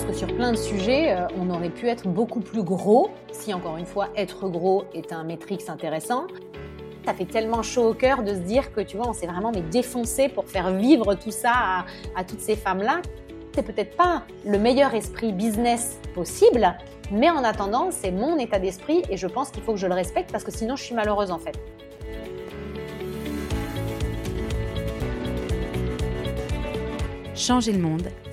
pense que sur plein de sujets, euh, on aurait pu être beaucoup plus gros, si encore une fois, être gros est un métrix intéressant. Ça fait tellement chaud au cœur de se dire que, tu vois, on s'est vraiment mais défoncé pour faire vivre tout ça à, à toutes ces femmes-là. C'est peut-être pas le meilleur esprit business possible, mais en attendant, c'est mon état d'esprit et je pense qu'il faut que je le respecte parce que sinon je suis malheureuse en fait. Changer le monde,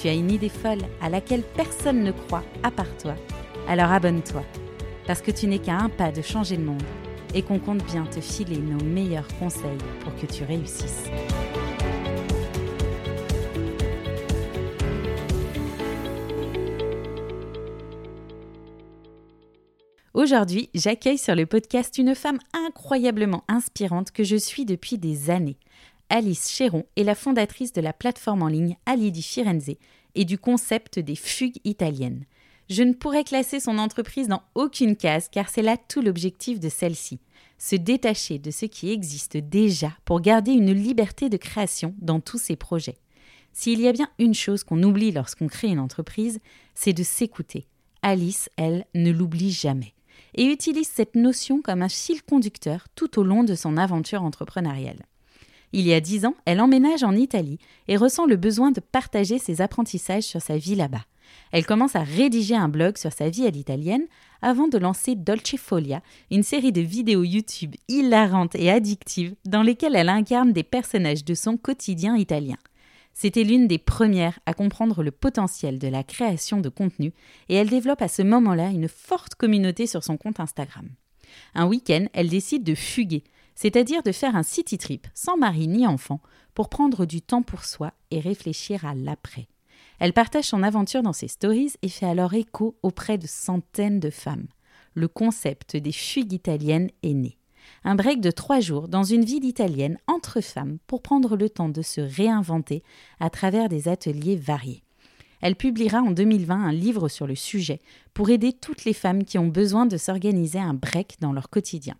tu as une idée folle à laquelle personne ne croit à part toi, alors abonne-toi, parce que tu n'es qu'à un pas de changer le monde et qu'on compte bien te filer nos meilleurs conseils pour que tu réussisses. Aujourd'hui, j'accueille sur le podcast une femme incroyablement inspirante que je suis depuis des années. Alice Chéron est la fondatrice de la plateforme en ligne Ali di Firenze et du concept des fugues italiennes. Je ne pourrais classer son entreprise dans aucune case car c'est là tout l'objectif de celle-ci. Se détacher de ce qui existe déjà pour garder une liberté de création dans tous ses projets. S'il y a bien une chose qu'on oublie lorsqu'on crée une entreprise, c'est de s'écouter. Alice, elle, ne l'oublie jamais et utilise cette notion comme un fil conducteur tout au long de son aventure entrepreneuriale. Il y a dix ans, elle emménage en Italie et ressent le besoin de partager ses apprentissages sur sa vie là-bas. Elle commence à rédiger un blog sur sa vie à l'italienne avant de lancer Dolce Folia, une série de vidéos YouTube hilarantes et addictives dans lesquelles elle incarne des personnages de son quotidien italien. C'était l'une des premières à comprendre le potentiel de la création de contenu et elle développe à ce moment-là une forte communauté sur son compte Instagram. Un week-end, elle décide de fuguer c'est-à-dire de faire un city trip sans mari ni enfant pour prendre du temps pour soi et réfléchir à l'après. Elle partage son aventure dans ses stories et fait alors écho auprès de centaines de femmes. Le concept des fugues italiennes est né. Un break de trois jours dans une ville italienne entre femmes pour prendre le temps de se réinventer à travers des ateliers variés. Elle publiera en 2020 un livre sur le sujet pour aider toutes les femmes qui ont besoin de s'organiser un break dans leur quotidien.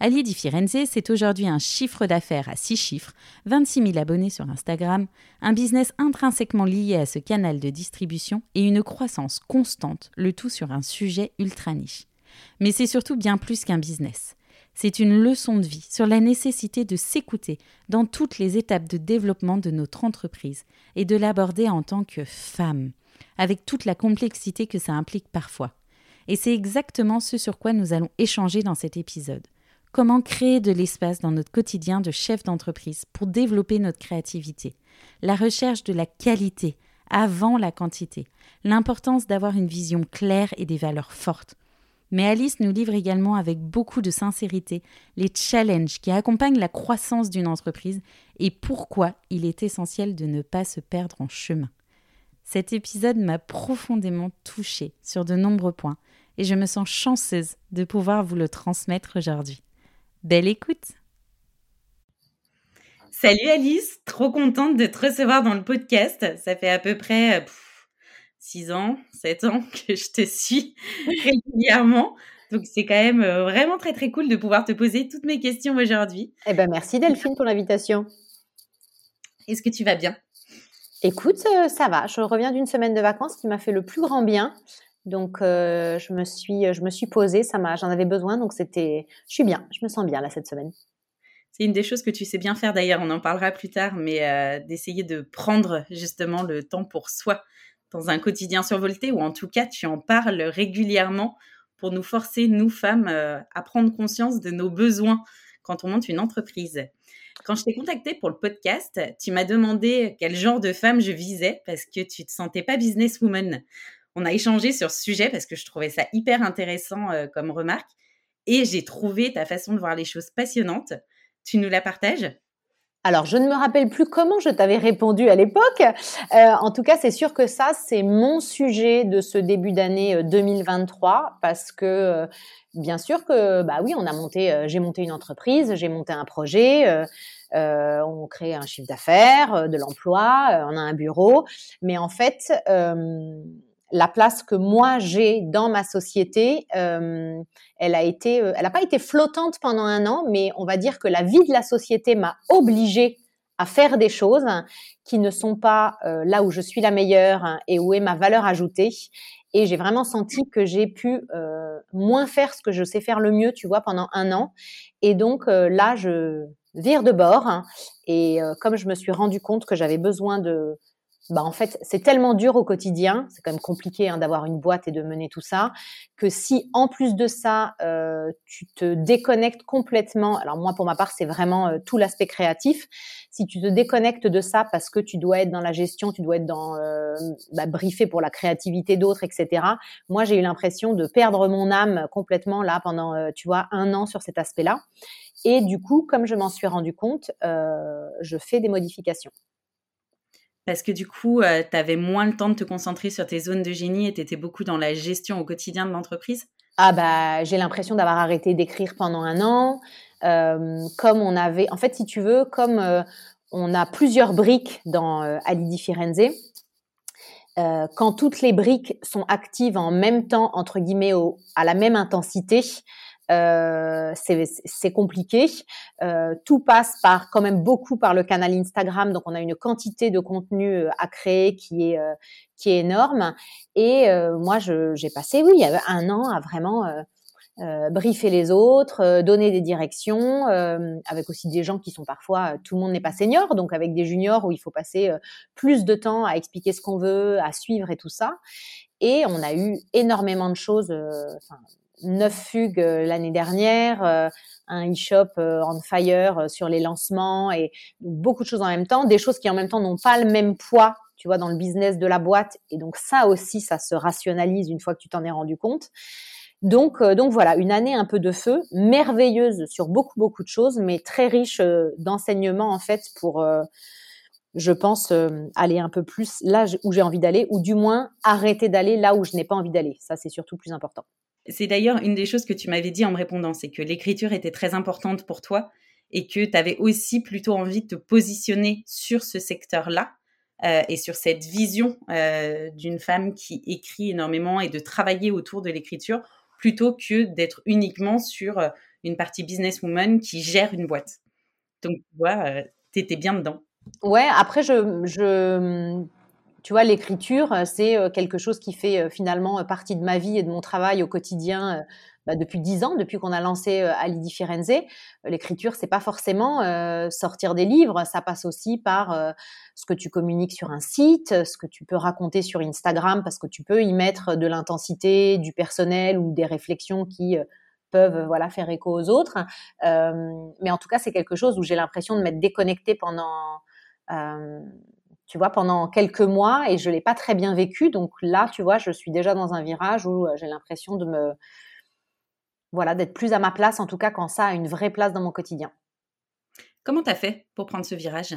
Ali di Firenze, c'est aujourd'hui un chiffre d'affaires à 6 chiffres, 26 000 abonnés sur Instagram, un business intrinsèquement lié à ce canal de distribution et une croissance constante, le tout sur un sujet ultra niche. Mais c'est surtout bien plus qu'un business. C'est une leçon de vie sur la nécessité de s'écouter dans toutes les étapes de développement de notre entreprise et de l'aborder en tant que femme, avec toute la complexité que ça implique parfois. Et c'est exactement ce sur quoi nous allons échanger dans cet épisode. Comment créer de l'espace dans notre quotidien de chef d'entreprise pour développer notre créativité? La recherche de la qualité avant la quantité. L'importance d'avoir une vision claire et des valeurs fortes. Mais Alice nous livre également avec beaucoup de sincérité les challenges qui accompagnent la croissance d'une entreprise et pourquoi il est essentiel de ne pas se perdre en chemin. Cet épisode m'a profondément touchée sur de nombreux points et je me sens chanceuse de pouvoir vous le transmettre aujourd'hui. Belle écoute. Salut Alice, trop contente de te recevoir dans le podcast. Ça fait à peu près 6 ans, 7 ans que je te suis régulièrement. Donc c'est quand même euh, vraiment très très cool de pouvoir te poser toutes mes questions aujourd'hui. Eh ben merci Delphine pour l'invitation. Est-ce que tu vas bien? Écoute, euh, ça va. Je reviens d'une semaine de vacances qui m'a fait le plus grand bien. Donc euh, je me suis je me suis posée, ça m'a j'en avais besoin donc c'était je suis bien, je me sens bien là cette semaine. C'est une des choses que tu sais bien faire d'ailleurs, on en parlera plus tard, mais euh, d'essayer de prendre justement le temps pour soi dans un quotidien survolté, ou en tout cas tu en parles régulièrement pour nous forcer, nous femmes, euh, à prendre conscience de nos besoins quand on monte une entreprise. Quand je t'ai contacté pour le podcast, tu m'as demandé quel genre de femme je visais parce que tu te sentais pas businesswoman on a échangé sur ce sujet parce que je trouvais ça hyper intéressant euh, comme remarque. Et j'ai trouvé ta façon de voir les choses passionnante. Tu nous la partages? Alors, je ne me rappelle plus comment je t'avais répondu à l'époque. Euh, en tout cas, c'est sûr que ça, c'est mon sujet de ce début d'année 2023 euh, parce que, bien sûr que, bah oui, on a monté, j'ai monté une entreprise, j'ai monté un projet. on crée un chiffre d'affaires, de l'emploi, on a un bureau, mais en fait, la place que moi j'ai dans ma société, euh, elle a été, euh, elle n'a pas été flottante pendant un an, mais on va dire que la vie de la société m'a obligée à faire des choses qui ne sont pas euh, là où je suis la meilleure hein, et où est ma valeur ajoutée. Et j'ai vraiment senti que j'ai pu moins faire ce que je sais faire le mieux, tu vois, pendant un an. Et donc là, je vire de bord. Hein, et comme je me suis rendu compte que j'avais besoin de bah en fait, c'est tellement dur au quotidien, c'est quand même compliqué hein, d'avoir une boîte et de mener tout ça, que si en plus de ça, euh, tu te déconnectes complètement, alors moi pour ma part, c'est vraiment euh, tout l'aspect créatif, si tu te déconnectes de ça parce que tu dois être dans la gestion, tu dois être dans euh, bah, briefer pour la créativité d'autres, etc. Moi, j'ai eu l'impression de perdre mon âme complètement là pendant, euh, tu vois, un an sur cet aspect-là. Et du coup, comme je m'en suis rendu compte, euh, je fais des modifications parce que du coup, euh, tu avais moins le temps de te concentrer sur tes zones de génie et tu étais beaucoup dans la gestion au quotidien de l'entreprise? Ah bah, j'ai l'impression d'avoir arrêté d'écrire pendant un an. Euh, comme on avait, en fait, si tu veux, comme euh, on a plusieurs briques dans Alidi Firenze, quand toutes les briques sont actives en même temps, entre guillemets, à la même intensité, euh, c'est compliqué. Euh, tout passe par quand même beaucoup par le canal Instagram, donc on a une quantité de contenu euh, à créer qui est qui est énorme. Et moi, j'ai passé, oui, un an à vraiment euh, briefer les autres, donner des directions, avec aussi des gens qui sont parfois, tout le monde n'est pas senior, donc avec des juniors où il faut passer plus de temps à expliquer ce qu'on veut, à suivre et tout ça. Et on a eu énormément de choses, enfin neuf fugues euh, l'année dernière, euh, un e-shop euh, on fire sur les lancements et beaucoup de choses en même temps, des choses qui en même temps n'ont pas le même poids, tu vois, dans le business de la boîte. Et donc ça aussi, ça se rationalise une fois que tu t'en es rendu compte. Donc, donc voilà, une année un peu de feu, merveilleuse sur beaucoup beaucoup de choses, mais très riche d'enseignements en fait pour, je pense, aller un peu plus là où j'ai envie d'aller, ou du moins arrêter d'aller là où je n'ai pas envie d'aller. Ça, c'est surtout plus important. C'est d'ailleurs une des choses que tu m'avais dit en me répondant, c'est que l'écriture était très importante pour toi et que tu avais aussi plutôt envie de te positionner sur ce secteur-là euh, et sur cette vision euh, d'une femme qui écrit énormément et de travailler autour de l'écriture plutôt que d'être uniquement sur euh, une partie businesswoman qui gère une boîte. Donc, tu vois, tu étais bien dedans. Ouais, après, je, je tu vois, l'écriture, euh, c'est euh, quelque chose qui fait euh, finalement partie de ma vie et de mon travail au quotidien bah, depuis dix ans, depuis qu'on a lancé Alidi Firenze. L'écriture, c'est pas forcément sortir des livres, ça passe aussi par ce que tu communiques sur un site, ce que tu peux raconter sur Instagram, parce que tu peux y mettre de l'intensité, du personnel ou des réflexions qui peuvent voilà faire écho aux autres. mais en tout cas, c'est quelque chose où j'ai l'impression de m'être déconnectée pendant tu vois, pendant quelques mois et je l'ai pas très bien vécu. Donc là, tu vois, je suis déjà dans un virage où euh, j'ai l'impression de me, voilà, d'être plus à ma place, en tout cas quand ça a une vraie place dans mon quotidien. Comment tu as fait pour prendre ce virage?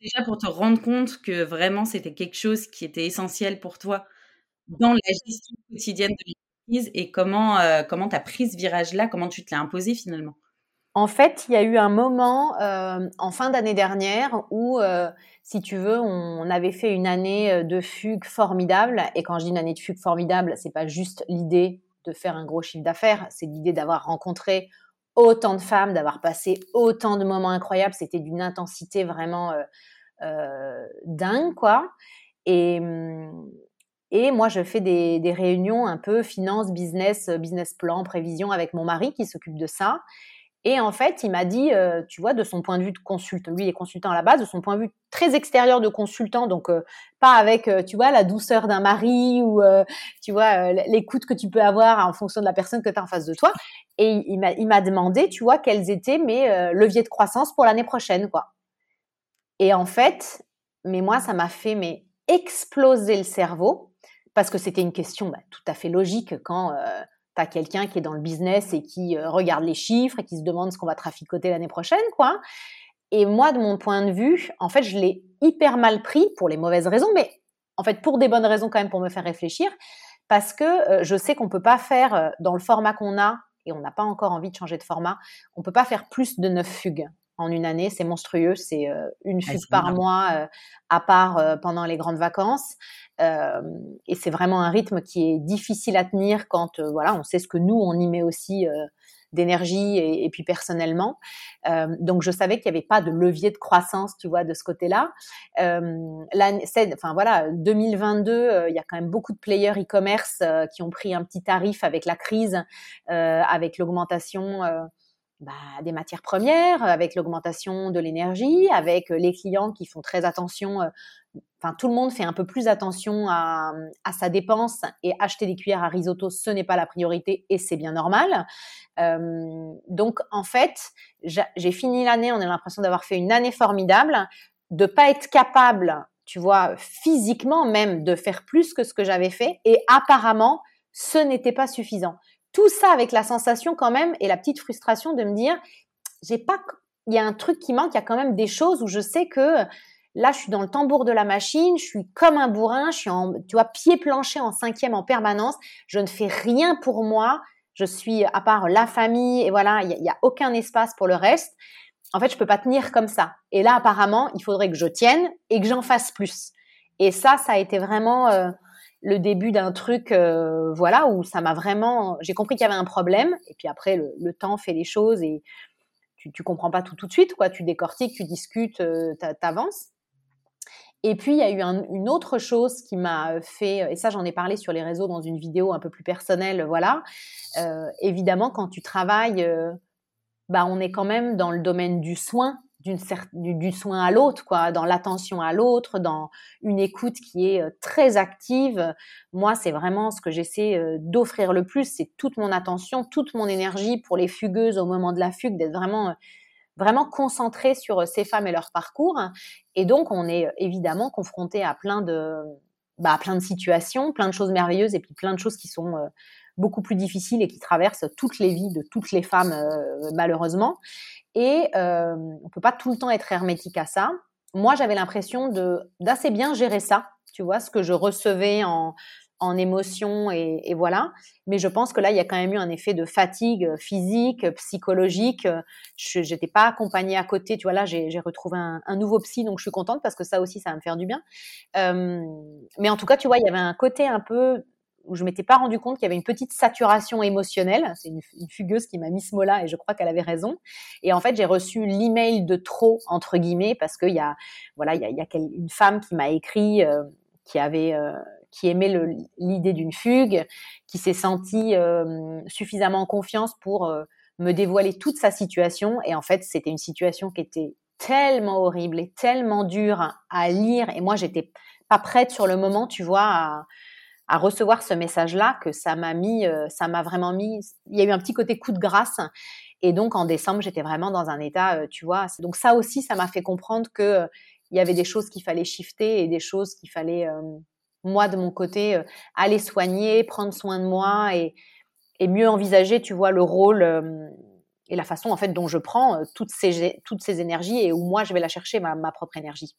Déjà pour te rendre compte que vraiment c'était quelque chose qui était essentiel pour toi dans la gestion quotidienne de l'entreprise et comment euh, comment tu as pris ce virage-là, comment tu te l'as imposé finalement? En fait, il y a eu un moment euh, en fin d'année dernière où, euh, si tu veux, on avait fait une année euh, de fugue formidable. Et quand je dis une année de fugue formidable, c'est pas juste l'idée de faire un gros chiffre d'affaires, c'est l'idée d'avoir rencontré autant de femmes, d'avoir passé autant de moments incroyables. C'était d'une intensité vraiment dingue, quoi. Et, et moi, je fais des réunions un peu finance, business, business plan, prévision avec mon mari qui s'occupe de ça. Et en fait, il m'a dit, euh, tu vois, de son point de vue de consultant, lui est consultant à la base, de son point de vue très extérieur de consultant, donc euh, pas avec, euh, tu vois, la douceur d'un mari ou, tu vois, l'écoute que tu peux avoir en fonction de la personne que tu as en face de toi. Et il m'a demandé, tu vois, quels étaient mes leviers de croissance pour l'année prochaine, quoi. Et en fait, mais moi, ça m'a fait mais exploser le cerveau parce que c'était une question bah, tout à fait logique quand quelqu'un qui est dans le business et qui euh, regarde les chiffres et qui se demande ce qu'on va traficoter l'année prochaine, quoi. Et moi, de mon point de vue, en fait, je l'ai hyper mal pris pour les mauvaises raisons, mais en fait, pour des bonnes raisons quand même, pour me faire réfléchir, parce que euh, je sais qu'on peut pas faire euh, dans le format qu'on a, et on n'a pas encore envie de changer de format, on peut pas faire plus de neuf fugues en une année, c'est monstrueux, c'est euh, une fugue par mois, à part pendant les grandes vacances. et c'est vraiment un rythme qui est difficile à tenir quand voilà, on sait ce que nous on y met aussi d'énergie et, puis personnellement. Euh, donc je savais qu'il n'y avait pas de levier de croissance, tu vois, de ce côté-là. Euh, enfin voilà, 2022, euh, il y a quand même beaucoup de players e-commerce euh, qui ont pris un petit tarif avec la crise, avec l'augmentation. Bah, des matières premières, avec l'augmentation de l'énergie, avec les clients qui font très attention enfin tout le monde fait un peu plus attention à, sa dépense et acheter des cuillères à risotto, ce n'est pas la priorité et c'est bien normal. Euh, donc en fait, j'ai fini l'année, on a l'impression d'avoir fait une année formidable, de pas être capable, tu vois, physiquement même de faire plus que ce que j'avais fait et apparemment ce n'était pas suffisant. Tout ça avec la sensation quand même et la petite frustration de me dire j'ai pas il y a un truc qui manque, il y a quand même des choses où je sais que Là, je suis dans le tambour de la machine, je suis comme un bourrin, je suis en, tu vois, pied planché en cinquième en permanence. Je ne fais rien pour moi. Je suis, à part la famille, et voilà, il n'y a, aucun espace pour le reste. En fait, je peux pas tenir comme ça. Et là, apparemment, il faudrait que je tienne et que j'en fasse plus. Et ça, ça a été vraiment euh, le début d'un truc, euh, voilà, où ça m'a vraiment. J'ai compris qu'il y avait un problème. Et puis après, le, temps fait les choses et tu, tu comprends pas tout tout de suite, quoi. Tu décortiques, tu discutes, euh, tu avances. Et puis, il y a eu une autre chose qui m'a fait, et ça j'en ai parlé sur les réseaux dans une vidéo un peu plus personnelle, voilà. Euh, évidemment, quand tu travailles, euh, bah, on est quand même dans le domaine du soin, du, soin à l'autre, quoi, dans l'attention à l'autre, dans une écoute qui est euh, très active. Moi, c'est vraiment ce que j'essaie euh, d'offrir le plus, c'est toute mon attention, toute mon énergie pour les fugueuses au moment de la fugue, d'être vraiment vraiment concentré sur euh, ces femmes et leur parcours. Et donc, on est euh, évidemment confronté à plein de, bah, plein de situations, plein de choses merveilleuses et puis plein de choses qui sont euh, beaucoup plus difficiles et qui traversent toutes les vies de toutes les femmes, malheureusement. Et euh, on peut pas tout le temps être hermétique à ça. Moi, j'avais l'impression de d'assez bien gérer ça. Tu vois, ce que je recevais en, en émotion et, voilà. Mais je pense que là, il y a quand même eu un effet de fatigue euh, physique, euh, psychologique. Euh, je n'étais pas accompagnée à côté. Tu vois, là, j'ai retrouvé un, nouveau psy, donc je suis contente parce que ça aussi, ça va me faire du bien. mais en tout cas, tu vois, il y avait un côté un peu où je m'étais pas rendu compte qu'il y avait une petite saturation émotionnelle. C'est une, fugueuse qui m'a mis ce mot-là et je crois qu'elle avait raison. Et en fait, j'ai reçu l'email de trop entre guillemets parce qu'il y a voilà, il y a, une femme qui m'a écrit qui avait qui aimait l'idée d'une fugue, qui s'est senti euh, suffisamment en confiance pour euh, me dévoiler toute sa situation. Et en fait, c'était une situation qui était tellement horrible et tellement dure à lire. Et moi, j'étais pas prête sur le moment, tu vois, à, à recevoir ce message-là, que ça m'a mis, euh, ça m'a vraiment mis. Il y a eu un petit côté coup de grâce. Et donc, en décembre, j'étais vraiment dans un état, tu vois. Donc, ça aussi, ça m'a fait comprendre que il y avait des choses qu'il fallait shifter et des choses qu'il fallait moi de mon côté euh, aller soigner, prendre soin de moi et, mieux envisager, tu vois, le rôle euh, et la façon en fait dont je prends euh, toutes ces toutes ces énergies et où moi je vais la chercher ma, propre énergie.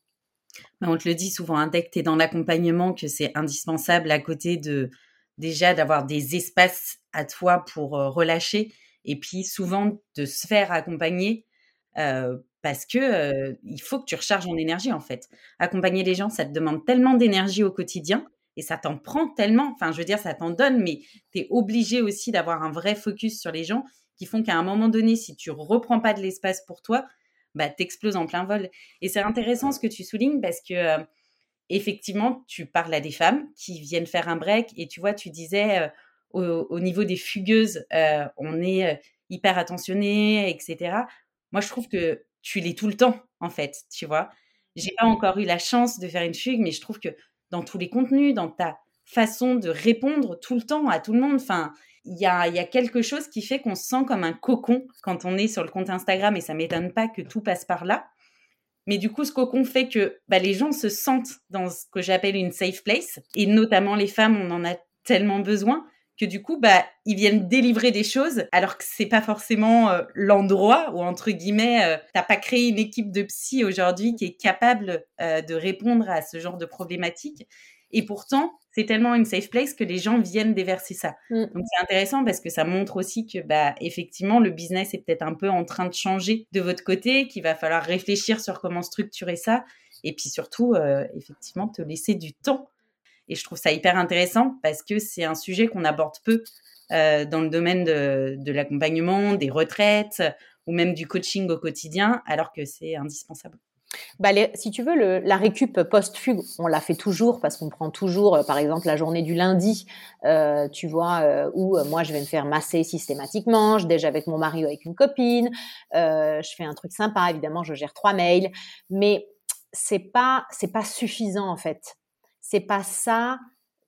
On te le dit souvent, hein, dès que tu es dans l'accompagnement, que c'est indispensable à côté de déjà d'avoir des espaces à toi pour relâcher et puis souvent de se faire accompagner parce que il faut que tu recharges en énergie en fait. Accompagner les gens, ça te demande tellement d'énergie au quotidien et ça t'en prend tellement. Enfin, je veux dire, ça t'en donne, mais tu es obligé aussi d'avoir un vrai focus sur les gens qui font qu'à un moment donné, si tu reprends pas de l'espace pour toi, bah t'exploses en plein vol. Et c'est intéressant ce que tu soulignes parce que effectivement, tu parles à des femmes qui viennent faire un break et tu vois, tu disais au, niveau des fugueuses, on est hyper attentionné, etc. Moi, je trouve que tu l'es tout le temps, en fait, tu vois. J'ai pas encore eu la chance de faire une fugue, mais je trouve que dans tous les contenus, dans ta façon de répondre tout le temps à tout le monde, enfin, il y a, y a, quelque chose qui fait qu'on se sent comme un cocon quand on est sur le compte Instagram et ça m'étonne pas que tout passe par là. Mais du coup, ce cocon fait que bah, les gens se sentent dans ce que j'appelle une safe place et notamment les femmes, on en a tellement besoin que du coup, bah, ils viennent délivrer des choses alors que c'est pas forcément euh, l'endroit où, entre guillemets, euh, t'as pas créé une équipe de psy aujourd'hui qui est capable euh, de répondre à ce genre de problématiques. Et pourtant, c'est tellement une safe place que les gens viennent déverser ça. Mm. Donc c'est intéressant parce que ça montre aussi que bah effectivement le business est peut-être un peu en train de changer de votre côté, qu'il va falloir réfléchir sur comment structurer ça et puis surtout effectivement te laisser du temps et je trouve ça hyper intéressant parce que c'est un sujet qu'on aborde peu euh, dans le domaine de, l'accompagnement, des retraites ou même du coaching au quotidien, alors que c'est indispensable. Bah si tu veux, la récup post-fugue, on la fait toujours parce qu'on prend toujours, euh, par exemple, la journée du lundi, euh, tu vois, où moi je vais me faire masser systématiquement, je déjà avec mon mari ou avec une copine, je fais un truc sympa, évidemment, je gère trois mails, mais c'est pas c'est pas suffisant en fait c'est pas ça.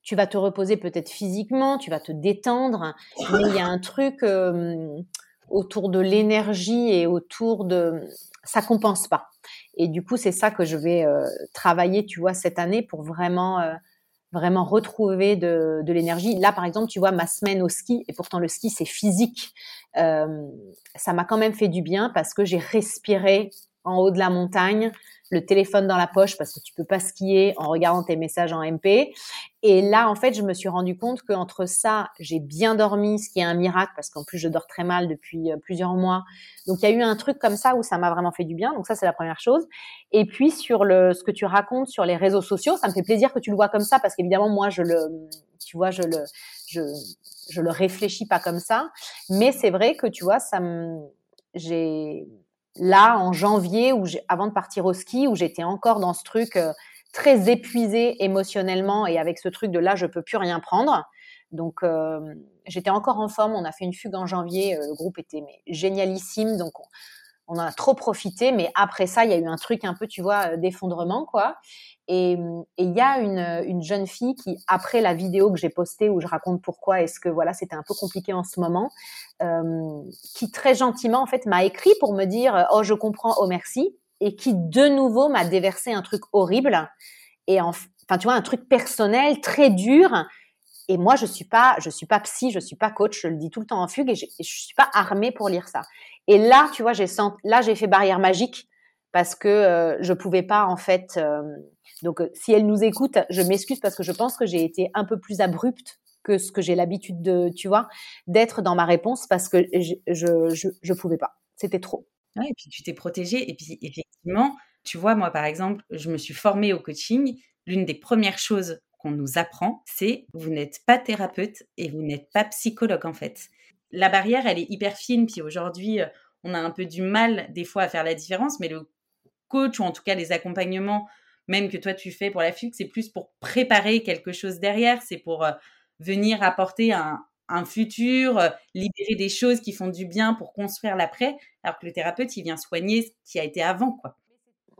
Tu vas te reposer peut-être physiquement, tu vas te détendre, mais il y a un truc euh, autour de l'énergie et autour de ça compense pas. Et du coup, c'est ça que je vais euh, travailler, tu vois, cette année pour vraiment euh, vraiment retrouver de, de l'énergie. Là, par exemple, tu vois, ma semaine au ski, et pourtant le ski, c'est physique, ça m'a quand même fait du bien parce que j'ai respiré en haut de la montagne, le téléphone dans la poche parce que tu peux pas skier en regardant tes messages en MP. Et là, en fait, je me suis rendu compte qu'entre ça, j'ai bien dormi, ce qui est un miracle parce qu'en plus, je dors très mal depuis euh, plusieurs mois. Donc, il y a eu un truc comme ça où ça m'a vraiment fait du bien. Donc, ça, c'est la première chose. Et puis, sur le, ce que tu racontes sur les réseaux sociaux, ça me fait plaisir que tu le vois comme ça parce qu'évidemment, moi, je le, tu vois, je le, je, je le réfléchis pas comme ça. Mais c'est vrai que, tu vois, ça me, j'ai, là en janvier, où avant de partir au ski, où j'étais encore dans ce truc euh, très épuisé émotionnellement et avec ce truc de là, je peux plus rien prendre. Donc euh, j'étais encore en forme. On a fait une fugue en janvier. Euh, le groupe était génialissime. Donc on, en a trop profité. Mais après ça, il y a eu un truc un peu, tu vois, d'effondrement, quoi. Et il y a une, une, jeune fille qui, après la vidéo que j'ai postée où je raconte pourquoi est-ce que voilà c'était un peu compliqué en ce moment, euh, qui très gentiment en fait m'a écrit pour me dire oh je comprends oh merci et qui de nouveau m'a déversé un truc horrible et enfin tu vois un truc personnel très dur et moi je suis pas je suis pas psy je suis pas coach je le dis tout le temps en fugue et je, je suis pas armée pour lire ça et là tu vois j'ai là j'ai fait barrière magique parce que euh, je pouvais pas en fait euh, donc, euh, si elle nous écoute, je m'excuse parce que je pense que j'ai été un peu plus abrupte que ce que j'ai l'habitude de, tu vois, d'être dans ma réponse parce que je, je, je, pouvais pas. C'était trop. et puis tu t'es protégée. Et puis, effectivement, tu vois, moi, par exemple, je me suis formée au coaching. L'une des premières choses qu'on nous apprend, c'est vous n'êtes pas thérapeute et vous n'êtes pas psychologue, en fait. La barrière, elle est hyper fine. Puis aujourd'hui, euh, on a un peu du mal, des fois, à faire la différence, mais le coach, ou en tout cas les accompagnements même que toi tu fais pour la fugue, c'est plus pour préparer quelque chose derrière, c'est pour euh, venir apporter un, un futur, euh, libérer des choses qui font du bien pour construire l'après, alors que le thérapeute, il vient soigner ce qui a été avant, quoi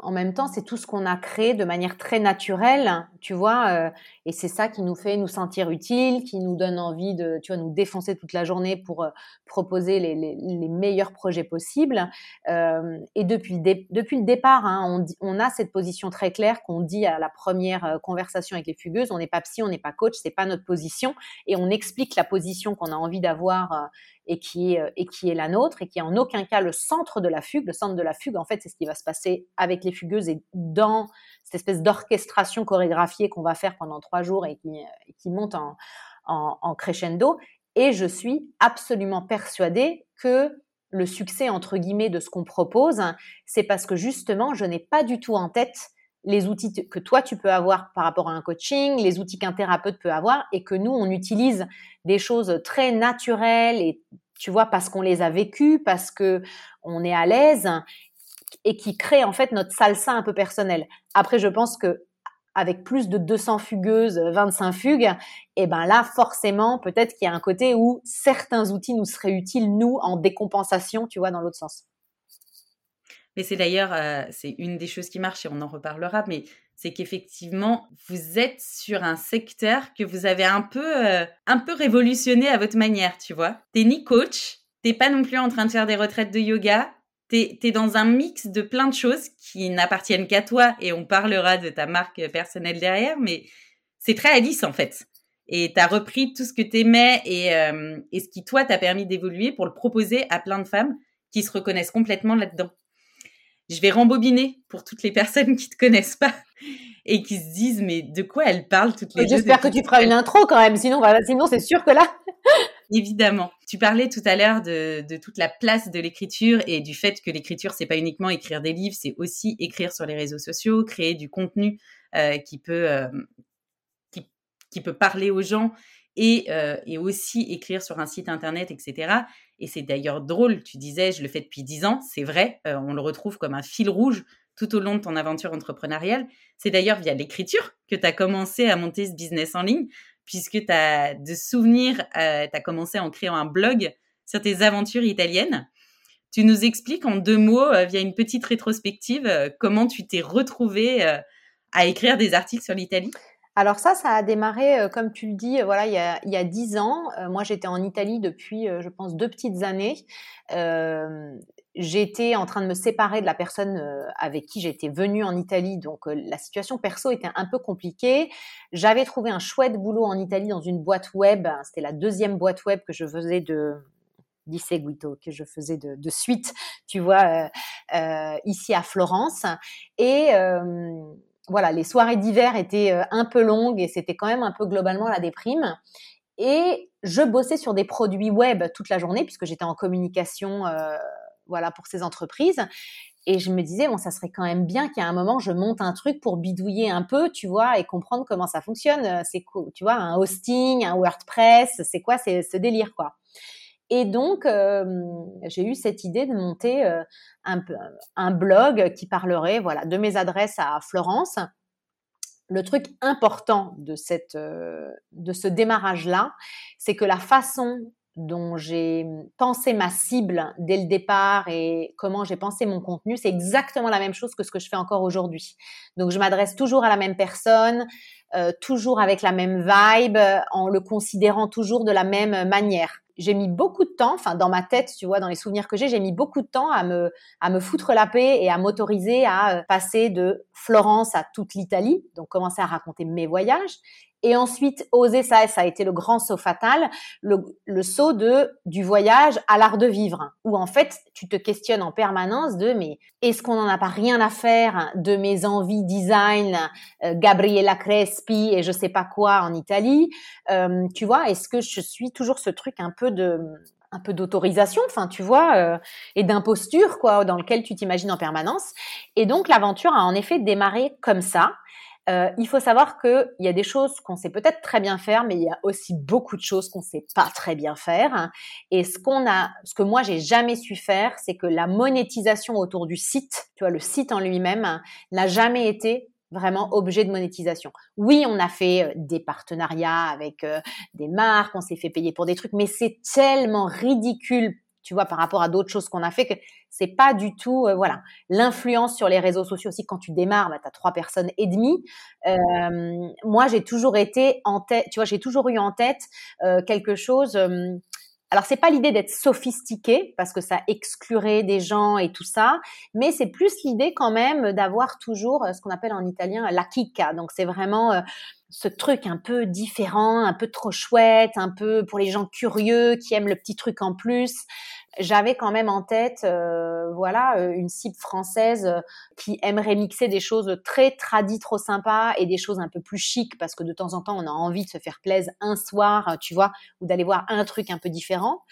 en même temps, c'est tout ce qu'on a créé de manière très naturelle, tu vois, euh, et c'est ça qui nous fait nous sentir utiles, qui nous donne envie de, tu vois, nous défoncer toute la journée pour euh, proposer les, les, meilleurs projets possibles. Euh, et depuis le, depuis le départ, hein, on, on, a cette position très claire qu'on dit à la première conversation avec les fugueuses, on n'est pas psy, on n'est pas coach, c'est pas notre position, et on explique la position qu'on a envie d'avoir et qui est et qui est la nôtre et qui est en aucun cas le centre de la fugue. Le centre de la fugue, en fait, c'est ce qui va se passer avec les fugueuses et dans cette espèce d'orchestration chorégraphiée qu'on va faire pendant trois jours et qui, euh, monte en, en, en crescendo. Et je suis absolument persuadée que le succès entre guillemets de ce qu'on propose, c'est parce que justement, je n'ai pas du tout en tête les outils que toi tu peux avoir par rapport à un coaching, les outils qu'un thérapeute peut avoir et que nous on utilise des choses très naturelles et tu vois parce qu'on les a vécues, parce que on est à l'aise et qui crée en fait notre salsa un peu personnel. Après je pense que avec plus de 200 fugueuses, 25 fugues, et eh ben là forcément peut-être qu'il y a un côté où certains outils nous seraient utiles nous en décompensation, tu vois dans l'autre sens. Mais c'est d'ailleurs, euh, c'est une des choses qui marche et on en reparlera, mais c'est qu'effectivement, vous êtes sur un secteur que vous avez un peu, euh, un peu révolutionné à votre manière, tu vois. T'es ni coach, t'es pas non plus en train de faire des retraites de yoga, t'es es dans un mix de plein de choses qui n'appartiennent qu'à toi et on parlera de ta marque personnelle derrière, mais c'est très Alice en fait. et tu as repris tout ce que tu aimais et, euh, et ce qui, toi, t'a permis d'évoluer pour le proposer à plein de femmes qui se reconnaissent complètement là-dedans. Je vais rembobiner pour toutes les personnes qui te connaissent pas et qui se disent mais de quoi elle parle toutes les deux J'espère que tu feras une intro quand même, sinon, voilà, sinon c'est sûr que là. Évidemment. Tu parlais tout à l'heure de, toute la place de l'écriture et du fait que l'écriture c'est pas uniquement écrire des livres, c'est aussi écrire sur les réseaux sociaux, créer du contenu euh, qui peut euh, qui, peut parler aux gens et, euh, et aussi écrire sur un site internet, etc. Et c'est d'ailleurs drôle. Tu disais, je le fais depuis dix ans, c'est vrai. On le retrouve comme un fil rouge tout au long de ton aventure entrepreneuriale. C'est d'ailleurs via l'écriture que tu as commencé à monter ce business en ligne, puisque tu as de souvenirs, euh, tu as commencé en créant un blog sur tes aventures italiennes. Tu nous expliques en deux mots, euh, via une petite rétrospective, euh, comment tu t'es retrouvé euh, à écrire des articles sur l'Italie? Alors ça, ça a démarré, comme tu le dis, voilà, il y a, 10 ans. Moi, j'étais en Italie depuis, je pense, deux petites années. J'étais en train de me séparer de la personne euh, avec qui j'étais venue en Italie, donc euh, la situation perso était un peu compliquée. J'avais trouvé un chouette boulot en Italie dans une boîte web. C'était la deuxième boîte web que je faisais de Guito, que je faisais de, suite, tu vois, euh, ici à Florence. Et voilà, les soirées d'hiver étaient un peu longues et c'était quand même un peu globalement la déprime. Et je bossais sur des produits web toute la journée puisque j'étais en communication voilà pour ces entreprises. Et je me disais bon, ça serait quand même bien qu'à un moment je monte un truc pour bidouiller un peu, tu vois, et comprendre comment ça fonctionne. C'est cool, tu vois, un hosting, un WordPress, c'est quoi, c'est ce délire quoi. Et donc euh, j'ai eu cette idée de monter euh, un, blog qui parlerait voilà de mes adresses à Florence. Le truc important de cette euh, de ce démarrage là, c'est que la façon dont j'ai pensé ma cible dès le départ et comment j'ai pensé mon contenu, c'est exactement la même chose que ce que je fais encore aujourd'hui. Donc je m'adresse toujours à la même personne, euh, toujours avec la même vibe, en le considérant toujours de la même manière. J'ai mis beaucoup de temps, enfin dans ma tête, tu vois, dans les souvenirs que j'ai, j'ai mis beaucoup de temps à me à me foutre la paix et à m'autoriser à euh, passer de Florence à toute l'Italie, donc commencer à raconter mes voyages et ensuite oser ça, ça a été le grand saut fatal, le, le saut de du voyage à l'art de vivre, où en fait tu te questionnes en permanence de mais est-ce qu'on n'en a pas rien à faire de mes envies design, euh, Gabriella Crespi et je sais pas quoi en Italie, euh, tu vois, est-ce que je suis toujours ce truc un peu de un peu d'autorisation, enfin tu vois, euh, et d'imposture quoi, dans lequel tu t'imagines en permanence? Et donc l'aventure a en effet démarré comme ça. Euh, il faut savoir qu'il y a des choses qu'on sait peut-être très bien faire, mais il y a aussi beaucoup de choses qu'on sait pas très bien faire. Et ce qu'on a, ce que moi j'ai jamais su faire, c'est que la monétisation autour du site, tu vois, le site en lui-même, n'a jamais été vraiment objet de monétisation. Oui, on a fait euh, des partenariats avec euh, des marques, on s'est fait payer pour des trucs, mais c'est tellement ridicule tu vois, par rapport à d'autres choses qu'on a fait, que c'est pas du tout, euh, voilà, l'influence sur les réseaux sociaux aussi. Quand tu démarres, bah, tu as trois personnes et demie. Euh, moi, j'ai toujours été en tête, tu vois, j'ai toujours eu en tête euh, quelque chose. Euh, alors, c'est pas l'idée d'être sophistiqué parce que ça exclurait des gens et tout ça, mais c'est plus l'idée quand même d'avoir toujours ce qu'on appelle en italien la chicca. Donc, c'est vraiment ce truc un peu différent, un peu trop chouette, un peu pour les gens curieux qui aiment le petit truc en plus. J'avais quand même en tête, euh, voilà, euh, une cible française euh, qui aimerait mixer des choses très tradies, trop sympas, et des choses un peu plus chic, parce que de temps en temps, on a envie de se faire plaisir un soir, tu vois, ou d'aller voir un truc un peu différent.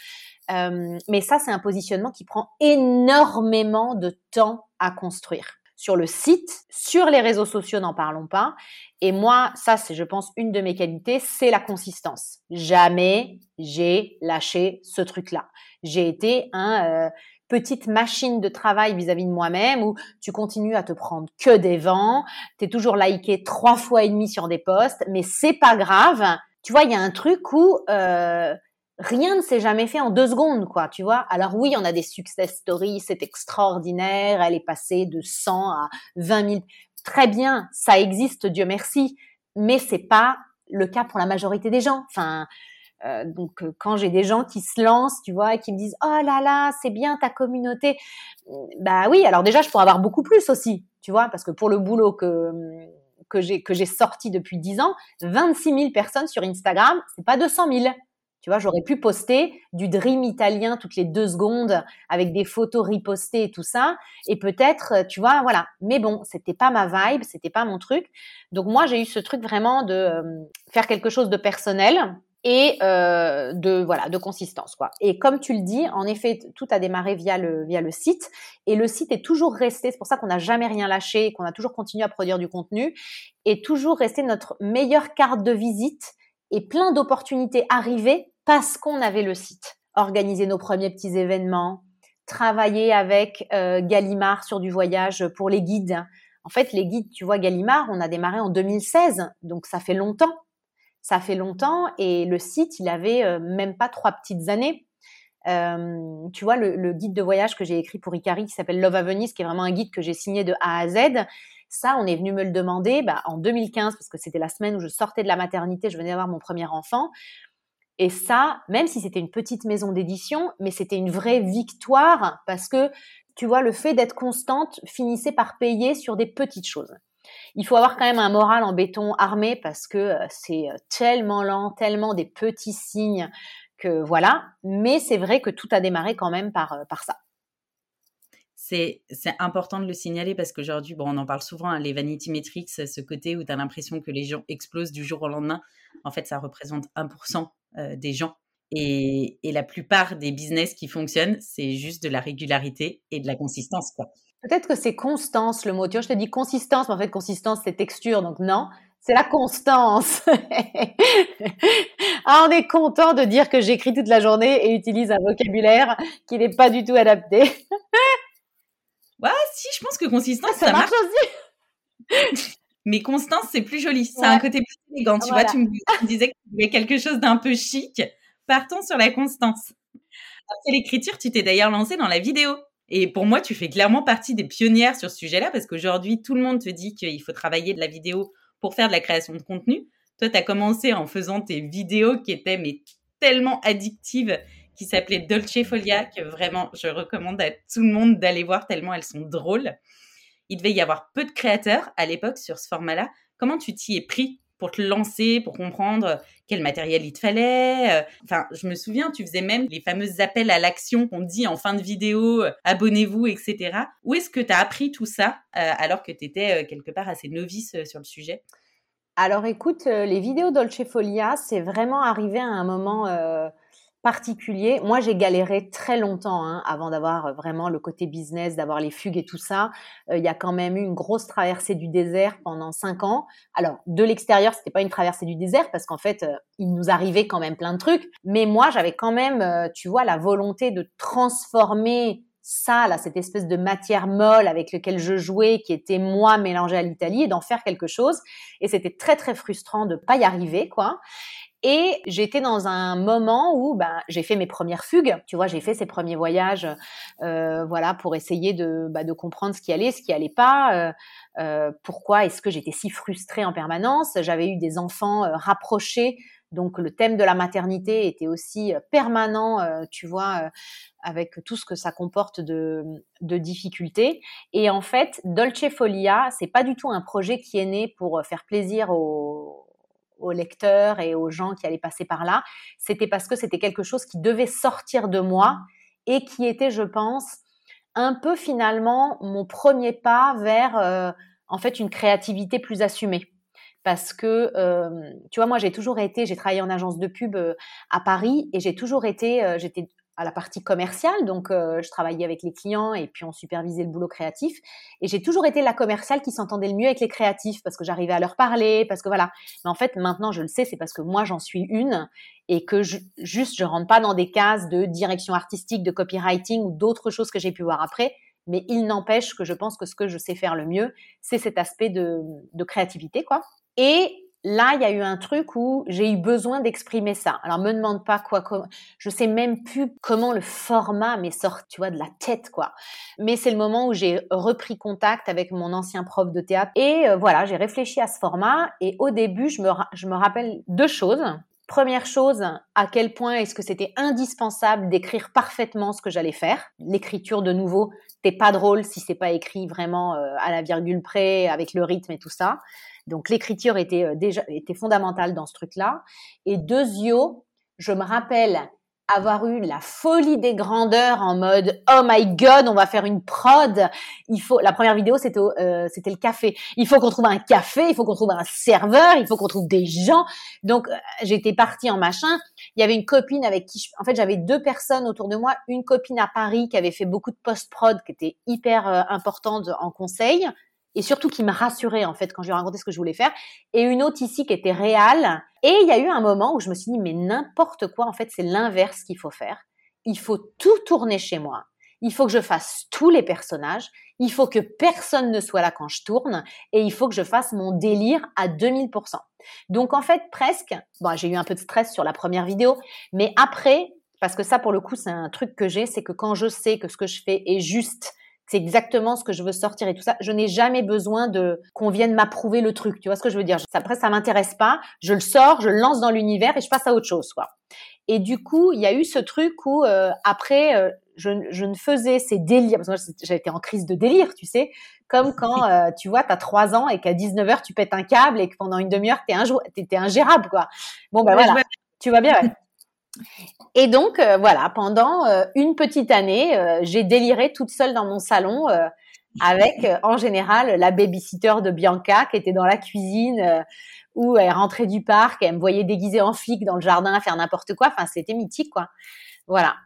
Euh, mais ça, c'est un positionnement qui prend énormément de temps à construire sur le site, sur les réseaux sociaux, n'en parlons pas. Et moi, ça, c'est, je pense, une de mes qualités, c'est la consistance. Jamais j'ai lâché ce truc-là. J'ai été un euh, petite machine de travail vis-à-vis de moi-même où tu continues à te prendre que des vents, tu es toujours liké trois fois et demi sur des posts, mais c'est pas grave. Tu vois, il y a un truc où euh, rien ne s'est jamais fait en deux secondes, quoi, tu vois. Alors oui, on a des success stories, c'est extraordinaire, elle est passée de 100 à 20 000. Très bien, ça existe, Dieu merci, mais c'est pas le cas pour la majorité des gens. Enfin, euh, donc euh, quand j'ai des gens qui se lancent, tu vois, et qui me disent oh là là, c'est bien ta communauté, bah oui. Alors déjà, je pourrais avoir beaucoup plus aussi, tu vois, parce que pour le boulot que que j'ai que j'ai sorti depuis 10 ans, 26 000 personnes sur Instagram, c'est pas 200 000. Tu vois, j'aurais pu poster du dream italien toutes les deux secondes avec des photos ripostées et tout ça. Et peut-être, tu vois, voilà. Mais bon, c'était pas ma vibe, c'était pas mon truc. Donc moi, j'ai eu ce truc vraiment de euh, faire quelque chose de personnel et euh, de voilà de consistance quoi. Et comme tu le dis, en effet, tout a démarré via le via le site et le site est toujours resté. C'est pour ça qu'on n'a jamais rien lâché, qu'on a toujours continué à produire du contenu et toujours resté notre meilleure carte de visite et plein d'opportunités arrivées parce qu'on avait le site. Organiser nos premiers petits événements, travailler avec euh, Gallimard sur du voyage pour les guides. En fait, les guides, tu vois, Gallimard, on a démarré en 2016, donc ça fait longtemps. Ça fait longtemps et le site, il avait euh, même pas trois petites années. Euh, tu vois, le, guide de voyage que j'ai écrit pour Icari qui s'appelle Love à Venise, qui est vraiment un guide que j'ai signé de A à Z. Ça, on est venu me le demander bah, en 2015 parce que c'était la semaine où je sortais de la maternité, je venais d'avoir mon premier enfant. Et ça, même si c'était une petite maison d'édition, mais c'était une vraie victoire parce que, tu vois, le fait d'être constante finissait par payer sur des petites choses. Il faut avoir quand même un moral en béton armé parce que euh, c'est euh, tellement lent, tellement des petits signes que voilà. Mais c'est vrai que tout a démarré quand même par, euh, par ça. C'est, important de le signaler parce qu'aujourd'hui, bon, on en parle souvent, hein, les vanity metrics, ce côté où tu as l'impression que les gens explosent du jour au lendemain. En fait, ça représente 1% des gens. Et, et, la plupart des business qui fonctionnent, c'est juste de la régularité et de la consistance. Quoi. Peut-être que c'est constance le mot. Tu vois, je te dis consistance, mais en fait, consistance, c'est texture. Donc non, c'est la constance. ah, on est content de dire que j'écris toute la journée et utilise un vocabulaire qui n'est pas du tout adapté. ouais, si, je pense que consistance, ça, marche aussi. Mais constance, c'est plus joli. Ça a un côté plus élégant. Tu vois, tu me, disais que tu voulais quelque chose d'un peu chic. Partons sur la constance. Après l'écriture, tu t'es d'ailleurs lancée dans la vidéo. Et pour moi, tu fais clairement partie des pionnières sur ce sujet-là parce qu'aujourd'hui, tout le monde te dit qu'il faut travailler de la vidéo pour faire de la création de contenu. Toi, tu as commencé en faisant tes vidéos qui étaient mais tellement addictives, qui s'appelaient Dolce Folia, que vraiment, je recommande à tout le monde d'aller voir tellement elles sont drôles. Il devait y avoir peu de créateurs à l'époque sur ce format-là. Comment tu t'y es pris pour te lancer, pour comprendre quel matériel il te fallait. Euh, enfin, je me souviens, tu faisais même les fameux appels à l'action qu'on dit en fin de vidéo, euh, abonnez-vous, etc. Où est-ce que tu as appris tout ça euh, alors que tu étais quelque part assez novice sur le sujet? Alors écoute, les vidéos Dolce Folia, c'est vraiment arrivé à un moment particulier. Moi, j'ai galéré très longtemps hein, avant d'avoir euh, vraiment le côté business, d'avoir les fugues et tout ça. Euh, il y a quand même eu une grosse traversée du désert pendant cinq ans. Alors, de l'extérieur, c'était pas une traversée du désert parce qu'en fait, euh, il nous arrivait quand même plein de trucs. Mais moi, j'avais quand même, tu vois, la volonté de transformer ça, là, cette espèce de matière molle avec laquelle je jouais, qui était moi mélangée à l'Italie, et d'en faire quelque chose. Et c'était très très frustrant de pas y arriver, quoi. Et j'étais dans un moment où ben, j'ai fait mes premières fugues. Tu vois, j'ai fait ces premiers voyages, euh, voilà, pour essayer de, bah, de comprendre ce qui allait, ce qui allait pas. Euh, euh, pourquoi est-ce que j'étais si frustrée en permanence J'avais eu des enfants euh, rapprochés, donc le thème de la maternité était aussi euh, permanent, tu vois, avec tout ce que ça comporte de, de difficultés. Et en fait, Dolce Folia, c'est pas du tout un projet qui est né pour faire plaisir aux aux lecteurs et aux gens qui allaient passer par là, c'était parce que c'était quelque chose qui devait sortir de moi et qui était, je pense, un peu finalement mon premier pas vers euh, en fait une créativité plus assumée. Parce que, euh, tu vois, moi j'ai toujours été, j'ai travaillé en agence de pub euh, à Paris et j'ai toujours été, j'étais à la partie commerciale. Donc, euh, je travaillais avec les clients et puis on supervisait le boulot créatif. Et j'ai toujours été la commerciale qui s'entendait le mieux avec les créatifs parce que j'arrivais à leur parler, parce que voilà. Mais en fait, maintenant, je le sais, c'est parce que moi, j'en suis une et que juste, je rentre pas dans des cases de direction artistique, de copywriting ou d'autres choses que j'ai pu voir après. Mais il n'empêche que je pense que ce que je sais faire le mieux, c'est cet aspect de, de créativité, quoi. Et là, il y a eu un truc où j'ai eu besoin d'exprimer ça. Alors, me demande pas quoi, quoi, je sais même plus comment le format m'est sorti, tu vois, de la tête, quoi. Mais c'est le moment où j'ai repris contact avec mon ancien prof de théâtre et euh, voilà, j'ai réfléchi à ce format et au début, je me, je me rappelle deux choses. Première chose, à quel point est-ce que c'était indispensable d'écrire parfaitement ce que j'allais faire. L'écriture, de nouveau, t'es pas drôle si c'est pas écrit vraiment euh, à la virgule près, avec le rythme et tout ça. Donc l'écriture était déjà était fondamentale dans ce truc-là. Et deuxio, je me rappelle avoir eu la folie des grandeurs en mode oh my god on va faire une prod. Il faut la première vidéo c'était euh, c'était le café. Il faut qu'on trouve un café il faut qu'on trouve un serveur il faut qu'on trouve des gens. Donc euh, j'étais partie en machin. Il y avait une copine avec qui en fait j'avais deux personnes autour de moi. Une copine à Paris qui avait fait beaucoup de post prod qui était hyper euh, importante en conseil et surtout qui me rassurait en fait quand je lui ai raconté ce que je voulais faire. Et une autre ici qui était réelle. Et il y a eu un moment où je me suis dit mais n'importe quoi en fait c'est l'inverse qu'il faut faire. Il faut tout tourner chez moi. Il faut que je fasse tous les personnages. Il faut que personne ne soit là quand je tourne. Et il faut que je fasse mon délire à 2000% donc en fait presque bon j'ai eu un peu de stress sur la première vidéo mais après parce que ça pour le coup c'est un truc que j'ai c'est que quand je sais que ce que je fais est juste c'est exactement ce que je veux sortir et tout ça. Je n'ai jamais besoin de qu'on vienne m'approuver le truc. Tu vois ce que je veux dire Après, ça m'intéresse pas. Je le sors, je le lance dans l'univers et je passe à autre chose, quoi. Et du coup, il y a eu ce truc où euh, après, euh, je, je, ne faisais ces délires parce que été en crise de délire, tu sais, comme quand euh, tu vois, tu as 3 ans et qu'à 19 h tu pètes un câble et que pendant une demi-heure, tu es, ingérable, quoi. Bon, ben voilà, tu vois bien. Ouais. Et donc, euh, voilà, pendant euh, une petite année, euh, j'ai déliré toute seule dans mon salon avec, en général, la babysitter de Bianca qui était dans la cuisine où elle rentrait du parc, elle me voyait déguisée en flic dans le jardin à faire n'importe quoi. Enfin, c'était mythique, quoi. Voilà.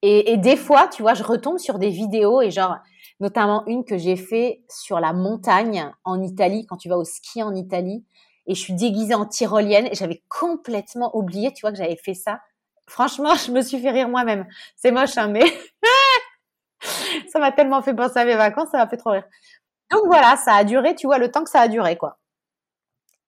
Et, et, des fois, tu vois, je retombe sur des vidéos et genre, notamment une que j'ai fait sur la montagne en Italie, quand tu vas au ski en Italie, et je suis déguisée en tyrolienne et j'avais complètement oublié, tu vois, que j'avais fait ça Franchement, je me suis fait rire moi-même. C'est moche, hein, mais ça m'a tellement fait penser à mes vacances, ça m'a fait trop rire. Donc voilà, ça a duré, tu vois, le temps que ça a duré, quoi.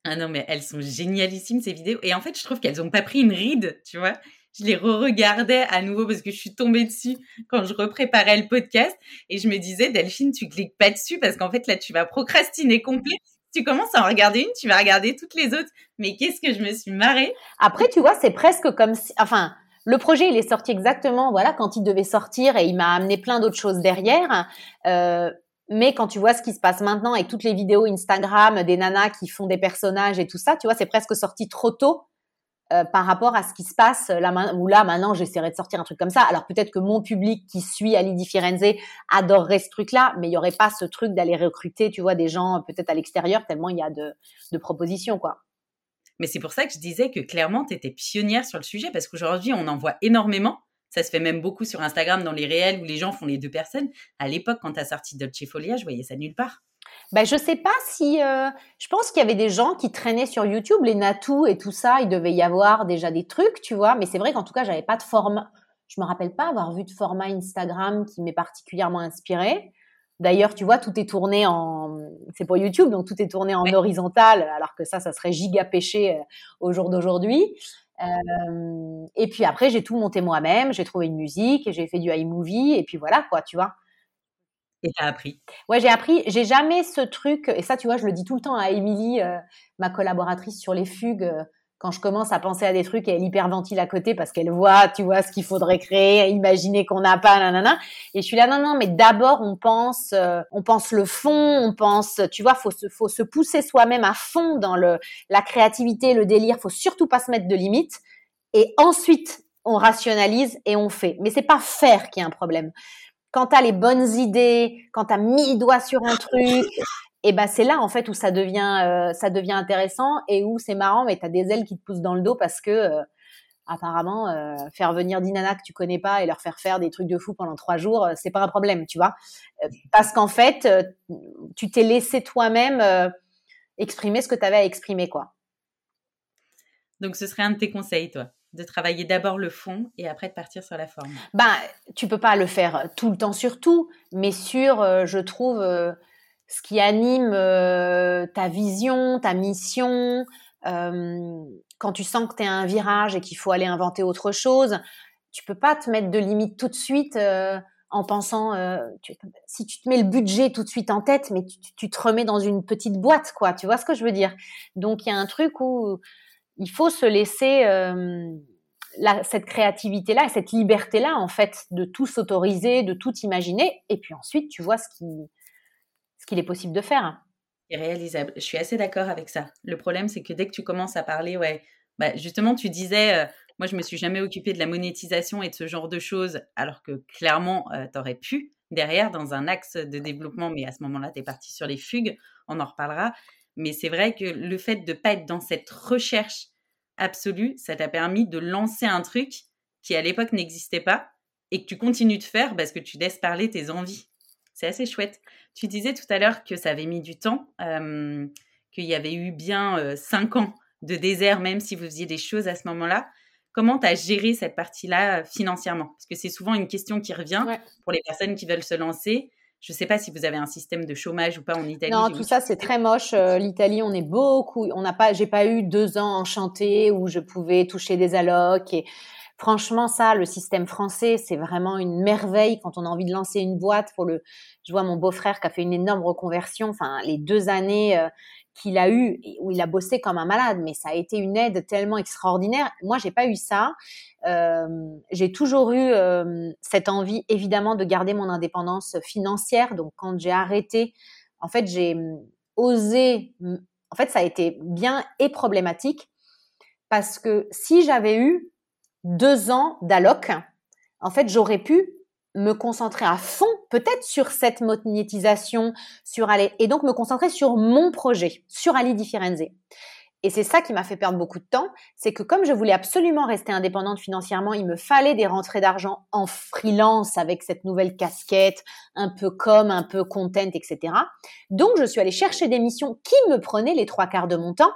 Ah non, mais elles sont génialissimes, ces vidéos. Et en fait, je trouve qu'elles n'ont pas pris une ride, tu vois. Je les re-regardais à nouveau parce que je suis tombée dessus quand je repréparais le podcast. Et je me disais, Delphine, tu cliques pas dessus parce qu'en fait, là, tu vas procrastiner complet tu commences à en regarder une, tu vas regarder toutes les autres. Mais qu'est-ce que je me suis marrée. Après, tu vois, c'est presque comme si, enfin, le projet, il est sorti exactement, voilà, quand il devait sortir et il m'a amené plein d'autres choses derrière. Euh, mais quand tu vois ce qui se passe maintenant avec toutes les vidéos Instagram des nanas qui font des personnages et tout ça, tu vois, c'est presque sorti trop tôt euh, par rapport à ce qui se passe là où là maintenant j'essaierai de sortir un truc comme ça. Alors peut-être que mon public qui suit Ali Firenze adorerait ce truc-là, mais il y aurait pas ce truc d'aller recruter, tu vois, des gens peut-être à l'extérieur tellement il y a de, de propositions quoi. Mais c'est pour ça que je disais que clairement tu étais pionnière sur le sujet parce qu'aujourd'hui on en voit énormément. Ça se fait même beaucoup sur Instagram dans les réels où les gens font les deux personnes. À l'époque, quand tu as sorti Dolce Folia, je voyais ça nulle part. Ben, je sais pas si. Euh, je pense qu'il y avait des gens qui traînaient sur YouTube, les Natou et tout ça. Il devait y avoir déjà des trucs, tu vois. Mais c'est vrai qu'en tout cas, j'avais pas de format. Je me rappelle pas avoir vu de format Instagram qui m'est particulièrement inspiré. D'ailleurs, tu vois, tout est tourné en. C'est pour YouTube, donc tout est tourné en horizontal, alors que ça, ça serait giga péché euh, au jour d'aujourd'hui. Euh, et puis après, j'ai tout monté moi-même. J'ai trouvé une musique, j'ai fait du iMovie, et puis voilà, quoi, tu vois. Et t'as appris. Ouais, j'ai appris. J'ai jamais ce truc, et ça, tu vois, je le dis tout le temps à Émilie, euh, ma collaboratrice sur les fugues, euh, quand je commence à penser à des trucs et elle hyperventile à côté parce qu'elle voit, tu vois, ce qu'il faudrait créer, imaginer qu'on n'a pas, nanana. Et je suis là, non, non, mais d'abord, on pense, euh, on pense le fond, on pense, tu vois, faut se, faut se pousser soi-même à fond dans le, la créativité, le délire. Faut surtout pas se mettre de limites. Et ensuite, on rationalise et on fait. Mais c'est pas faire qui est un problème quand tu as les bonnes idées, quand tu as mis le doigt sur un truc, et ben c'est là en fait où ça devient euh, ça devient intéressant et où c'est marrant mais tu as des ailes qui te poussent dans le dos parce que euh, apparemment euh, faire venir Dinana que tu connais pas et leur faire faire des trucs de fou pendant trois jours c'est pas un problème tu vois. Parce qu'en fait tu t'es laissé toi-même exprimer ce que tu avais à exprimer quoi. Donc ce serait un de tes conseils toi de travailler d'abord le fond et après de partir sur la forme Ben, tu peux pas le faire tout le temps sur tout, mais sur, euh, je trouve, euh, ce qui anime euh, ta vision, ta mission, quand tu sens que tu es à un virage et qu'il faut aller inventer autre chose, tu peux pas te mettre de limite tout de suite en pensant, si tu te mets le budget tout de suite en tête, mais tu, tu, te remets dans une petite boîte, quoi. Tu vois ce que je veux dire? Donc il y a un truc où il faut se laisser euh, cette créativité-là et cette liberté-là, en fait, de tout s'autoriser, de tout imaginer. Et puis ensuite, tu vois ce qui ce qu'il est possible de faire. réalisable. Je suis assez d'accord avec ça. Le problème, c'est que dès que tu commences à parler, ouais, bah, justement, tu disais, euh, moi, je me suis jamais occupée de la monétisation et de ce genre de choses, alors que clairement, euh, tu aurais pu derrière dans un axe de développement, mais à ce moment-là, tu es parti sur les fugues, on en reparlera. Mais c'est vrai que le fait de ne pas être dans cette recherche absolue, ça t'a permis de lancer un truc qui à l'époque n'existait pas et que tu continues de faire parce que tu laisses parler tes envies. C'est assez chouette. Tu disais tout à l'heure que ça avait mis du temps, euh, qu'il y avait eu bien euh, cinq ans de désert, même si vous faisiez des choses à ce moment-là. Comment tu as géré cette partie-là euh, financièrement? Parce que c'est souvent une question qui revient pour les personnes qui veulent se lancer. Je ne sais pas si vous avez un système de chômage ou pas en Italie. Non, tout ça c'est très moche. L'Italie, on est beaucoup. On n'a pas, j'ai pas eu deux ans enchantés où je pouvais toucher des allocs et Franchement, ça, le système français, c'est vraiment une merveille quand on a envie de lancer une boîte. Pour le, je vois mon beau-frère qui a fait une énorme reconversion. Enfin, les deux années euh, qu'il a eu où il a bossé comme un malade, mais ça a été une aide tellement extraordinaire. Moi, j'ai pas eu ça. Euh, j'ai toujours eu euh, cette envie, évidemment, de garder mon indépendance financière. Donc, quand j'ai arrêté, en fait, j'ai hum, osé. Hum, en fait, ça a été bien et problématique parce que si j'avais eu deux ans d'alloc, en fait, j'aurais pu me concentrer à fond, peut-être sur cette monétisation, sur aller, et donc me concentrer sur mon projet, sur Ali Di Firenze. Et c'est ça qui m'a fait perdre beaucoup de temps, c'est que comme je voulais absolument rester indépendante financièrement, il me fallait des rentrées d'argent en freelance avec cette nouvelle casquette, un peu comme, un peu content, etc. Donc je suis allée chercher des missions qui me prenaient les trois quarts de mon temps,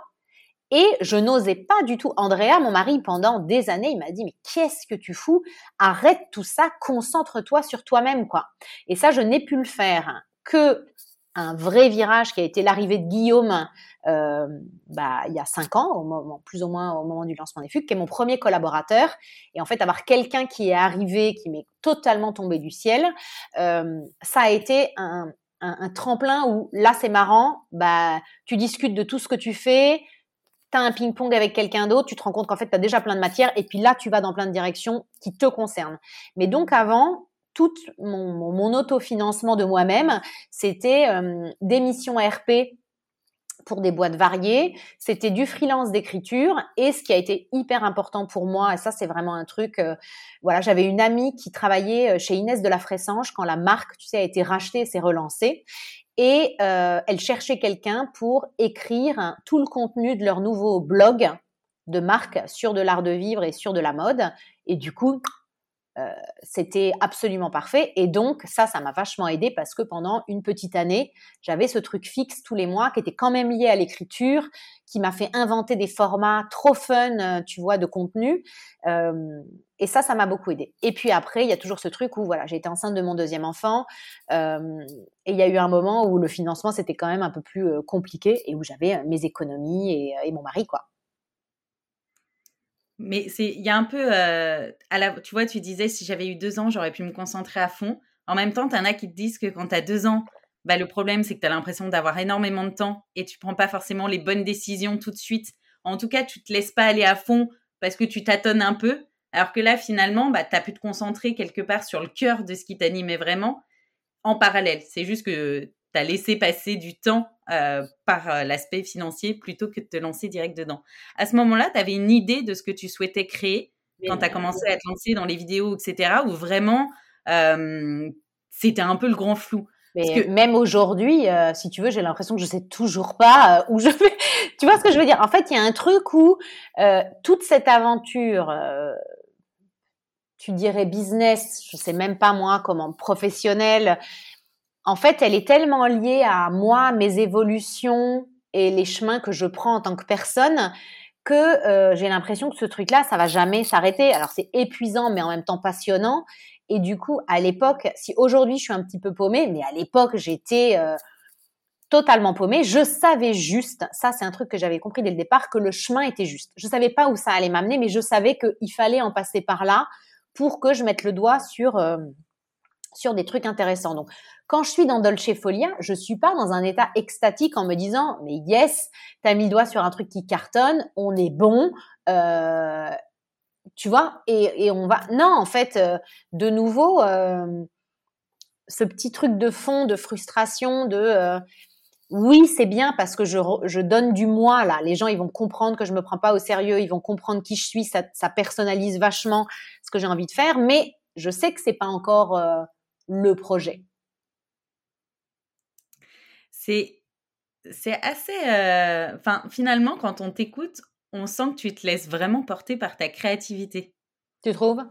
et je n'osais pas du tout. Andrea, mon mari, pendant des années, il m'a dit, mais qu'est-ce que tu fous? Arrête tout ça, concentre-toi sur toi-même, quoi. Et ça, je n'ai pu le faire que un vrai virage qui a été l'arrivée de Guillaume euh, bah, il y a cinq ans, au moment, plus ou moins au moment du lancement des fugues, qui est mon premier collaborateur. Et en fait, avoir quelqu'un qui est arrivé, qui m'est totalement tombé du ciel, euh, ça a été un, un, un tremplin où là, c'est marrant, bah, tu discutes de tout ce que tu fais, tu as un ping-pong avec quelqu'un d'autre, tu te rends compte qu'en fait, tu as déjà plein de matière, et puis là, tu vas dans plein de directions qui te concernent. Mais donc avant, tout mon, mon, autofinancement de moi-même, c'était euh, des missions RP pour des boîtes variées, c'était du freelance d'écriture et ce qui a été hyper important pour moi et ça c'est vraiment un truc euh, voilà, j'avais une amie qui travaillait euh, chez Inès de la Fressange quand la marque, tu sais, a été rachetée et s'est relancée et euh, elle cherchait quelqu'un pour écrire tout le contenu de leur nouveau blog de marque sur de l'art de vivre et sur de la mode. Et du coup, euh, c'était absolument parfait. Et donc, ça, ça m'a vachement aidé parce que pendant une petite année, j'avais ce truc fixe tous les mois qui était quand même lié à l'écriture, qui m'a fait inventer des formats trop fun, euh, tu vois, de contenu. Euh, et ça, ça m'a beaucoup aidé. Et puis après, il y a toujours ce truc où, voilà, j'ai été enceinte de mon deuxième enfant. Euh, et il y a eu un moment où le financement, c'était quand même un peu plus euh, compliqué et où j'avais mes économies et, mon mari, quoi. Mais c'est, il y a un peu, euh, à la, tu vois, tu disais si j'avais eu deux ans, j'aurais pu me concentrer à fond. En même temps, tu en as qui te disent que quand tu as deux ans, bah, le problème, c'est que tu as l'impression d'avoir énormément de temps et tu prends pas forcément les bonnes décisions tout de suite. En tout cas, tu te laisses pas aller à fond parce que tu tâtonnes un peu. Alors que là, finalement, bah, tu as pu te concentrer quelque part sur le cœur de ce qui t'animait vraiment en parallèle. C'est juste que tu as laissé passer du temps euh, par euh, l'aspect financier plutôt que de te lancer direct dedans. À ce moment-là, tu avais une idée de ce que tu souhaitais créer quand tu as commencé à te lancer dans les vidéos, etc., ou vraiment euh, c'était un peu le grand flou? Mais que... même aujourd'hui, si tu veux, j'ai l'impression que je sais toujours pas où je vais. tu vois ce que je veux dire? En fait, il y a un truc où toute cette aventure, tu dirais business, je sais même pas moi comment professionnel, en fait, elle est tellement liée à moi, mes évolutions et les chemins que je prends en tant que personne que euh, j'ai l'impression que ce truc-là, ça va jamais s'arrêter. Alors c'est épuisant, mais en même temps passionnant. Et du coup, à l'époque, si aujourd'hui je suis un petit peu paumée, mais à l'époque j'étais euh, totalement paumée, je savais juste, ça c'est un truc que j'avais compris dès le départ, que le chemin était juste. Je savais pas où ça allait m'amener, mais je savais qu'il fallait en passer par là pour que je mette le doigt sur euh, sur des trucs intéressants. Donc, quand je suis dans Dolce Folia, je suis pas dans un état extatique en me disant mais yes, t'as mis le doigt sur un truc qui cartonne, on est bon, euh, tu vois, et, on va. Non, en fait, euh, de nouveau, ce petit truc de fond, de frustration, de oui, c'est bien parce que je, je, donne du moi là. Les gens, ils vont comprendre que je me prends pas au sérieux, ils vont comprendre qui je suis, ça, ça personnalise vachement ce que j'ai envie de faire. Mais je sais que c'est pas encore euh, le projet. C'est c'est assez. Euh, enfin, finalement, quand on t'écoute, on sent que tu te laisses vraiment porter par ta créativité. Tu trouves?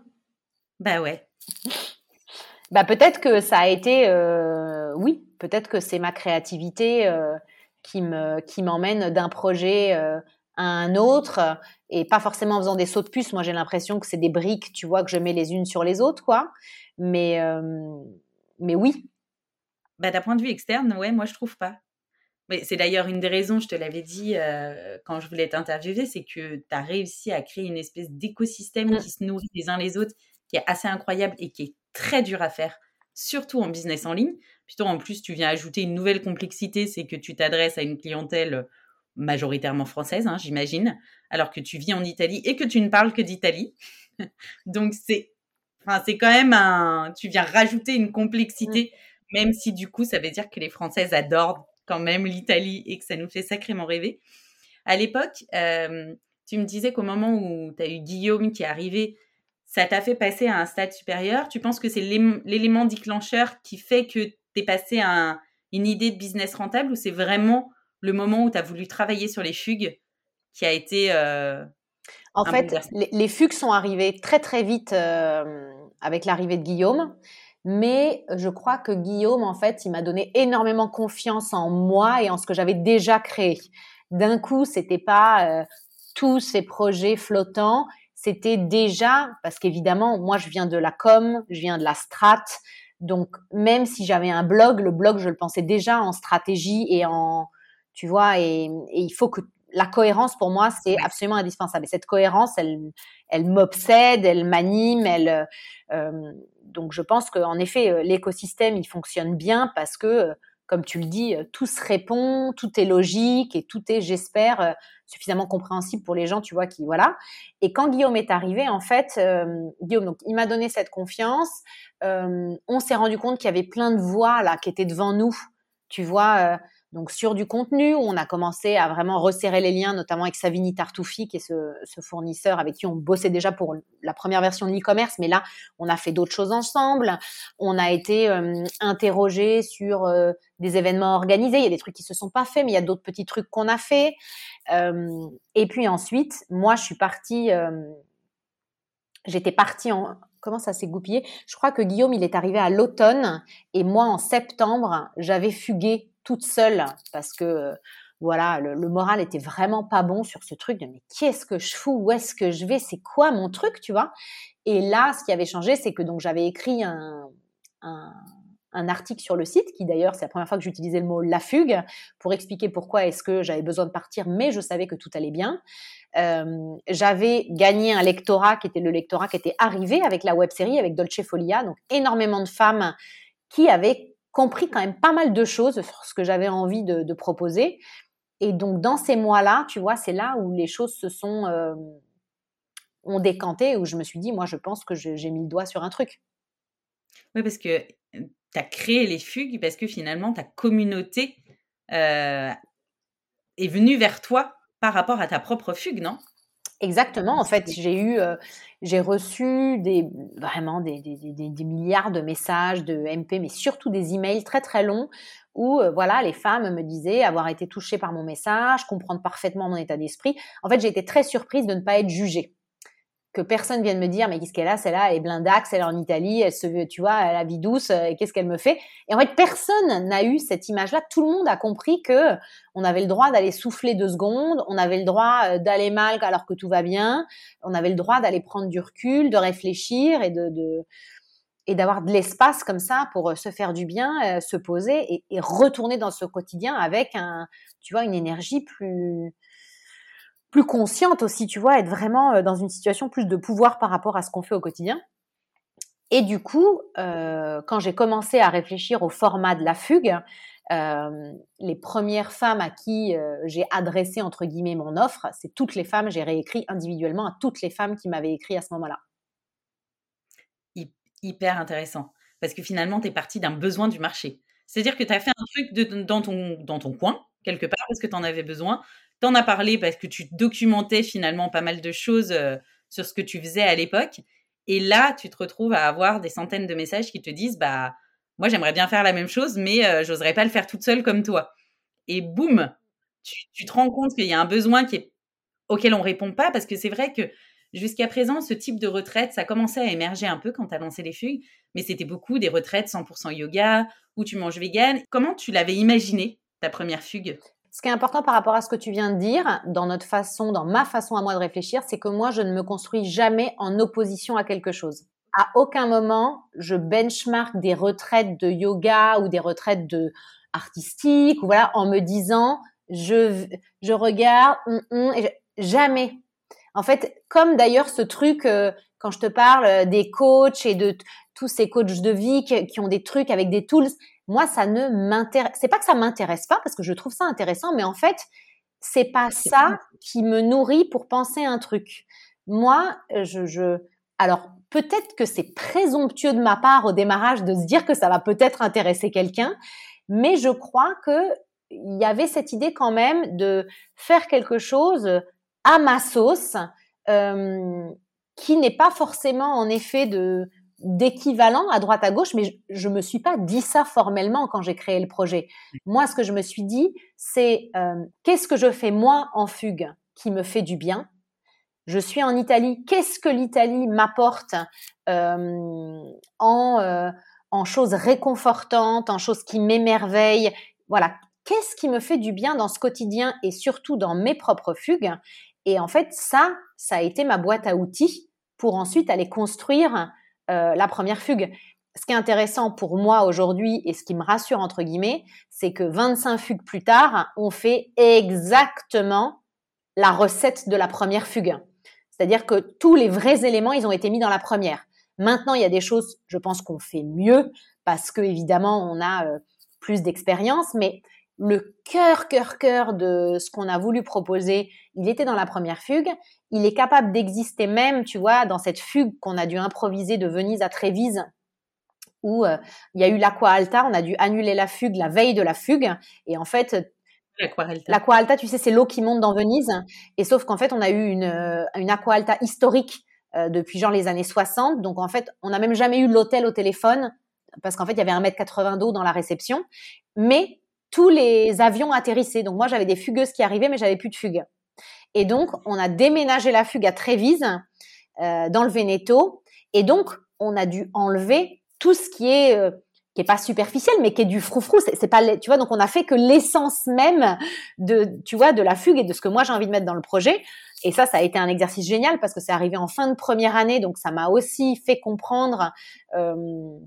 Bah ouais. Bah peut-être que ça a été, euh, oui, peut-être que c'est ma créativité euh, qui me qui m'emmène d'un projet à un autre et pas forcément en faisant des sauts de puce. Moi, j'ai l'impression que c'est des briques, tu vois, que je mets les unes sur les autres, quoi. Mais mais oui. Bah d'un point de vue externe, ouais, moi je trouve pas c'est d'ailleurs une des raisons, je te l'avais dit quand je voulais t'interviewer, c'est que tu as réussi à créer une espèce d'écosystème mmh. qui se nourrit les uns les autres, qui est assez incroyable et qui est très dur à faire, surtout en business en ligne. Plutôt en plus, tu viens ajouter une nouvelle complexité, c'est que tu t'adresses à une clientèle majoritairement française, hein, j'imagine, alors que tu vis en Italie et que tu ne parles que d'Italie. Donc c'est, enfin, c'est quand même un, tu viens rajouter une complexité, mmh. même si du coup ça veut dire que les Françaises adorent quand même l'Italie et que ça nous fait sacrément rêver. À l'époque, euh, tu me disais qu'au moment où tu as eu Guillaume qui est arrivé, ça t'a fait passer à un stade supérieur? Tu penses que c'est l'élément déclencheur qui fait que tu es passé à une idée de business rentable ou c'est vraiment le moment où tu as voulu travailler sur les fugues qui a été... Euh, en fait, les, fugues sont arrivées très très vite euh, avec l'arrivée de Guillaume. Mais je crois que Guillaume, en fait, il m'a donné énormément confiance en moi et en ce que j'avais déjà créé. D'un coup, c'était pas euh, tous ces projets flottants, c'était déjà parce qu'évidemment, moi, je viens de la com, je viens de la strat. Donc, même si j'avais un blog, le blog, je le pensais déjà en stratégie et en, tu vois, et, et il faut que la cohérence pour moi, c'est absolument indispensable. Et cette cohérence, elle, elle m'obsède, elle m'anime, elle. Euh, donc je pense qu'en effet, euh, l'écosystème, il fonctionne bien parce que, euh, comme tu le dis, euh, tout se répond, tout est logique et tout est, j'espère, suffisamment compréhensible pour les gens, tu vois, qui voilà. Et quand Guillaume est arrivé, en fait, Guillaume, donc il m'a donné cette confiance. on s'est rendu compte qu'il y avait plein de voix là qui étaient devant nous, tu vois. Donc sur du contenu, on a commencé à vraiment resserrer les liens, notamment avec Savini Tartoufi, qui est ce, fournisseur avec qui on bossait déjà pour la première version de l'e-commerce, mais là, on a fait d'autres choses ensemble. On a été euh, interrogé sur euh, des événements organisés. Il y a des trucs qui se sont pas faits, mais il y a d'autres petits trucs qu'on a fait. Euh, et puis ensuite, moi, je suis partie. J'étais partie en, comment ça s'est goupillé? Je crois que Guillaume, il est arrivé à l'automne et moi, en septembre, j'avais fugué toute seule parce que voilà, le, moral était vraiment pas bon sur ce truc de mais qu'est-ce que je fous? Où est-ce que je vais? C'est quoi mon truc, tu vois? Et là, ce qui avait changé, c'est que donc j'avais écrit un, un, article sur le site, qui d'ailleurs c'est la première fois que j'utilisais le mot la fugue pour expliquer pourquoi est-ce que j'avais besoin de partir, mais je savais que tout allait bien. Euh, j'avais gagné un lectorat qui était le lectorat qui était arrivé avec la web série, avec Dolce Folia, donc énormément de femmes qui avaient compris quand même pas mal de choses sur ce que j'avais envie de, proposer. Et donc dans ces mois-là, tu vois, c'est là où les choses se sont euh, ont décanté, où je me suis dit, moi, je pense que j'ai mis le doigt sur un truc. Oui, parce que tu as créé les fugues parce que finalement, ta communauté euh, est venue vers toi par rapport à ta propre fugue, non? Exactement. En fait, j'ai eu, euh, j'ai reçu des vraiment des, des, des, des, milliards de messages de MP, mais surtout des emails très très longs où euh, voilà, les femmes me disaient avoir été touchées par mon message, comprendre parfaitement mon état d'esprit. En fait, j'ai été très surprise de ne pas être jugée que personne vienne me dire mais qu'est-ce qu'elle a celle-là elle est blindax elle est en Italie elle se tu vois elle a vie douce euh, et qu'est-ce qu'elle me fait? Et en fait personne n'a eu cette image là tout le monde a compris que on avait le droit d'aller souffler deux secondes on avait le droit euh, d'aller mal alors que tout va bien on avait le droit d'aller prendre du recul de réfléchir et de, de et d'avoir de l'espace comme ça pour euh, se faire du bien se poser et, et retourner dans ce quotidien avec un tu vois une énergie plus plus consciente aussi, tu vois, être vraiment euh, dans une situation plus de pouvoir par rapport à ce qu'on fait au quotidien. Et du coup, euh, quand j'ai commencé à réfléchir au format de la fugue, euh, les premières femmes à qui j'ai adressé entre guillemets mon offre, c'est toutes les femmes. J'ai réécrit individuellement à toutes les femmes qui m'avaient écrit à ce moment-là. Hyper intéressant, parce que finalement, tu es parti d'un besoin du marché. C'est-à-dire que tu as fait un truc dans, ton, dans ton coin, quelque part, parce que tu en avais besoin. Tu en as parlé parce que tu documentais finalement pas mal de choses euh, sur ce que tu faisais à l'époque. Et là, tu te retrouves à avoir des centaines de messages qui te disent bah moi j'aimerais bien faire la même chose, mais euh, j'oserais pas le faire toute seule comme toi. Et boum, tu, te rends compte qu'il y a un besoin auquel on répond pas parce que c'est vrai que jusqu'à présent, ce type de retraite, ça commençait à émerger un peu quand tu as lancé les fugues, mais c'était beaucoup des retraites 100% yoga où tu manges vegan. Comment tu l'avais imaginé ta première fugue? Ce qui est important par rapport à ce que tu viens de dire, dans notre façon, dans ma façon à moi de réfléchir, c'est que moi, je ne me construis jamais en opposition à quelque chose. À aucun moment, je benchmark des retraites de yoga ou des retraites de artistiques, ou voilà, en me disant, je, je regarde, jamais. En fait, comme d'ailleurs ce truc, euh, quand je te parle euh, des coachs et de tous ces coachs de vie qui ont des trucs avec des tools, moi, ça ne m'intéresse. C'est pas que ça m'intéresse pas parce que je trouve ça intéressant, mais en fait, c'est pas ça qui me nourrit pour penser un truc. Moi, je, je... alors peut-être que c'est présomptueux de ma part au démarrage de se dire que ça va peut-être intéresser quelqu'un, mais je crois que il y avait cette idée quand même de faire quelque chose à ma sauce, euh, qui n'est pas forcément en effet de d'équivalent à droite à gauche, mais je, ne me suis pas dit ça formellement quand j'ai créé le projet. Moi, ce que je me suis dit, c'est euh, qu'est-ce que je fais moi en fugue qui me fait du bien? Je suis en Italie. Qu'est-ce que l'Italie m'apporte euh, en euh, en choses réconfortantes, en choses qui m'émerveillent? Voilà, qu'est-ce qui me fait du bien dans ce quotidien et surtout dans mes propres fugues? Et en fait, ça, ça a été ma boîte à outils pour ensuite aller construire euh, la première fugue. Ce qui est intéressant pour moi aujourd'hui et ce qui me rassure entre guillemets, c'est que 25 fugues plus tard, on fait exactement la recette de la première fugue. C'est-à-dire que tous les vrais éléments, ils ont été mis dans la première. Maintenant, il y a des choses, je pense qu'on fait mieux parce que évidemment, on a euh, plus d'expérience, mais le cœur, cœur, cœur de ce qu'on a voulu proposer, il était dans la première fugue. Il est capable d'exister même, tu vois, dans cette fugue qu'on a dû improviser de Venise à Trévise, où euh, il y a eu l'Aqua Alta. On a dû annuler la fugue la veille de la fugue. Et en fait, l'Aqua Alta, tu sais, c'est l'eau qui monte dans Venise. Et sauf qu'en fait, on a eu une, euh, une Aqua Alta historique euh, depuis genre les années 60. Donc en fait, on n'a même jamais eu l'hôtel au téléphone parce qu'en fait, il y avait un mètre 80 d'eau dans la réception. Mais tous les avions atterrissaient. Donc moi, j'avais des fugueuses qui arrivaient, mais j'avais plus de fugue. Et donc, on a déménagé la fugue à Trévise, euh, dans le Veneto. Et donc, on a dû enlever tout ce qui est euh, qui est pas superficiel, mais qui est du froufrou. C'est, pas, tu vois, donc on a fait que l'essence même de, tu vois, de la fugue et de ce que moi j'ai envie de mettre dans le projet. Et ça, ça a été un exercice génial parce que c'est arrivé en fin de première année, donc ça m'a aussi fait comprendre, euh,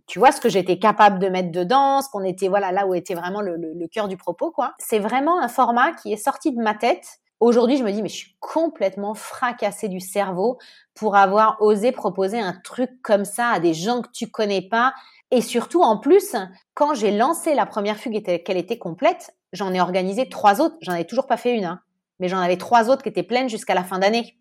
tu vois, ce que j'étais capable de mettre dedans, ce qu'on était, voilà, là où était vraiment le, le, cœur du propos, quoi. C'est vraiment un format qui est sorti de ma tête. Aujourd'hui, je me dis, mais je suis complètement fracassée du cerveau pour avoir osé proposer un truc comme ça à des gens que tu connais pas. Et surtout, en plus, quand j'ai lancé la première fugue et qu'elle était complète, j'en ai organisé trois autres. J'en ai toujours pas fait une. Hein mais j'en avais trois autres qui étaient pleines jusqu'à la fin d'année.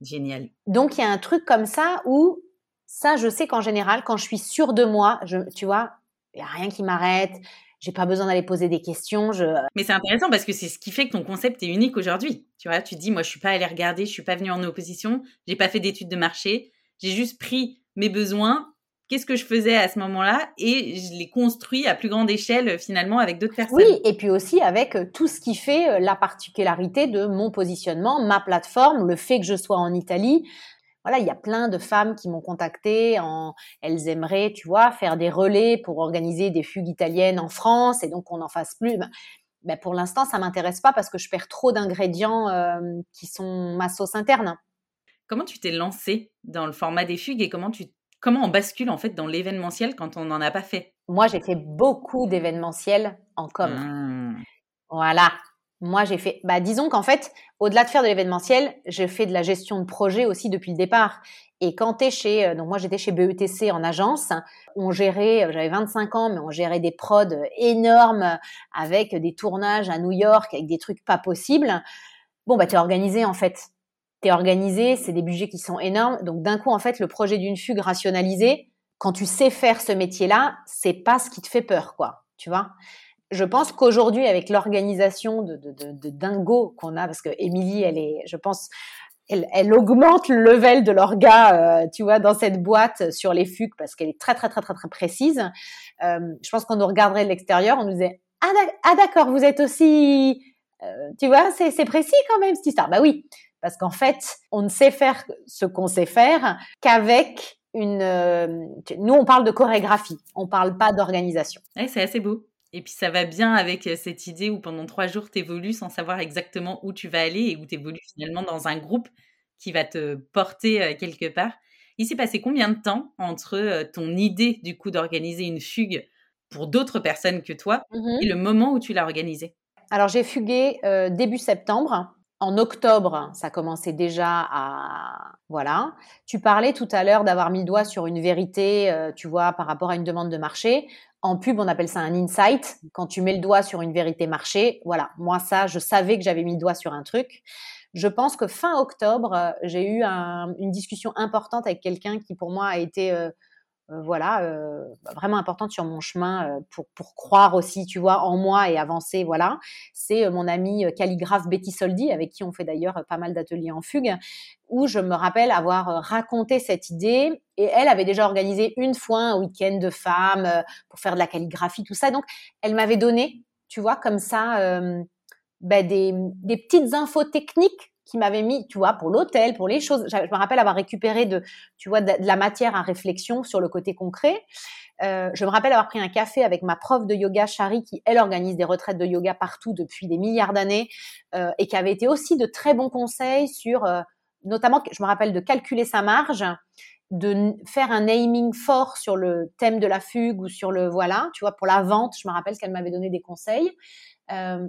Génial. Donc il y a un truc comme ça où ça, je sais qu'en général, quand je suis sûre de moi, je, tu vois, il y a rien qui m'arrête. J'ai pas besoin d'aller poser des questions. Je... Mais c'est intéressant parce que c'est ce qui fait que ton concept est unique aujourd'hui. Tu vois, tu te dis, moi, je suis pas allée regarder, je suis pas venue en opposition, j'ai pas fait d'études de marché, j'ai juste pris mes besoins qu'est-ce que je faisais à ce moment-là? Et je l'ai construit à plus grande échelle finalement avec d'autres personnes. Oui, et puis aussi avec euh, tout ce qui fait euh, la particularité de mon positionnement, ma plateforme, le fait que je sois en Italie. Voilà, il y a plein de femmes qui m'ont contacté en elles aimeraient, tu vois, faire des relais pour organiser des fugues italiennes en France et donc qu'on n'en fasse plus. Ben, ben, pour l'instant, ça m'intéresse pas parce que je perds trop d'ingrédients euh, qui sont ma sauce interne. Comment tu t'es lancé dans le format des fugues et comment tu comment on bascule en fait dans l'événementiel quand on n'en a pas fait? Moi, j'ai fait beaucoup d'événementiels en com. Mmh. Voilà. Moi, j'ai fait, bah, disons qu'en fait, au-delà de faire de l'événementiel, je fais de la gestion de projet aussi depuis le départ. Et quand tu es chez, euh, donc moi j'étais chez BETC en agence, on gérait, euh, j'avais 25 ans, mais on gérait des prods énormes avec des tournages à New York, avec des trucs pas possibles. Bon, bah, tu es organisé en fait t'es organisé, c'est des budgets qui sont énormes. Donc d'un coup, en fait, le projet d'une fugue rationalisée, quand tu sais faire ce métier-là, c'est pas ce qui te fait peur, quoi. tu vois? Je pense qu'aujourd'hui, avec l'organisation de, dingo qu'on a, parce que Émilie, elle est, je pense, elle, augmente le level de l'orga, euh, tu vois, dans cette boîte sur les fugues parce qu'elle est très, très, très, très, très précise. Euh, je pense qu'on nous regarderait de l'extérieur, on nous disait ah, ah d'accord, vous êtes aussi, euh, tu vois, c'est précis quand même cette histoire. Bah oui, parce qu'en fait, on ne sait faire ce qu'on sait faire qu'avec une. nous, on parle de chorégraphie, on parle pas d'organisation. c'est assez beau. Et puis ça va bien avec cette idée où pendant trois jours, tu évolues sans savoir exactement où tu vas aller et où tu évolues finalement dans un groupe qui va te porter quelque part. Il s'est passé combien de temps entre ton idée du coup d'organiser une fugue pour d'autres personnes que toi mmh et le moment où tu l'as organisée Alors j'ai fugué début septembre. En octobre, ça commençait déjà à voilà. Tu parlais tout à l'heure d'avoir mis le doigt sur une vérité, tu vois, par rapport à une demande de marché. En pub, on appelle ça un insight. Quand tu mets le doigt sur une vérité marché, voilà. Moi, ça, je savais que j'avais mis le doigt sur un truc. Je pense que fin octobre, j'ai eu une discussion importante avec quelqu'un qui, pour moi, a été euh, euh, voilà, euh, vraiment importante sur mon chemin euh, pour, pour croire aussi, tu vois, en moi et avancer, voilà. C'est mon amie calligraphe Betty Soldi, avec qui on fait d'ailleurs pas mal d'ateliers en fugue, où je me rappelle avoir raconté cette idée et elle avait déjà organisé une fois un week-end de femmes pour faire de la calligraphie, tout ça. Donc, elle m'avait donné, tu vois, comme ça, ben, des, des petites infos techniques qui m'avait mis, tu vois, pour l'hôtel, pour les choses. Je me rappelle avoir récupéré de, tu vois, de, la matière à réflexion sur le côté concret. Euh, je me rappelle avoir pris un café avec ma prof de yoga, Chari, qui elle organise des retraites de yoga partout depuis des milliards d'années euh, et qui avait été aussi de très bons conseils sur, euh, notamment, je me rappelle de calculer sa marge, de faire un naming fort sur le thème de la fugue ou sur le voilà, tu vois, pour la vente. Je me rappelle qu'elle m'avait donné des conseils.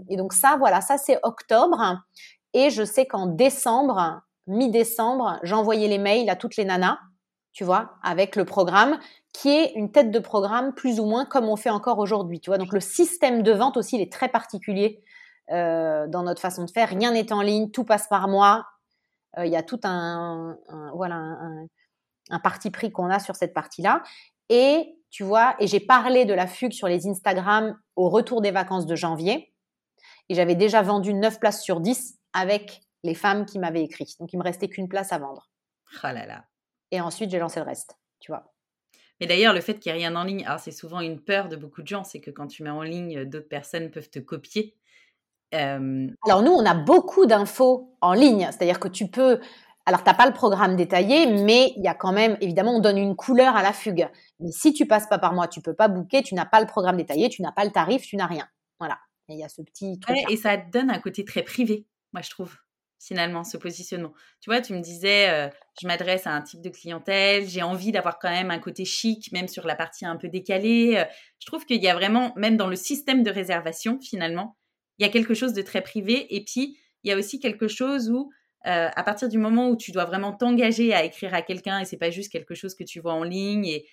Et donc ça, voilà, ça c'est octobre. Et je sais qu'en décembre, mi-décembre, j'envoyais les mails à toutes les nanas, tu vois, avec le programme, qui est une tête de programme plus ou moins comme on fait encore aujourd'hui, tu vois. Donc le système de vente aussi, il est très particulier euh, dans notre façon de faire. Rien n'est en ligne, tout passe par moi. Euh, il y a tout un, voilà, un, un parti pris qu'on a sur cette partie-là. Et tu vois, et j'ai parlé de la fugue sur les Instagram au retour des vacances de janvier. Et j'avais déjà vendu 9 places sur 10 avec les femmes qui m'avaient écrit. Donc, il me restait qu'une place à vendre. Oh là là. Et ensuite, j'ai lancé le reste, tu vois. Mais d'ailleurs, le fait qu'il n'y ait rien en ligne, alors c'est souvent une peur de beaucoup de gens, c'est que quand tu mets en ligne, d'autres personnes peuvent te copier. Alors nous, on a beaucoup d'infos en ligne, c'est-à-dire que tu peux... Alors, tu n'as pas le programme détaillé, mais il y a quand même, évidemment, on donne une couleur à la fugue. Mais si tu passes pas par moi, tu peux pas booker, tu n'as pas le programme détaillé, tu n'as pas le tarif, tu n'as rien. Voilà. il y a ce petit truc. et ça te donne un côté très privé moi, je trouve, finalement, ce positionnement. Tu vois, tu me disais, euh, je m'adresse à un type de clientèle, j'ai envie d'avoir quand même un côté chic, même sur la partie un peu décalée. Euh. je trouve qu'il y a vraiment, même dans le système de réservation, finalement, il y a quelque chose de très privé. Et puis, il y a aussi quelque chose où, euh, à partir du moment où tu dois vraiment t'engager à écrire à quelqu'un et c'est pas juste quelque chose que tu vois en ligne, et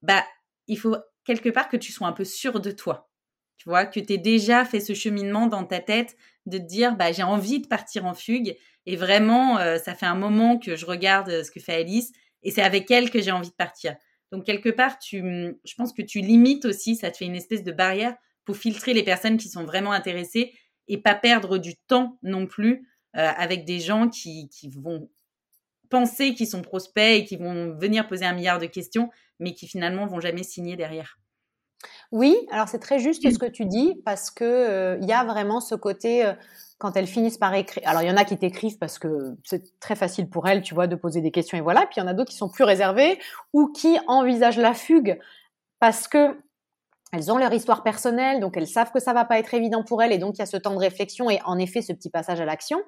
bah, il faut quelque part que tu sois un peu sûr de toi. Tu vois, que tu aies déjà fait ce cheminement dans ta tête de te dire, bah, j'ai envie de partir en fugue. Et vraiment, euh, ça fait un moment que je regarde euh, ce que fait Alice et c'est avec elle que j'ai envie de partir. Donc, quelque part, tu, je pense que tu limites aussi, ça te fait une espèce de barrière pour filtrer les personnes qui sont vraiment intéressées et pas perdre du temps non plus euh, avec des gens qui, qui vont penser qu'ils sont prospects et qui vont venir poser un milliard de questions, mais qui finalement vont jamais signer derrière. Oui, alors c'est très juste ce que tu dis parce que euh, il y a vraiment ce côté euh, quand elles finissent par écrire. Alors il y en a qui t'écrivent parce que c'est très facile pour elles, tu vois, de poser des questions et voilà. Puis il y en a d'autres qui sont plus réservées ou qui envisagent la fugue parce que elles ont leur histoire personnelle, donc elles savent que ça va pas être évident pour elles et donc il y a ce temps de réflexion et en effet ce petit passage à l'action.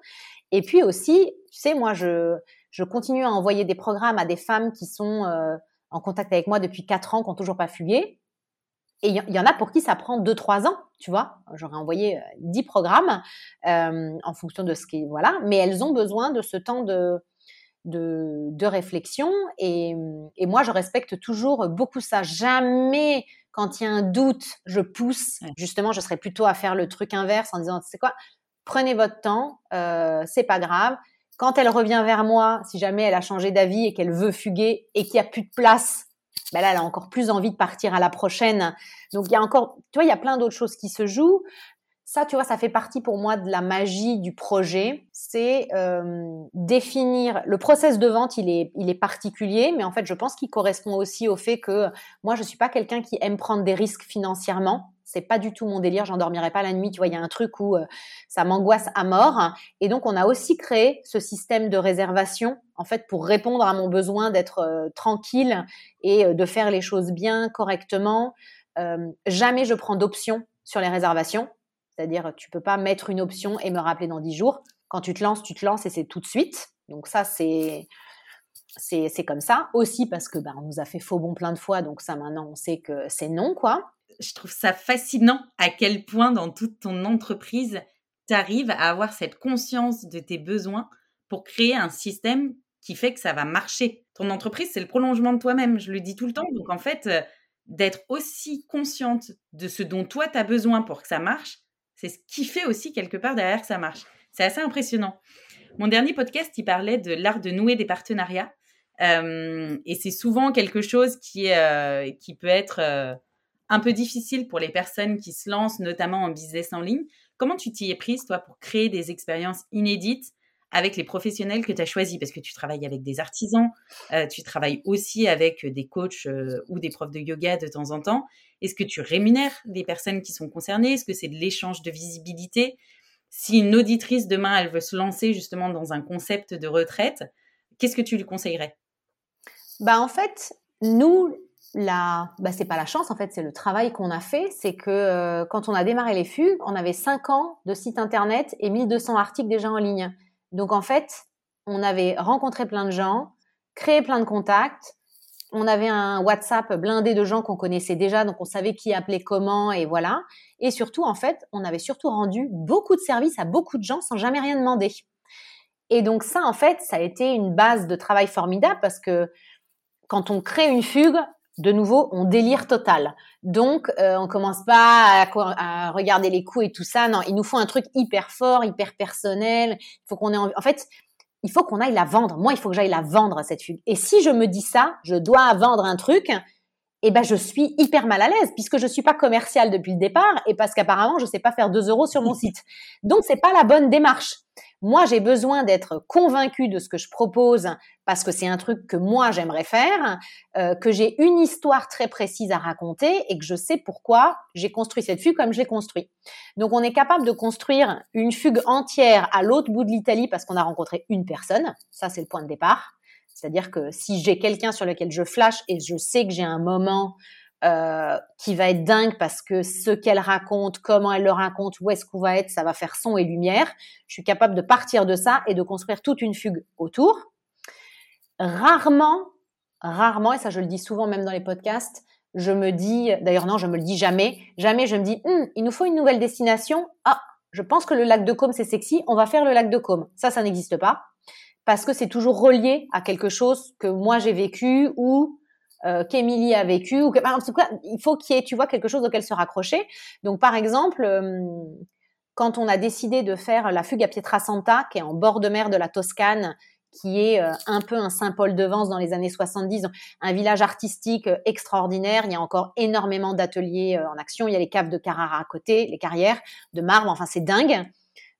Et puis aussi, tu sais, moi je je continue à envoyer des programmes à des femmes qui sont euh, en contact avec moi depuis quatre ans, qui n'ont toujours pas fugué et il y, en a pour qui ça prend 2-3 ans, tu vois. J'aurais envoyé 10 euh, programmes euh, en fonction de ce qui voilà, mais elles ont besoin de ce temps de de, de réflexion et, et, moi je respecte toujours beaucoup ça. Jamais quand il y a un doute, je pousse. Justement, je serais plutôt à faire le truc inverse en disant c'est quoi Prenez votre temps, euh, c'est pas grave. Quand elle revient vers moi, si jamais elle a changé d'avis et qu'elle veut fuguer et qu'il n'y a plus de place ben là, elle a encore plus envie de partir à la prochaine. Donc, il y a encore, tu vois, il y a plein d'autres choses qui se jouent. Ça, tu vois, ça fait partie pour moi de la magie du projet. C'est euh, définir le process de vente. Il est, il est particulier, mais en fait, je pense qu'il correspond aussi au fait que moi, je suis pas quelqu'un qui aime prendre des risques financièrement. C'est pas du tout mon délire. J'endormirai pas la nuit. Tu vois, il y a un truc où euh, ça m'angoisse à mort. Et donc, on a aussi créé ce système de réservation, en fait, pour répondre à mon besoin d'être euh, tranquille et de faire les choses bien, correctement. jamais je prends d'options sur les réservations c'est-à-dire, tu peux pas mettre une option et me rappeler dans 10 jours. Quand tu te lances, tu te lances et c'est tout de suite. Donc ça, c'est c'est comme ça. Aussi parce que ben, on nous a fait faux bon plein de fois, donc ça maintenant on sait que c'est non quoi. Je trouve ça fascinant à quel point dans toute ton entreprise, tu arrives à avoir cette conscience de tes besoins pour créer un système qui fait que ça va marcher. Ton entreprise, c'est le prolongement de toi-même, je le dis tout le temps. Donc en fait, euh, d'être aussi consciente de ce dont toi tu as besoin pour que ça marche, c'est ce qui fait aussi quelque part derrière que ça marche. C'est assez impressionnant. Mon dernier podcast, il parlait de l'art de nouer des partenariats. Euh, et c'est souvent quelque chose qui, euh, qui peut être euh, un peu difficile pour les personnes qui se lancent, notamment en business en ligne. Comment tu t'y es prise, toi, pour créer des expériences inédites avec les professionnels que tu as choisis Parce que tu travailles avec des artisans, tu travailles aussi avec des coachs ou des profs de yoga de temps en temps. Est-ce que tu rémunères les personnes qui sont concernées? Est-ce que c'est de l'échange de visibilité? Si une auditrice demain, elle veut se lancer justement dans un concept de retraite, qu'est-ce que tu lui conseillerais? Bah en fait, nous, la, bah c'est pas la chance en fait, c'est le travail qu'on a fait. C'est que euh, quand on a démarré les fugues, on avait 5 ans de site internet et 1200 articles déjà en ligne. Donc en fait, on avait rencontré plein de gens, créé plein de contacts, on avait un WhatsApp blindé de gens qu'on connaissait déjà, donc on savait qui appelait comment et voilà. Et surtout, en fait, on avait surtout rendu beaucoup de services à beaucoup de gens sans jamais rien demander. Et donc ça, en fait, ça a été une base de travail formidable parce que quand on crée une fugue, de nouveau, on délire total. Donc, euh, on commence pas à, regarder les coups et tout ça. Non, il nous faut un truc hyper fort, hyper personnel. Il faut qu'on ait. En fait, il faut qu'on aille la vendre. Moi, il faut que j'aille la vendre, cette fugue. Et si je me dis ça, je dois vendre un truc, eh ben, je suis hyper mal à l'aise puisque je suis pas commerciale depuis le départ et parce qu'apparemment, je sais pas faire 2 euros sur mon site. Donc, c'est pas la bonne démarche. Moi, j'ai besoin d'être convaincue de ce que je propose parce que c'est un truc que moi j'aimerais faire, euh, que j'ai une histoire très précise à raconter et que je sais pourquoi j'ai construit cette fugue comme je l'ai construit. Donc, on est capable de construire une fugue entière à l'autre bout de l'Italie parce qu'on a rencontré une personne. Ça, c'est le point de départ. C'est-à-dire que si j'ai quelqu'un sur lequel je flash et je sais que j'ai un moment euh, qui va être dingue parce que ce qu'elle raconte, comment elle le raconte, où est-ce qu'on va être, ça va faire son et lumière. Je suis capable de partir de ça et de construire toute une fugue autour. Rarement, rarement, et ça je le dis souvent même dans les podcasts, je me dis, d'ailleurs non, je me le dis jamais, jamais je me dis, hum, il nous faut une nouvelle destination. Ah, je pense que le lac de Côme c'est sexy, on va faire le lac de Côme. Ça, ça n'existe pas parce que c'est toujours relié à quelque chose que moi j'ai vécu ou euh, qu'Emilie a vécu ou que, en tout cas, il faut qu'il y ait, tu vois, quelque chose auquel se raccrocher. Donc, par exemple, euh, quand on a décidé de faire la fugue à Pietrasanta, qui est en bord de mer de la Toscane, qui est euh, un peu un Saint-Paul-de-Vence dans les années 70, un village artistique extraordinaire. Il y a encore énormément d'ateliers en action. Il y a les caves de Carrara à côté, les carrières de marbre. Enfin, c'est dingue.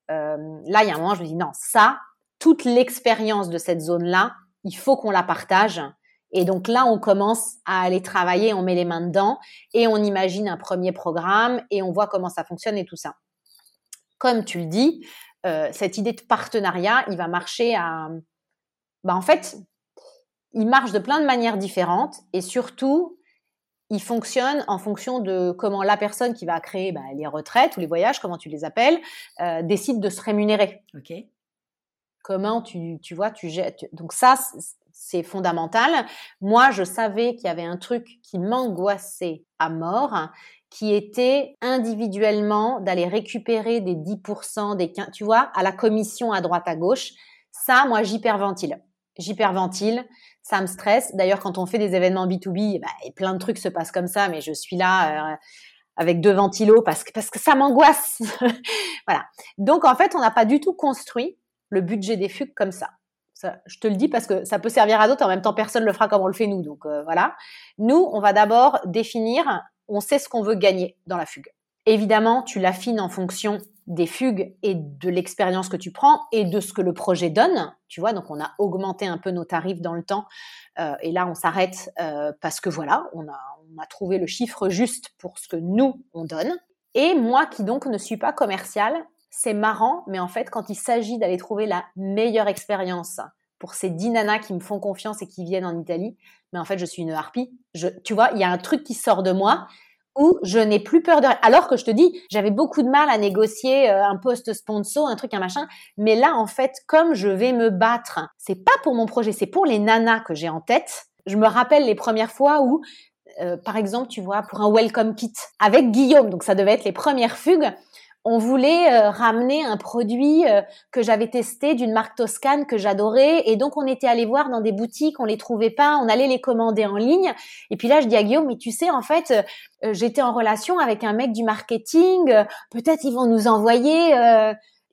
là, il y a un moment, je me dis non, ça, toute l'expérience de cette zone-là, il faut qu'on la partage et donc là, on commence à aller travailler, on met les mains dedans et on imagine un premier programme et on voit comment ça fonctionne et tout ça. Comme tu le dis, euh, cette idée de partenariat, il va marcher à... Bah, en fait, il marche de plein de manières différentes et surtout, il fonctionne en fonction de comment la personne qui va créer bah, les retraites ou les voyages, comment tu les appelles, euh, décide de se rémunérer. Ok. Comment tu, tu vois, tu jettes. Donc ça, c'est fondamental. Moi, je savais qu'il y avait un truc qui m'angoissait à mort, qui était individuellement d'aller récupérer des 10%, des 15, tu vois, à la commission à droite à gauche. Ça, moi, j'hyperventile. J'hyperventile, ça me stresse. D'ailleurs, quand on fait des événements B2B, bah, plein de trucs se passent comme ça, mais je suis là euh, avec deux ventilos parce que, parce que ça m'angoisse. voilà. Donc, en fait, on n'a pas du tout construit le budget des fugues comme ça je te le dis parce que ça peut servir à d'autres. En même temps, personne ne le fera comme on le fait nous. Donc euh, voilà. Nous, on va d'abord définir, on sait ce qu'on veut gagner dans la fugue. Évidemment, tu l'affines en fonction des fugues et de l'expérience que tu prends et de ce que le projet donne. Tu vois, donc on a augmenté un peu nos tarifs dans le temps. Euh, et là, on s'arrête euh, parce que voilà, on a, on a trouvé le chiffre juste pour ce que nous, on donne. Et moi qui donc ne suis pas commerciale, c'est marrant, mais en fait, quand il s'agit d'aller trouver la meilleure expérience pour ces dix nanas qui me font confiance et qui viennent en Italie, mais en fait, je suis une harpie. Tu vois, il y a un truc qui sort de moi où je n'ai plus peur de alors que je te dis j'avais beaucoup de mal à négocier euh, un poste sponsor un truc un machin. Mais là en fait comme je vais me battre c'est pas pour mon projet c'est pour les nanas que j'ai en tête. Je me rappelle les premières fois où euh, par exemple tu vois pour un welcome kit avec Guillaume donc ça devait être les premières fugues on voulait euh, ramener un produit euh, que j'avais testé d'une marque toscane que j'adorais. Et donc on était allé voir dans des boutiques, on les trouvait pas, on allait les commander en ligne. Et puis là je dis à Guillaume mais tu sais en fait euh, j'étais en relation avec un mec du marketing, peut-être ils vont nous envoyer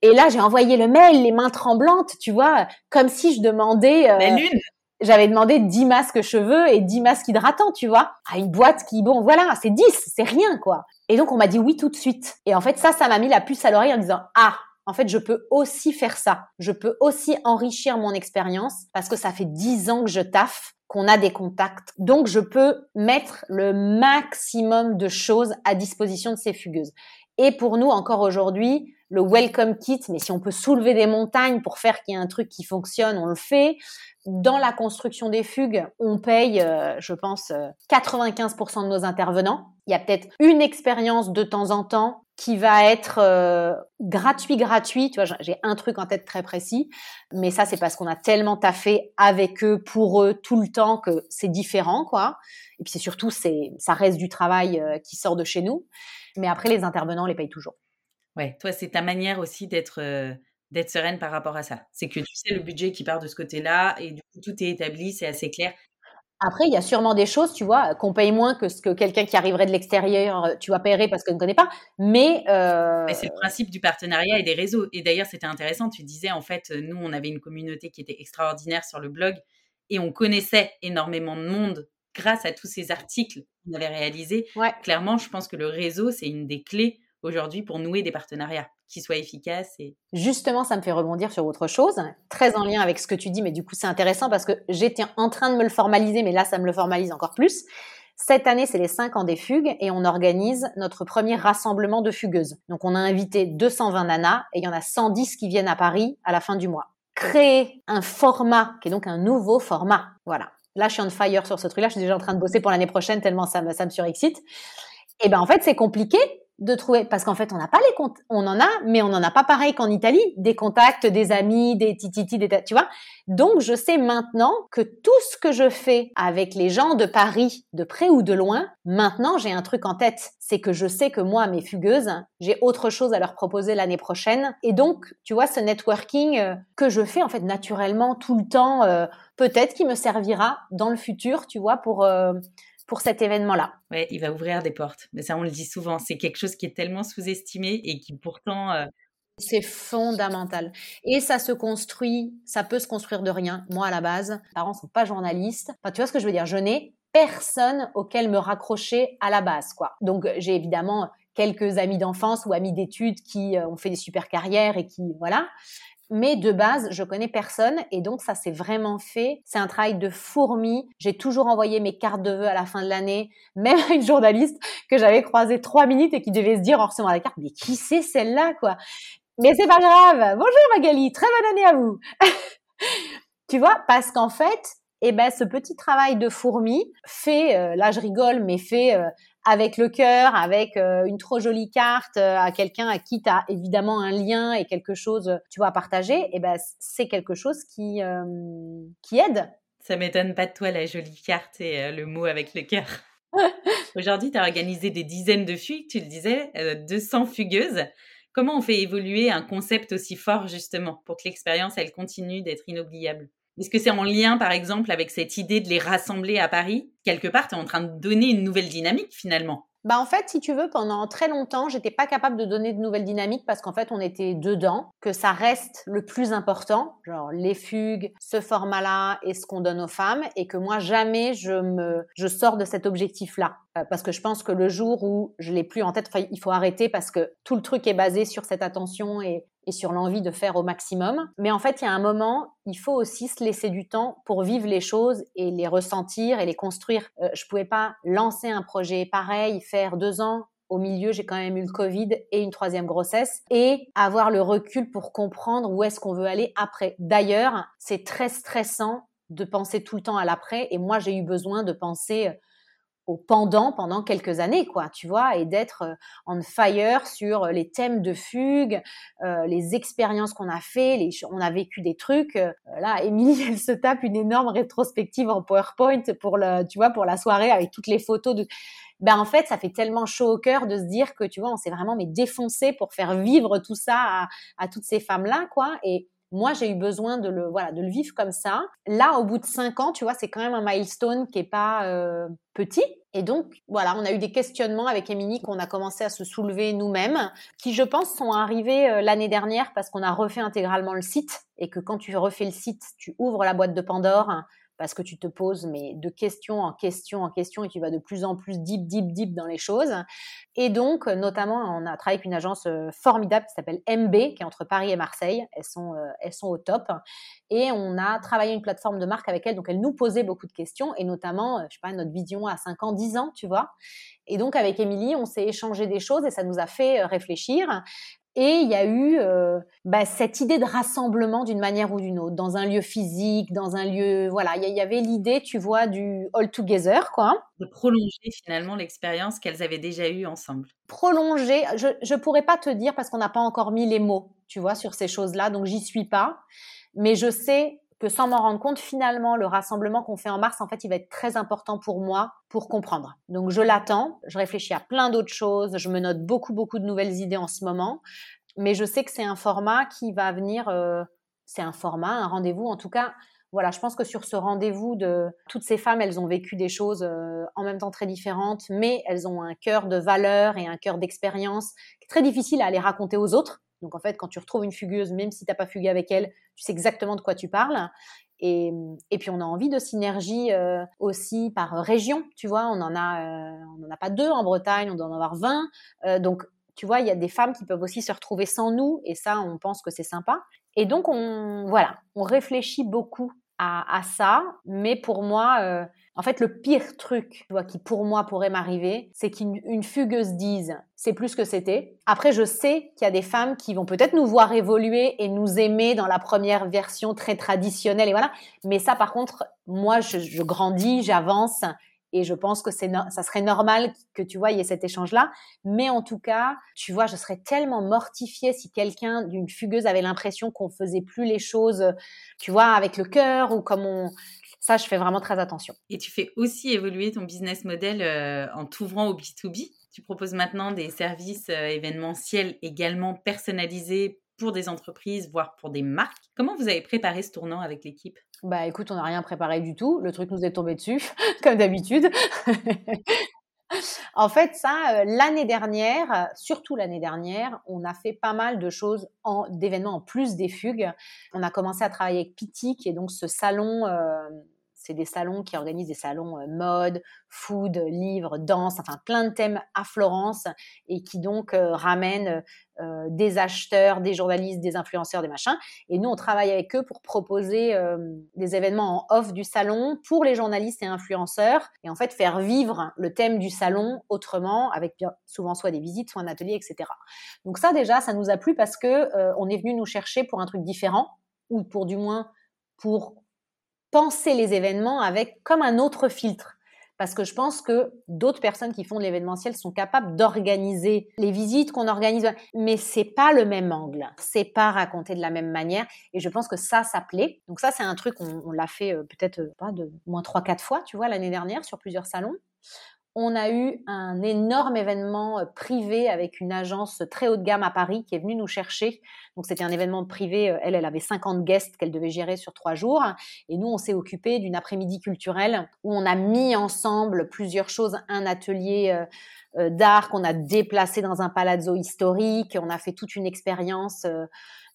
et là j'ai envoyé le mail les mains tremblantes, tu vois, comme si je demandais La lune j'avais demandé 10 masques cheveux et 10 masques hydratants, tu vois, à une boîte qui, bon, voilà, c'est 10, c'est rien, quoi. Et donc, on m'a dit oui tout de suite. Et en fait, ça, ça m'a mis la puce à l'oreille en disant, ah, en fait, je peux aussi faire ça. Je peux aussi enrichir mon expérience parce que ça fait 10 ans que je taffe qu'on a des contacts. Donc, je peux mettre le maximum de choses à disposition de ces fugueuses. Et pour nous, encore aujourd'hui, le welcome kit, mais si on peut soulever des montagnes pour faire qu'il y ait un truc qui fonctionne, on le fait dans la construction des fugues, on paye, euh, je pense, 95% euh, de nos intervenants. Il y a peut-être une expérience de temps en temps qui va être euh, gratuit, gratuit. Tu vois, j'ai un truc en tête très précis, mais ça, c'est parce qu'on a tellement taffé avec eux, pour eux, tout le temps que c'est différent, quoi. Et puis c'est surtout, c'est, ça reste du travail qui sort de chez nous. Mais après, les intervenants, on les paye toujours. Ouais, toi, c'est ta manière aussi d'être d'être sereine par rapport à ça. C'est que tu sais le budget qui part de ce côté-là et du coup tout est établi, c'est assez clair. Après, il y a sûrement des choses, tu vois, qu'on paye moins que ce que quelqu'un qui arriverait de l'extérieur, euh, tu vas payer parce qu'on ne connaît pas. Mais, euh... c'est le principe du partenariat et des réseaux. Et d'ailleurs, c'était intéressant. Tu disais, en fait, nous, on avait une communauté qui était extraordinaire sur le blog et on connaissait énormément de monde grâce à tous ces articles qu'on avait réalisés. Clairement, je pense que le réseau, c'est une des clés aujourd'hui pour nouer des partenariats qui soient efficaces. Et... Justement, ça me fait rebondir sur autre chose, très en lien avec ce que tu dis, mais du coup c'est intéressant parce que j'étais en train de me le formaliser, mais là ça me le formalise encore plus. Cette année, c'est les 5 ans des fugues et on organise notre premier rassemblement de fugueuses. Donc on a invité 220 nanas et il y en a 110 qui viennent à Paris à la fin du mois. Créer un format qui est donc un nouveau format. Voilà. Là, je suis on fire sur ce truc-là. Je suis déjà en train de bosser pour l'année prochaine tellement ça me, ça me surexcite. Et ben en fait, c'est compliqué de trouver parce qu'en fait on n'a pas les comptes on en a mais on n'en a pas pareil qu'en Italie des contacts des amis des tititi des tu vois. Donc je sais maintenant que tout ce que je fais avec les gens de Paris de près ou de loin maintenant j'ai un truc en tête. C'est que je sais que moi mes fugueuses j'ai autre chose à leur proposer l'année prochaine. Et donc tu vois ce networking euh, que je fais en fait naturellement tout le temps euh, peut-être qui me servira dans le futur tu vois pour euh, pour cet événement-là. Ouais, il va ouvrir des portes. Mais ça, on le dit souvent, c'est quelque chose qui est tellement sous-estimé et qui pourtant... Euh, c'est fondamental. Et ça se construit, ça peut se construire de rien. Moi, à la base, mes parents sont pas journalistes. Enfin, tu vois ce que je veux dire? Je n'ai personne auquel me raccrocher à la base, quoi. Donc, j'ai évidemment quelques amis d'enfance ou amis d'études qui euh, ont fait des super carrières et qui, voilà. Mais de base, je connais personne et donc ça s'est vraiment fait. C'est un travail de fourmi. J'ai toujours envoyé mes cartes de vœux à la fin de l'année, même à une journaliste que j'avais croisée trois minutes et qui devait se dire en recevant la carte, mais qui c'est celle-là, quoi? Mais c'est pas grave. Bonjour Magali, très bonne année à vous. tu vois, parce qu'en fait, eh ben, ce petit travail de fourmi fait, euh, là je rigole, mais fait euh, avec le cœur, avec euh, une trop jolie carte euh, à quelqu'un à qui tu as évidemment un lien et quelque chose, tu vois, à partager, et eh ben c'est quelque chose qui euh, qui aide. Ça m'étonne pas de toi la jolie carte et le mot avec le cœur. Aujourd'hui, tu as organisé des dizaines de fugues, tu le disais, 200 fugueuses. Comment on fait évoluer un concept aussi fort justement pour que l'expérience elle continue d'être inoubliable? Est-ce que c'est en lien, par exemple, avec cette idée de les rassembler à Paris? Quelque part, tu es en train de donner une nouvelle dynamique, finalement. bah en fait, si tu veux, pendant très longtemps, j'étais pas capable de donner de nouvelles dynamiques parce qu'en fait, on était dedans, que ça reste le plus important, genre les fugues, ce format-là et ce qu'on donne aux femmes, et que moi jamais je me, je sors de cet objectif-là euh, parce que je pense que le jour où je l'ai plus en tête, il faut arrêter parce que tout le truc est basé sur cette attention et, et sur l'envie de faire au maximum. Mais en fait, il y a un moment, il faut aussi se laisser du temps pour vivre les choses et les ressentir et les construire. Euh, je pouvais pas lancer un projet pareil, faire deux ans. Au milieu, j'ai quand même eu le Covid et une troisième grossesse et avoir le recul pour comprendre où est-ce qu'on veut aller après. D'ailleurs, c'est très stressant de penser tout le temps à l'après et moi, j'ai eu besoin de penser au pendant pendant quelques années, quoi, tu vois, et d'être en euh, fire sur les thèmes de fugue, euh, les expériences qu'on a fait, les, on a vécu des trucs. Euh, là, Émilie, elle se tape une énorme rétrospective en PowerPoint pour le, tu vois, pour la soirée avec toutes les photos de. Ben en fait, ça fait tellement chaud au cœur de se dire que tu vois, on s'est vraiment mais défoncé pour faire vivre tout ça à, à toutes ces femmes là, quoi, et moi, j'ai eu besoin de le, voilà, de le vivre comme ça. Là, au bout de cinq ans, tu vois, c'est quand même un milestone qui est pas euh, petit. Et donc, voilà, on a eu des questionnements avec Émilie qu'on a commencé à se soulever nous-mêmes, qui, je pense, sont arrivés euh, l'année dernière parce qu'on a refait intégralement le site et que quand tu refais le site, tu ouvres la boîte de Pandore parce que tu te poses mais de question en question en question et tu vas de plus en plus deep, deep, deep dans les choses. Et donc, notamment, on a travaillé avec une agence euh, formidable qui s'appelle MB, qui est entre Paris et Marseille. Elles sont, euh, elles sont au top. Et on a travaillé une plateforme de marque avec elles. Donc, elles nous posaient beaucoup de questions et notamment, euh, je sais pas, notre vision à 5 ans, 10 ans, tu vois. Et donc, avec Émilie, on s'est échangé des choses et ça nous a fait réfléchir. Et il y a eu euh, bah, cette idée de rassemblement d'une manière ou d'une autre, dans un lieu physique, dans un lieu, voilà, il y, avait l'idée, tu vois, du all together, quoi. De prolonger finalement l'expérience qu'elles avaient déjà eue ensemble. Prolonger, je ne pourrais pas te dire parce qu'on n'a pas encore mis les mots, tu vois, sur ces choses-là, donc j'y suis pas. Mais je sais que sans m'en rendre compte, finalement, le rassemblement qu'on fait en mars, en fait, il va être très important pour moi pour comprendre. Donc, je l'attends, je réfléchis à plein d'autres choses, je me note beaucoup, beaucoup de nouvelles idées en ce moment, mais je sais que c'est un format qui va venir, euh, c'est un format, un rendez-vous, en tout cas, voilà, je pense que sur ce rendez-vous de toutes ces femmes, elles ont vécu des choses euh, en même temps très différentes, mais elles ont un cœur de valeur et un cœur d'expérience très difficile à aller raconter aux autres. Donc en fait, quand tu retrouves une fugueuse, même si tu n'as pas fugué avec elle, tu sais exactement de quoi tu parles. Et, et puis on a envie de synergie euh, aussi par région, tu vois. On en a, euh, a pas deux en Bretagne, on doit en avoir 20. Euh, donc tu vois, il y a des femmes qui peuvent aussi se retrouver sans nous, et ça, on pense que c'est sympa. Et donc on, voilà, on réfléchit beaucoup à ça, mais pour moi en fait, le pire truc tu qui pour moi pourrait m'arriver, c'est qu'une fugueuse dise c'est plus que c'était. Après, je sais qu'il y a des femmes qui vont peut-être nous voir évoluer et nous aimer dans la première version très traditionnelle et voilà. Mais ça, par contre, moi, je, je grandis, j'avance et je pense que c'est ça serait normal que tu vois il y ait cet échange là mais en tout cas tu vois je serais tellement mortifiée si quelqu'un d'une fugueuse avait l'impression qu'on faisait plus les choses tu vois avec le cœur ou comme on ça, je fais vraiment très attention. Et tu fais aussi évoluer ton business model euh, en t'ouvrant au B2B. Tu proposes maintenant des services euh, événementiels également personnalisés pour des entreprises, voire pour des marques. Comment vous avez préparé ce tournant avec l'équipe? Bah écoute, on n'a rien préparé du tout. Le truc nous est tombé dessus, comme d'habitude. en fait, ça, euh, l'année dernière, surtout l'année dernière, on a fait pas mal de choses en, d'événements en plus des fugues. On a commencé à travailler avec Piti, qui est donc ce salon c'est des salons qui organisent des salons euh, mode, food, livres, danse, enfin plein de thèmes à Florence et qui donc euh, ramènent euh, des acheteurs, des journalistes, des influenceurs, des machins. Et nous, on travaille avec eux pour proposer des événements en off du salon pour les journalistes et influenceurs et en fait faire vivre le thème du salon autrement avec souvent soit des visites, soit un atelier, etc. Donc ça déjà, ça nous a plu parce que on est venu nous chercher pour un truc différent ou pour du moins pour penser les événements avec comme un autre filtre. Parce que je pense que d'autres personnes qui font de l'événementiel sont capables d'organiser les visites qu'on organise, mais c'est pas le même angle, c'est pas raconté de la même manière. Et je pense que ça, ça plaît. Donc ça, c'est un truc, on, l'a fait euh, peut-être euh, pas moins trois, quatre fois, tu vois, l'année dernière sur plusieurs salons. On a eu un énorme événement euh, privé avec une agence très haut de gamme à Paris qui est venue nous chercher. Donc c'était un événement privé. Euh, elle, elle avait 50 guests qu'elle devait gérer sur trois jours. Et nous, on s'est occupé d'une après-midi culturelle où on a mis ensemble plusieurs choses. Un atelier euh, d'art qu'on a déplacé dans un palazzo historique. On a fait toute une expérience.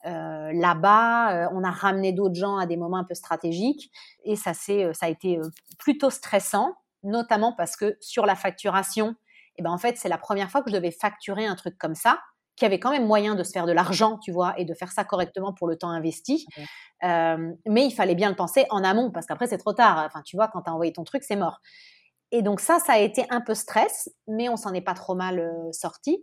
là-bas. on a ramené d'autres gens à des moments un peu stratégiques et ça, c'est, ça a été plutôt stressant notamment parce que sur la facturation, eh ben en fait, c'est la première fois que je devais facturer un truc comme ça, qui avait quand même moyen de se faire de l'argent, tu vois, et de faire ça correctement pour le temps investi. Euh, mais il fallait bien le penser en amont, parce qu'après, c'est trop tard. Enfin, tu vois, quand tu as envoyé ton truc, c'est mort. Et donc ça, ça a été un peu stress, mais on s'en est pas trop mal euh, sorti.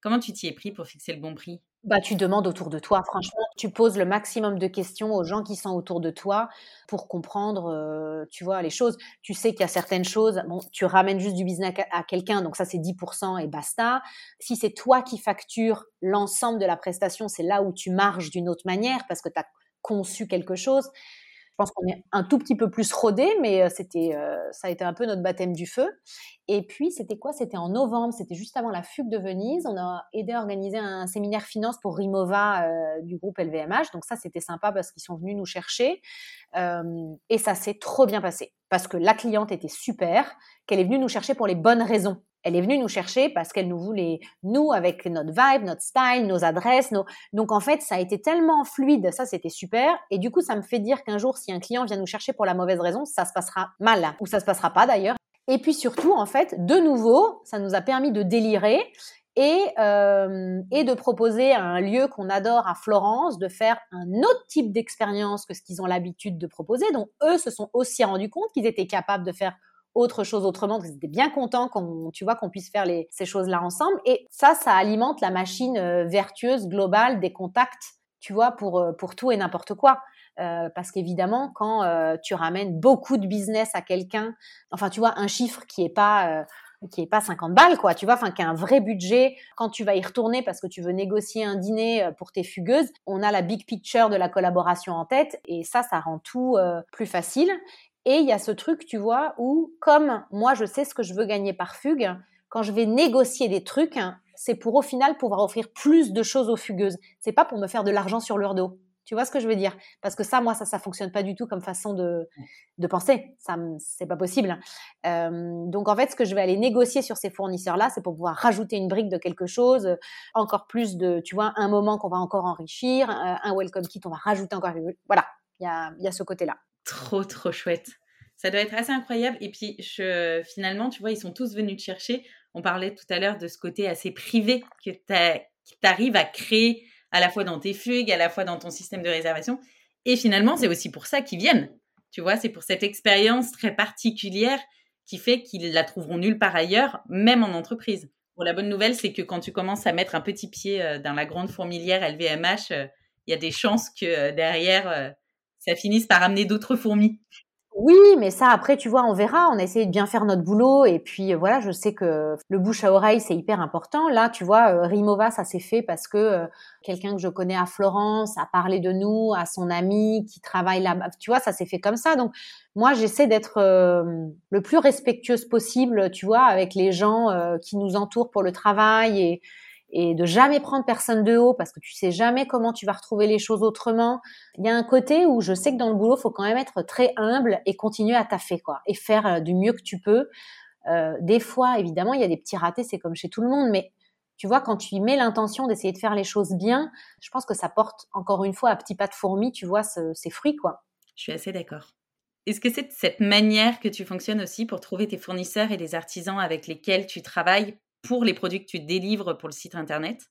Comment tu t'y es pris pour fixer le bon prix? Bah, tu demandes autour de toi, franchement, tu poses le maximum de questions aux gens qui sont autour de toi pour comprendre, euh, tu vois, les choses. Tu sais qu'il y a certaines choses, bon, tu ramènes juste du business à, quelqu'un, donc ça c'est 10% et basta. Si c'est toi qui factures l'ensemble de la prestation, c'est là où tu marges d'une autre manière parce que tu as conçu quelque chose. Je pense qu'on est un tout petit peu plus rodé, mais c'était, ça a été un peu notre baptême du feu. Et puis, c'était quoi? C'était en novembre, c'était juste avant la fugue de Venise. On a aidé à organiser un séminaire finance pour Rimova du groupe LVMH. Donc ça, c'était sympa parce qu'ils sont venus nous chercher. et ça s'est trop bien passé parce que la cliente était super, qu'elle est venue nous chercher pour les bonnes raisons. Elle est venue nous chercher parce qu'elle nous voulait, nous, avec notre vibe, notre style, nos adresses. Nos... Donc, en fait, ça a été tellement fluide. Ça, c'était super. Et du coup, ça me fait dire qu'un jour, si un client vient nous chercher pour la mauvaise raison, ça se passera mal. Ou ça se passera pas d'ailleurs. Et puis surtout, en fait, de nouveau, ça nous a permis de délirer et, euh, et de proposer à un lieu qu'on adore à Florence de faire un autre type d'expérience que ce qu'ils ont l'habitude de proposer. Donc, eux se sont aussi rendus compte qu'ils étaient capables de faire autre chose autrement, que c'était bien content qu'on, tu vois, qu'on puisse faire les, ces choses-là ensemble. Et ça, ça alimente la machine euh, vertueuse globale des contacts, tu vois, pour, euh, pour tout et n'importe quoi. Euh, parce qu'évidemment, quand tu ramènes beaucoup de business à quelqu'un, enfin, tu vois, un chiffre qui est pas pas 50 balles, quoi, tu vois, enfin, qui a un vrai budget. Quand tu vas y retourner parce que tu veux négocier un dîner pour tes fugueuses, on a la big picture de la collaboration en tête et ça, ça rend tout plus facile. Et il y a ce truc, tu vois, où comme moi, je sais ce que je veux gagner par fugue, quand je vais négocier des trucs, c'est pour au final pouvoir offrir plus de choses aux fugueuses. C'est pas pour me faire de l'argent sur leur dos. Tu vois ce que je veux dire? Parce que ça, moi, ça, ça fonctionne pas du tout comme façon de, de penser. Ça, c'est pas possible. Euh, donc, en fait, ce que je vais aller négocier sur ces fournisseurs-là, c'est pour pouvoir rajouter une brique de quelque chose, encore plus de, tu vois, un moment qu'on va encore enrichir, un welcome kit, on va rajouter encore. Voilà, il y a, y a ce côté-là trop, trop chouette. Ça doit être assez incroyable. Et puis, finalement, tu vois, ils sont tous venus te chercher. On parlait tout à l'heure de ce côté assez privé que tu arrives à créer à la fois dans tes fugues, à la fois dans ton système de réservation. Et finalement, c'est aussi pour ça qu'ils viennent. Tu vois, c'est pour cette expérience très particulière qui fait qu'ils la trouveront nulle part ailleurs, même en entreprise. La bonne nouvelle, c'est que quand tu commences à mettre un petit pied euh, dans la grande fourmilière LVMH, euh, il y a des chances que euh, derrière, ça finisse par amener d'autres fourmis. Oui, mais ça, après, tu vois, on verra. On a essayé de bien faire notre boulot. Et puis, euh, voilà, je sais que le bouche à oreille, c'est hyper important. Là, tu vois, euh, Rimova, ça s'est fait parce que euh, quelqu'un que je connais à Florence a parlé de nous à son ami qui travaille là-bas. Tu vois, ça s'est fait comme ça. Donc, moi, j'essaie d'être le plus respectueuse possible, tu vois, avec les gens qui nous entourent pour le travail et, et de jamais prendre personne de haut parce que tu sais jamais comment tu vas retrouver les choses autrement. Il y a un côté où je sais que dans le boulot, faut quand même être très humble et continuer à taffer quoi et faire euh, du mieux que tu peux. Euh, des fois, évidemment, il y a des petits ratés, c'est comme chez tout le monde, mais tu vois, quand tu y mets l'intention d'essayer de faire les choses bien, je pense que ça porte encore une fois à petit pas de fourmi, tu vois, ces fruits quoi. Je suis assez d'accord. Est-ce que c'est cette manière que tu fonctionnes aussi pour trouver tes fournisseurs et les artisans avec lesquels tu travailles pour les produits que tu délivres pour le site internet.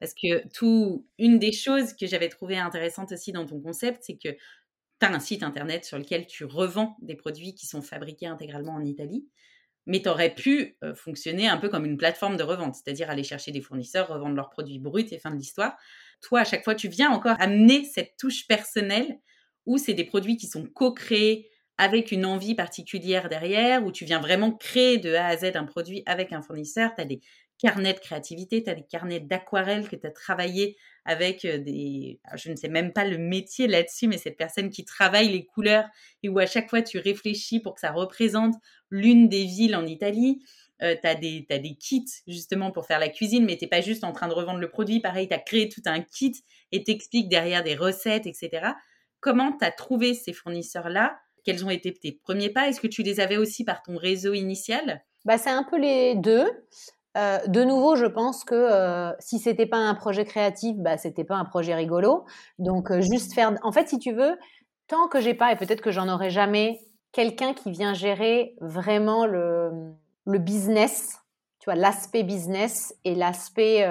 Parce que tout, une des choses que j'avais trouvé intéressante aussi dans ton concept, c'est que tu as un site internet sur lequel tu revends des produits qui sont fabriqués intégralement en Italie, mais tu aurais pu euh, fonctionner un peu comme une plateforme de revente, c'est-à-dire aller chercher des fournisseurs, revendre leurs produits bruts et fin de l'histoire. Toi, à chaque fois, tu viens encore amener cette touche personnelle où c'est des produits qui sont co-créés avec une envie particulière derrière, où tu viens vraiment créer de A à Z un produit avec un fournisseur, tu as des carnets de créativité, tu as des carnets d'aquarelle que tu as travaillé avec euh, des... Je ne sais même pas le métier là-dessus, mais cette personne qui travaille les couleurs et où à chaque fois tu réfléchis pour que ça représente l'une des villes en Italie. euh, tu as, des kits justement pour faire la cuisine, mais tu n'es pas juste en train de revendre le produit. Pareil, tu as créé tout un kit et t'expliques derrière des recettes, etc. Comment tu as trouvé ces fournisseurs-là Quels ont été tes premiers pas? Est-ce que tu les avais aussi par ton réseau initial? Bah, C'est un peu les deux. Euh, de nouveau, je pense que euh, si c'était pas un projet créatif, bah c'était pas un projet rigolo. Donc euh, juste faire. En fait, si tu veux, tant que j'ai pas et peut-être que j'en aurai jamais quelqu'un qui vient gérer vraiment le, le business, tu vois, l'aspect business et l'aspect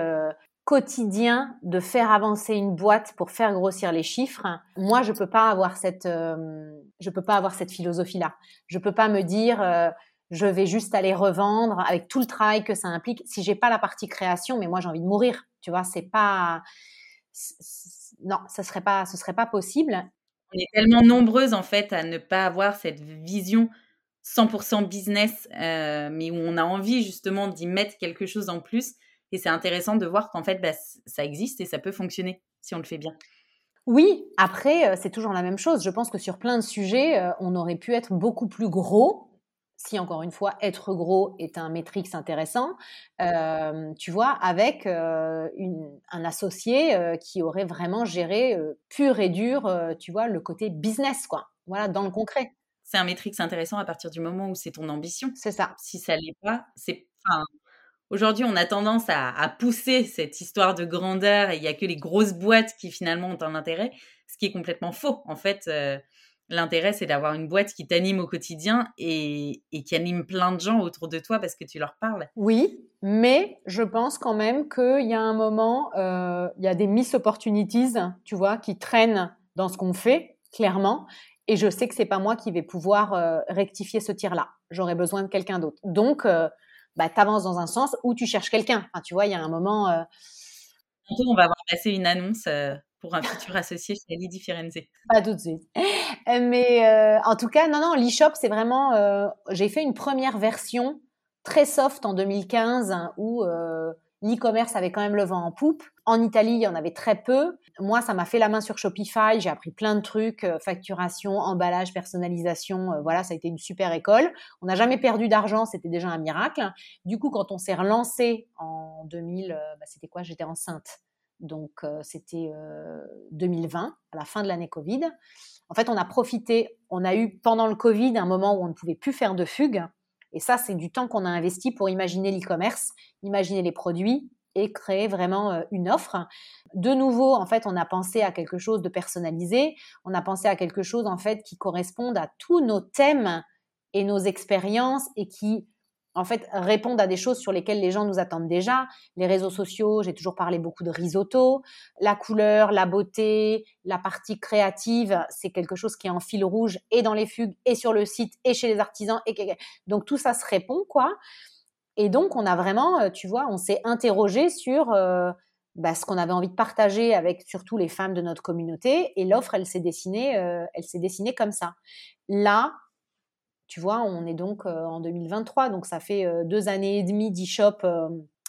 quotidien de faire avancer une boîte pour faire grossir les chiffres. Moi, je peux pas avoir cette, je peux pas avoir cette philosophie-là. Je peux pas me dire je vais juste aller revendre avec tout le travail que ça implique. Si j'ai pas la partie création, mais moi j'ai envie de mourir, tu vois, c'est pas, non, ça serait pas, ce serait pas possible. On est tellement nombreuses en fait à ne pas avoir cette vision 100% business, euh, mais où on a envie justement d'y mettre quelque chose en plus. Et c'est intéressant de voir qu'en fait, bah, ça existe et ça peut fonctionner si on le fait bien. Oui, après, euh, c'est toujours la même chose. Je pense que sur plein de sujets, euh, on aurait pu être beaucoup plus gros si encore une fois être gros est un métrix intéressant, euh, tu vois, avec euh, un associé euh, qui aurait vraiment géré pur et dur, tu vois, le côté business, quoi. Voilà, dans le concret. C'est un métrix intéressant à partir du moment où c'est ton ambition. C'est ça. Si ça l'est pas, c'est. Aujourd'hui, on a tendance à, pousser cette histoire de grandeur et il y a que les grosses boîtes qui finalement ont un intérêt, ce qui est complètement faux. En fait, L'intérêt, c'est d'avoir une boîte qui t'anime au quotidien et, qui anime plein de gens autour de toi parce que tu leur parles. Oui, mais je pense quand même qu'il y a un moment, euh, il y a des miss opportunities, tu vois, qui traînent dans ce qu'on fait, clairement. Et je sais que c'est pas moi qui vais pouvoir euh, rectifier ce tir-là. J'aurais besoin de quelqu'un d'autre. Donc, euh, bah, tu avances dans un sens où tu cherches quelqu'un. Enfin, tu vois, il y a un moment. Bientôt, on va avoir passé une annonce pour un futur associé chez Lydie Firenze Pas tout de suite. Mais euh, en tout cas, non, non, l'e-shop, c'est vraiment. Euh, j'ai fait une première version très soft en 2015 où euh, l'e-commerce avait quand même le vent en poupe. En Italie, il y en avait très peu. Moi, ça m'a fait la main sur Shopify. J'ai appris plein de trucs, facturation, emballage, personnalisation. voilà, ça a été une super école. On n'a jamais perdu d'argent, c'était déjà un miracle. Du coup, quand on s'est relancé en 2000, bah, c'était quoi? J'étais enceinte. Donc, c'était 2020, à la fin de l'année Covid. En fait, on a profité, on a eu pendant le Covid un moment où on ne pouvait plus faire de fugue. Et ça, c'est du temps qu'on a investi pour imaginer l'e-commerce, imaginer les produits et créer vraiment une offre. De nouveau, en fait, on a pensé à quelque chose de personnalisé. On a pensé à quelque chose, en fait, qui corresponde à tous nos thèmes et nos expériences et qui en fait, répondent à des choses sur lesquelles les gens nous attendent déjà. Les réseaux sociaux, j'ai toujours parlé beaucoup de risotto. La couleur, la beauté, la partie créative, c'est quelque chose qui est en fil rouge et dans les fugues et sur le site et chez les artisans. Et... Donc tout ça se répond, quoi. Et donc on a vraiment, euh, tu vois, on s'est interrogé sur euh, bah, ce qu'on avait envie de partager avec surtout les femmes de notre communauté. Et l'offre, elle s'est dessinée, euh, elle s'est dessinée comme ça. Là, tu vois, on est donc en 2023, donc ça fait deux années et demie d'e-shop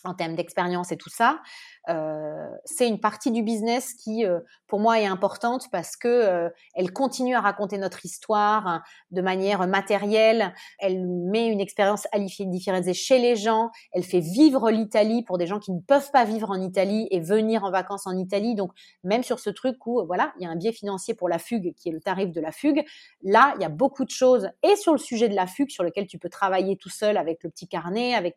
en termes d'expérience et tout ça. Euh, c'est une partie du business qui, euh, pour moi, est importante parce que euh, elle continue à raconter notre histoire hein, de manière matérielle. Elle met une expérience différenciée chez les gens. Elle fait vivre l'Italie pour des gens qui ne peuvent pas vivre en Italie et venir en vacances en Italie. Donc, même sur ce truc où, voilà, il y a un biais financier pour la fugue qui est le tarif de la fugue. Là, il y a beaucoup de choses et sur le sujet de la fugue sur lequel tu peux travailler tout seul avec le petit carnet, avec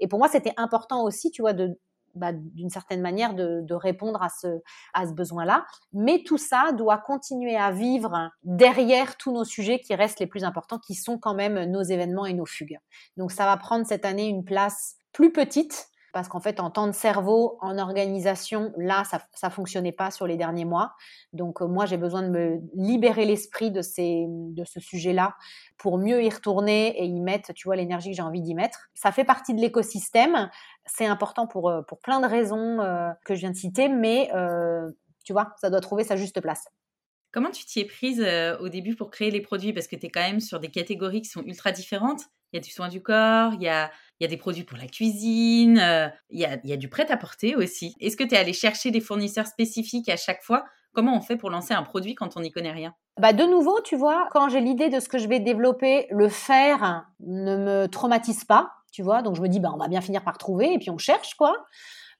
et pour moi, c'était important aussi, tu vois, de, bah, d'une certaine manière de, de, répondre à ce, à ce besoin-là. Mais tout ça doit continuer à vivre derrière tous nos sujets qui restent les plus importants, qui sont quand même nos événements et nos fugues. Donc ça va prendre cette année une place plus petite parce qu'en fait, en temps de cerveau, en organisation, là, ça ça fonctionnait pas sur les derniers mois. Donc, euh, moi, j'ai besoin de me libérer l'esprit de ces, de ce sujet-là pour mieux y retourner et y mettre, tu vois, l'énergie que j'ai envie d'y mettre. Ça fait partie de l'écosystème. C'est important pour, euh, pour plein de raisons euh, que je viens de citer, mais, tu vois, ça doit trouver sa juste place. Comment tu t'y es prise au début pour créer les produits? Parce que tu es quand même sur des catégories qui sont ultra différentes. Il y a du soin du corps, il y a y a des produits pour la cuisine, euh, il, y a, y a, du prêt-à-porter aussi. Est-ce que tu es allé chercher des fournisseurs spécifiques à chaque fois? Comment on fait pour lancer un produit quand on n'y connaît rien? Bah de nouveau, tu vois, quand j'ai l'idée de ce que je vais développer, le faire ne me traumatise pas. tu vois. Donc je me dis, bah, on va bien finir par trouver et puis on cherche, quoi.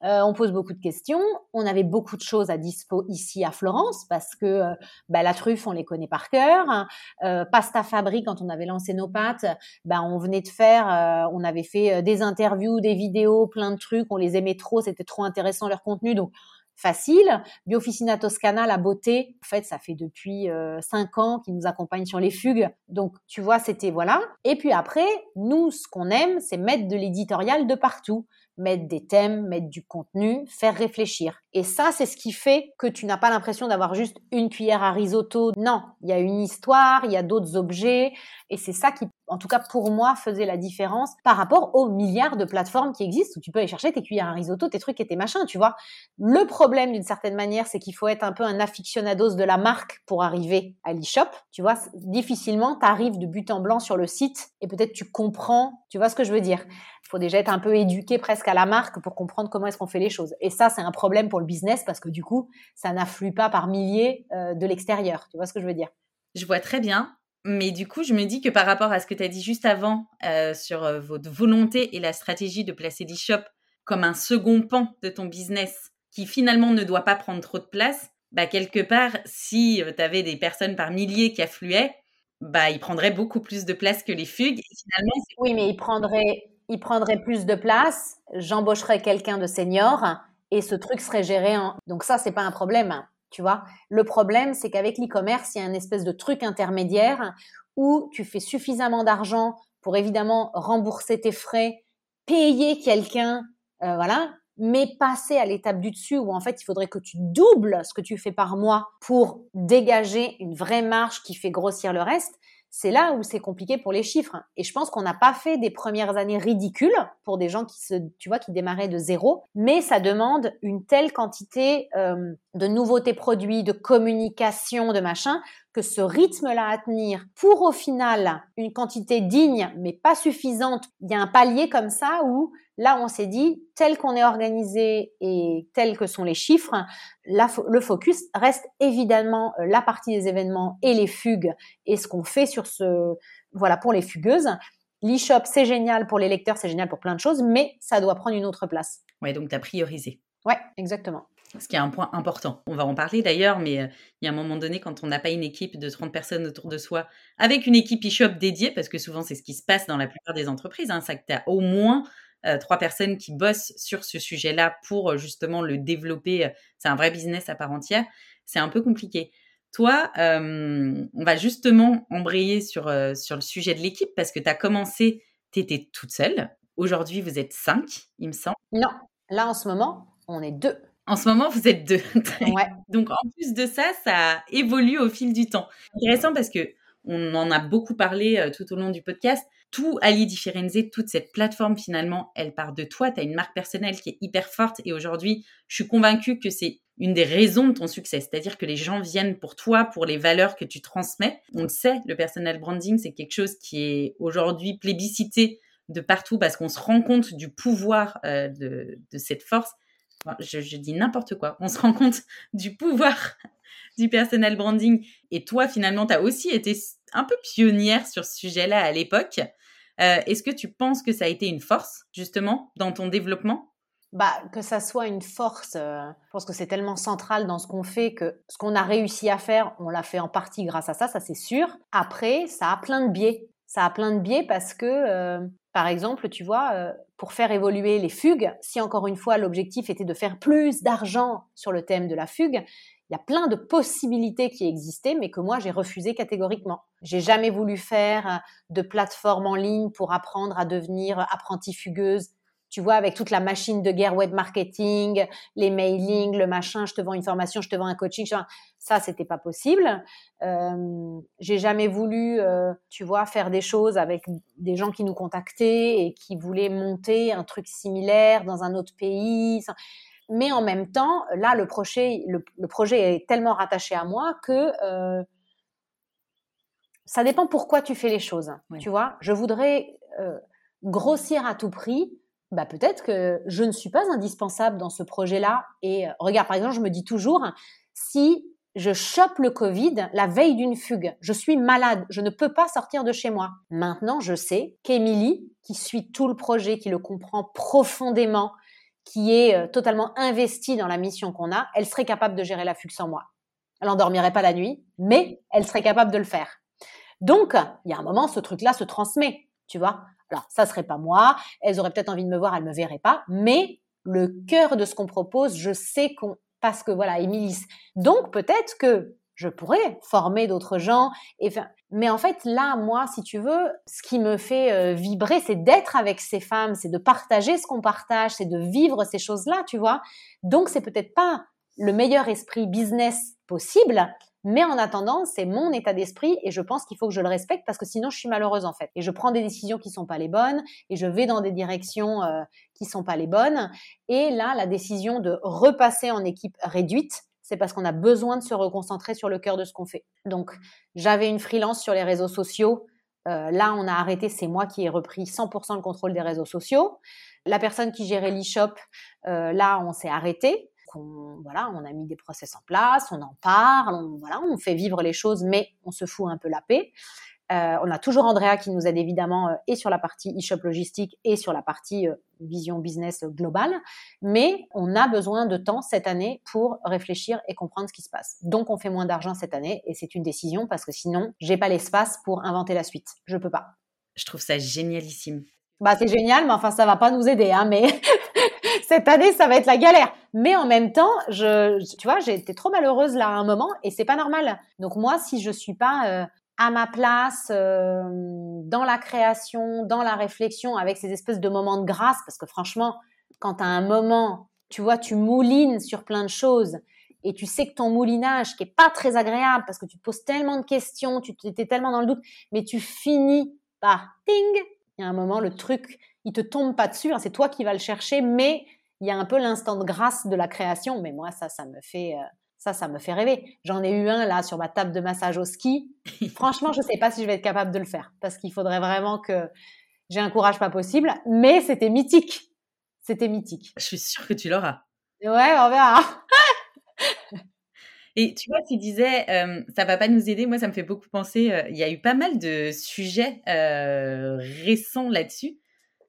Euh, on pose beaucoup de questions. On avait beaucoup de choses à dispo ici à Florence parce que euh, bah, la truffe, on les connaît par cœur. Euh, Pasta Fabri, quand on avait lancé nos pâtes, bah, on venait de faire, on avait fait des interviews, des vidéos, plein de trucs. On les aimait trop, c'était trop intéressant leur contenu. Donc facile. Biofficina Toscana, la beauté, en fait, ça fait depuis cinq ans qu'ils nous accompagnent sur les fugues. Donc, tu vois, c'était voilà. Et puis après, nous, ce qu'on aime, c'est mettre de l'éditorial de partout mettre des thèmes, mettre du contenu, faire réfléchir. Et ça, c'est ce qui fait que tu n'as pas l'impression d'avoir juste une cuillère à risotto. Non, il y a une histoire, il y a d'autres objets, et c'est ça qui, en tout cas pour moi, faisait la différence par rapport aux milliards de plateformes qui existent où tu peux aller chercher tes cuillères à risotto, tes trucs et tes machins, tu vois. Le problème, d'une certaine manière, c'est qu'il faut être un peu un aficionados de la marque pour arriver à l'e-shop. Tu vois, difficilement, tu arrives de but en blanc sur le site et peut-être tu comprends, tu vois ce que je veux dire. Il faut déjà être un peu éduqué presque à la marque pour comprendre comment est-ce qu'on fait les choses. Et ça, c'est un problème pour le business parce que du coup, ça n'afflue pas par milliers euh, de l'extérieur. Tu vois ce que je veux dire? Je vois très bien. Mais du coup, je me dis que par rapport à ce que tu as dit juste avant euh, sur euh, votre volonté et la stratégie de placer l'e-shop comme un second pan de ton business qui finalement ne doit pas prendre trop de place, bah quelque part, si tu avais des personnes par milliers qui affluaient, bah ils prendraient beaucoup plus de place que les fugues. finalement, oui, mais ils prendraient, ils prendraient plus de place. J'embaucherais quelqu'un de senior et ce truc serait géré en. Donc ça, c'est pas un problème. Tu vois, le problème, c'est qu'avec l'e-commerce, il y a un espèce de truc intermédiaire où tu fais suffisamment d'argent pour évidemment rembourser tes frais, payer quelqu'un, euh, voilà, mais passer à l'étape du dessus où en fait il faudrait que tu doubles ce que tu fais par mois pour dégager une vraie marge qui fait grossir le reste c'est là où c'est compliqué pour les chiffres. Et je pense qu'on n'a pas fait des premières années ridicules pour des gens qui se, tu vois, qui démarraient de zéro, mais ça demande une telle quantité euh, de nouveautés produits, de communication, de machin, que ce rythme-là à tenir pour au final une quantité digne mais pas suffisante, il y a un palier comme ça où là on s'est dit tel qu'on est organisé et tel que sont les chiffres, le focus reste évidemment euh, la partie des événements et les fugues et ce qu'on fait sur ce voilà pour les fugueuses. L'e-shop c'est génial pour les lecteurs, c'est génial pour plein de choses, mais ça doit prendre une autre place. Ouais, donc tu as priorisé. Ouais, exactement ce qui est un point important. On va en parler d'ailleurs, mais euh, il y a un moment donné, quand on n'a pas une équipe de 30 personnes autour de soi, avec une équipe e-shop dédiée, parce que souvent c'est ce qui se passe dans la plupart des entreprises, hein, c'est que tu as au moins euh, trois personnes qui bossent sur ce sujet-là pour euh, justement le développer. C'est un vrai business à part entière. C'est un peu compliqué. Toi, on va justement embrayer sur, sur le sujet de l'équipe parce que tu as commencé, tu étais toute seule. Aujourd'hui, vous êtes cinq, il me semble. Non, là en ce moment, on est deux. En ce moment, vous êtes deux. Donc, en plus de ça, ça évolue au fil du temps. Intéressant parce que on en a beaucoup parlé euh, tout au long du podcast. Tout Ali di Firenze, toute cette plateforme, finalement, elle part de toi. Tu as une marque personnelle qui est hyper forte. Et aujourd'hui, je suis convaincue que c'est une des raisons de ton succès. C'est-à-dire que les gens viennent pour toi, pour les valeurs que tu transmets. On le sait, le personal branding, c'est quelque chose qui est aujourd'hui plébiscité de partout parce qu'on se rend compte du pouvoir euh, de, de cette force je, dis n'importe quoi. On se rend compte du pouvoir du personal branding. Et toi, finalement, tu as aussi été un peu pionnière sur ce sujet-là à l'époque. Euh, est-ce que tu penses que ça a été une force, justement, dans ton développement? Bah, que ça soit une force, euh, je pense que c'est tellement central dans ce qu'on fait que ce qu'on a réussi à faire, on l'a fait en partie grâce à ça, ça c'est sûr. Après, ça a plein de biais. Ça a plein de biais parce que euh, par exemple, tu vois, euh, pour faire évoluer les fugues, si encore une fois l'objectif était de faire plus d'argent sur le thème de la fugue, il y a plein de possibilités qui existaient, mais que moi j'ai refusé catégoriquement. J'ai jamais voulu faire de plateforme en ligne pour apprendre à devenir apprenti fugueuse tu vois, avec toute la machine de guerre web marketing, les mailings, le machin, je te vends une formation, je te vends un coaching, ça, c'était pas possible. Euh, j'ai jamais voulu, euh, tu vois, faire des choses avec des gens qui nous contactaient et qui voulaient monter un truc similaire dans un autre pays. Mais en même temps, là, le projet, le, projet est tellement rattaché à moi que euh, ça dépend pourquoi tu fais les choses. Tu vois, je voudrais euh, grossir à tout prix bah peut-être que je ne suis pas indispensable dans ce projet-là. Et euh, regarde, par exemple, je me dis toujours, si je chope le Covid la veille d'une fugue. Je suis malade, je ne peux pas sortir de chez moi. Maintenant, je sais qu'Émilie, qui suit tout le projet, qui le comprend profondément, qui est euh, totalement investie dans la mission qu'on a, elle serait capable de gérer la fugue sans moi. Elle n'endormirait pas la nuit, mais elle serait capable de le faire. Donc, il y a un moment, ce truc-là se transmet, tu vois. Alors, ça serait pas moi. Elles auraient peut-être envie de me voir, elles me verraient pas. Mais le cœur de ce qu'on propose, je sais qu'on, parce que voilà, Émilie. Donc, peut-être que je pourrais former d'autres gens. Et mais en fait, là, moi, si tu veux, ce qui me fait euh, vibrer, c'est d'être avec ces femmes, c'est de partager ce qu'on partage, c'est de vivre ces choses-là, tu vois. Donc, c'est peut-être pas le meilleur esprit business possible, mais en attendant, c'est mon état d'esprit et je pense qu'il faut que je le respecte parce que sinon je suis malheureuse en fait. Et je prends des décisions qui sont pas les bonnes et je vais dans des directions euh, qui sont pas les bonnes. Et là, la décision de repasser en équipe réduite, c'est parce qu'on a besoin de se reconcentrer sur le cœur de ce qu'on fait. Donc, j'avais une freelance sur les réseaux sociaux. Euh, là, on a arrêté, c'est moi qui ai repris 100% le contrôle des réseaux sociaux. La personne qui gérait l'e-shop, euh, là, on s'est arrêté on, voilà, on a mis des process en place, on en parle, on, voilà, on fait vivre les choses, mais on se fout un peu la paix. Euh, on a toujours Andrea qui nous aide évidemment euh, et sur la partie e-shop logistique et sur la partie euh, vision business globale, mais on a besoin de temps cette année pour réfléchir et comprendre ce qui se passe. Donc on fait moins d'argent cette année et c'est une décision parce que sinon j'ai pas l'espace pour inventer la suite. Je peux pas. Je trouve ça génialissime. Bah c'est génial, mais enfin ça va pas nous aider, hein, mais cette année, ça va être la galère. Mais en même temps, je, tu vois, j'ai été trop malheureuse là à un moment et c'est pas normal. Donc moi, si je suis pas euh, à ma place euh, dans la création, dans la réflexion, avec ces espèces de moments de grâce, parce que franchement, quand tu as un moment, tu vois, tu moulines sur plein de choses et tu sais que ton moulinage, qui est pas très agréable parce que tu te poses tellement de questions, tu étais tellement dans le doute, mais tu finis par ting. Il y a un moment, le truc, il te tombe pas dessus, hein, c'est toi qui vas le chercher, mais il y a un peu l'instant de grâce de la création, mais moi, ça, ça me fait, euh, ça, ça me fait rêver. J'en ai eu un là sur ma table de massage au ski. Franchement, je ne sais pas si je vais être capable de le faire parce qu'il faudrait vraiment que j'ai un courage pas possible, mais c'était mythique. C'était mythique. Je suis sûre que tu l'auras. Ouais, on verra. Et tu vois, tu disais, euh, ça va pas nous aider. Moi, ça me fait beaucoup penser. Euh, il y a eu pas mal de sujets récents là-dessus.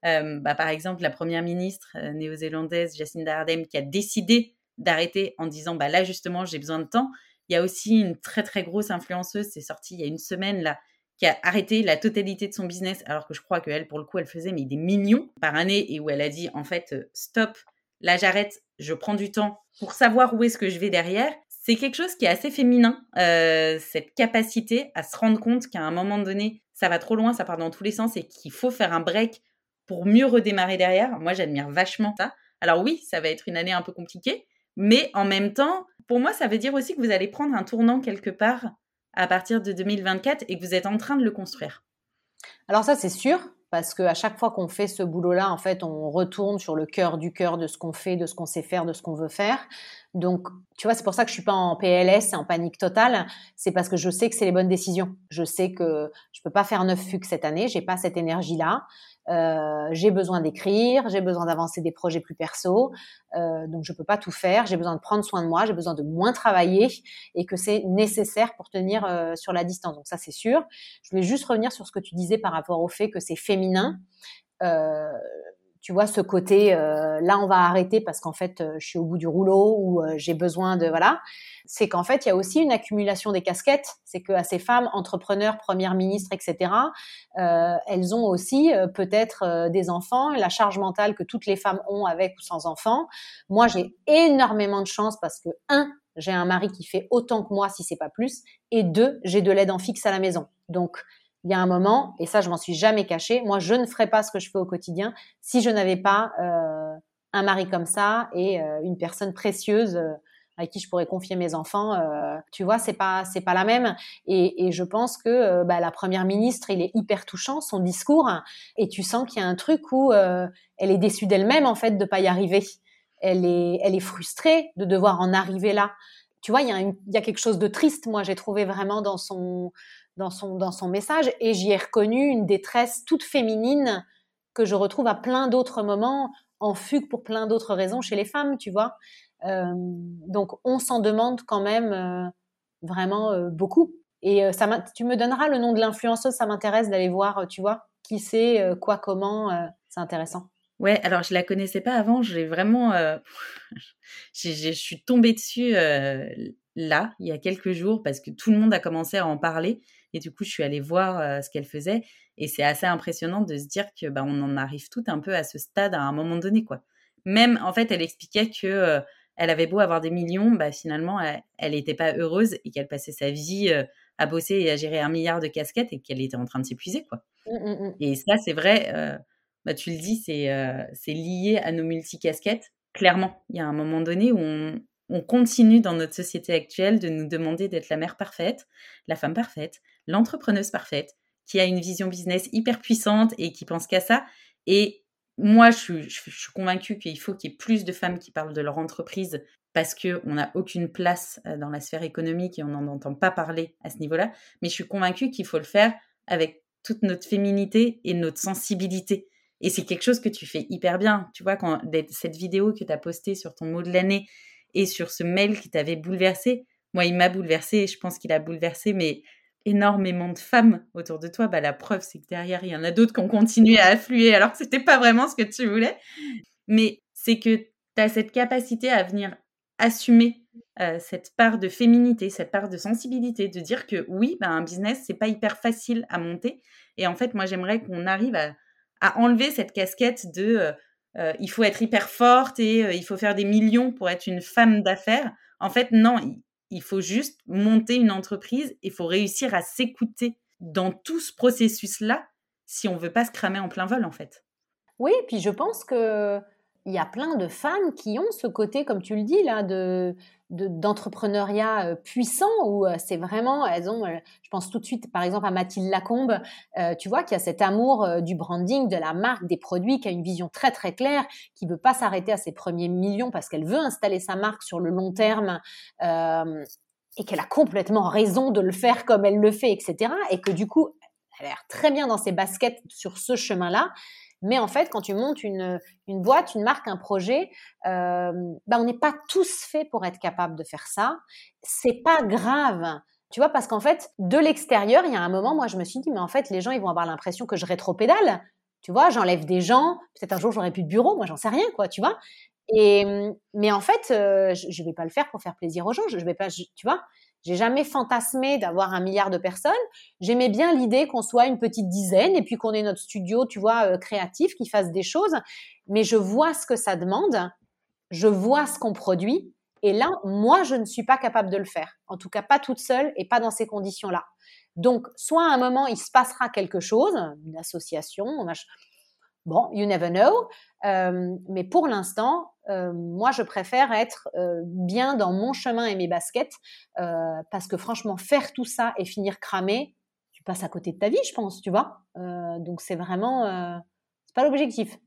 Euh, bah, par exemple, la première ministre euh, néo-zélandaise Jacinda Ardern qui a décidé d'arrêter en disant bah là justement j'ai besoin de temps. Il y a aussi une très très grosse influenceuse, c'est sorti il y a une semaine là, qui a arrêté la totalité de son business, alors que je crois qu'elle, pour le coup, elle faisait mais des millions par année et où elle a dit en fait euh, stop, là j'arrête, je prends du temps pour savoir où est-ce que je vais derrière. C'est quelque chose qui est assez féminin, cette capacité à se rendre compte qu'à un moment donné, ça va trop loin, ça part dans tous les sens et qu'il faut faire un break pour mieux redémarrer derrière. Moi, j'admire vachement ça. Alors oui, ça va être une année un peu compliquée, mais en même temps, pour moi, ça veut dire aussi que vous allez prendre un tournant quelque part à partir de 2024 et que vous êtes en train de le construire. Alors ça, c'est sûr, parce qu'à chaque fois qu'on fait ce boulot-là, en fait, on retourne sur le cœur du cœur de ce qu'on fait, de ce qu'on sait faire, de ce qu'on veut faire. Donc, tu vois, c'est pour ça que je suis pas en PLS, en panique totale. C'est parce que je sais que c'est les bonnes décisions. Je sais que je peux pas faire neuf fugues cette année. J'ai pas cette énergie-là. Euh, j'ai besoin d'écrire, j'ai besoin d'avancer des projets plus perso, euh, donc je peux pas tout faire. J'ai besoin de prendre soin de moi, j'ai besoin de moins travailler et que c'est nécessaire pour tenir euh, sur la distance. Donc ça c'est sûr. Je voulais juste revenir sur ce que tu disais par rapport au fait que c'est féminin. Tu vois ce côté euh, là on va arrêter parce qu'en fait euh, je suis au bout du rouleau ou euh, j'ai besoin de voilà. C'est qu'en fait il y a aussi une accumulation des casquettes. C'est que à ces femmes entrepreneurs premières ministres etc elles ont aussi peut-être des enfants la charge mentale que toutes les femmes ont avec ou sans enfants. Moi j'ai énormément de chance parce que un j'ai un mari qui fait autant que moi si c'est pas plus et deux j'ai de l'aide en fixe à la maison. Donc il y a un moment, et ça je m'en suis jamais caché, moi je ne ferais pas ce que je fais au quotidien si je n'avais pas euh, un mari comme ça et euh, une personne précieuse euh, à qui je pourrais confier mes enfants. Euh, tu vois, c'est pas c'est pas la même. Et, et je pense que euh, bah, la première ministre, il est hyper touchant son discours, et tu sens qu'il y a un truc où elle est déçue d'elle-même en fait de pas y arriver. Elle est elle est frustrée de devoir en arriver là. Tu vois, il y il y a quelque chose de triste. Moi, j'ai trouvé vraiment dans son dans son, dans son message et j'y ai reconnu une détresse toute féminine que je retrouve à plein d'autres moments en fugue pour plein d'autres raisons chez les femmes, tu vois. Euh, donc on s'en demande quand même euh, vraiment beaucoup. Et ça tu me donneras le nom de l'influenceuse, ça m'intéresse d'aller voir, tu vois, qui c'est, quoi, comment, c'est intéressant. Ouais, alors je la connaissais pas avant, j'ai vraiment, je suis tombée dessus là, il y a quelques jours, parce que tout le monde a commencé à en parler. Et du coup, je suis allée voir ce qu'elle faisait. Et c'est assez impressionnant de se dire que bah, on en arrive tout un peu à ce stade à un moment donné, quoi. Même, en fait, elle expliquait que elle avait beau avoir des millions, bah, finalement, elle n'était pas heureuse et qu'elle passait sa vie à bosser et à gérer un milliard de casquettes et qu'elle était en train de s'épuiser, quoi. Mmh, mmh, mmh. Et ça, c'est vrai, bah, tu le dis, c'est lié à nos multicasquettes. Clairement, il y a un moment donné où on, on continue dans notre société actuelle de nous demander d'être la mère parfaite, la femme parfaite, l'entrepreneuse parfaite, qui a une vision business hyper puissante et qui pense qu'à ça. Et moi, je suis, convaincue qu'il faut qu'il y ait plus de femmes qui parlent de leur entreprise parce qu'on n'a aucune place euh, dans la sphère économique et on n'en entend pas parler à ce niveau-là. Mais je suis convaincue qu'il faut le faire avec toute notre féminité et notre sensibilité. Et c'est quelque chose que tu fais hyper bien. Tu vois, quand cette vidéo que tu as postée sur ton mot de l'année, et sur ce mail qui t'avait bouleversé. Moi, il m'a bouleversé et je pense qu'il a bouleversé mais énormément de femmes autour de toi. Bah, la preuve, c'est que derrière, il y en a d'autres qui ont continué à affluer alors que c'était pas vraiment ce que tu voulais. Mais c'est que tu as cette capacité à venir assumer euh, cette part de féminité, cette part de sensibilité, de dire que oui, bah, un business, c'est pas hyper facile à monter. Et en fait, moi, j'aimerais qu'on arrive à, enlever cette casquette de euh, euh, il faut être hyper forte et euh, il faut faire des millions pour être une femme d'affaires. En fait, non, il, faut juste monter une entreprise. Il faut réussir à s'écouter dans tout ce processus-là si on veut pas se cramer en plein vol, en fait. Oui, puis je pense que il y a plein de femmes qui ont ce côté, comme tu le dis là, de d'entrepreneuriat euh, puissant où euh, c'est vraiment, elles ont, euh, je pense tout de suite par exemple à Mathilde Lacombe, tu vois, qui a cet amour du branding, de la marque, des produits, qui a une vision très très claire, qui veut pas s'arrêter à ses premiers millions parce qu'elle veut installer sa marque sur le long terme. et qu'elle a complètement raison de le faire comme elle le fait, etc. Et que du coup, elle a l'air très bien dans ses baskets sur ce chemin-là. Mais en fait, quand tu montes une, une boîte, une marque, un projet, bah, on n'est pas tous faits pour être capable de faire ça. C'est pas grave. Tu vois, parce qu'en fait, de l'extérieur, il y a un moment, moi, je me suis dit, mais en fait, les gens, ils vont avoir l'impression que je rétropédale. Tu vois, j'enlève des gens. Peut-être un jour, j'aurai plus de bureau. Moi, j'en sais rien, quoi, tu vois. Et, mais en fait, euh, je, ne vais pas le faire pour faire plaisir aux gens. Je, je vais pas, tu vois. J'ai jamais fantasmé d'avoir un milliard de personnes. J'aimais bien l'idée qu'on soit une petite dizaine et puis qu'on ait notre studio, tu vois, euh, créatif, qui fasse des choses. Mais je vois ce que ça demande, je vois ce qu'on produit. Et là, moi, je ne suis pas capable de le faire. En tout cas, pas toute seule et pas dans ces conditions-là. Donc, soit à un moment, il se passera quelque chose, une association, bon, you never know. Euh, mais pour l'instant, euh, moi, je préfère être euh, bien dans mon chemin et mes baskets euh, parce que franchement, faire tout ça et finir cramé, tu passes à côté de ta vie, je pense, tu vois. donc c'est vraiment, c'est pas l'objectif.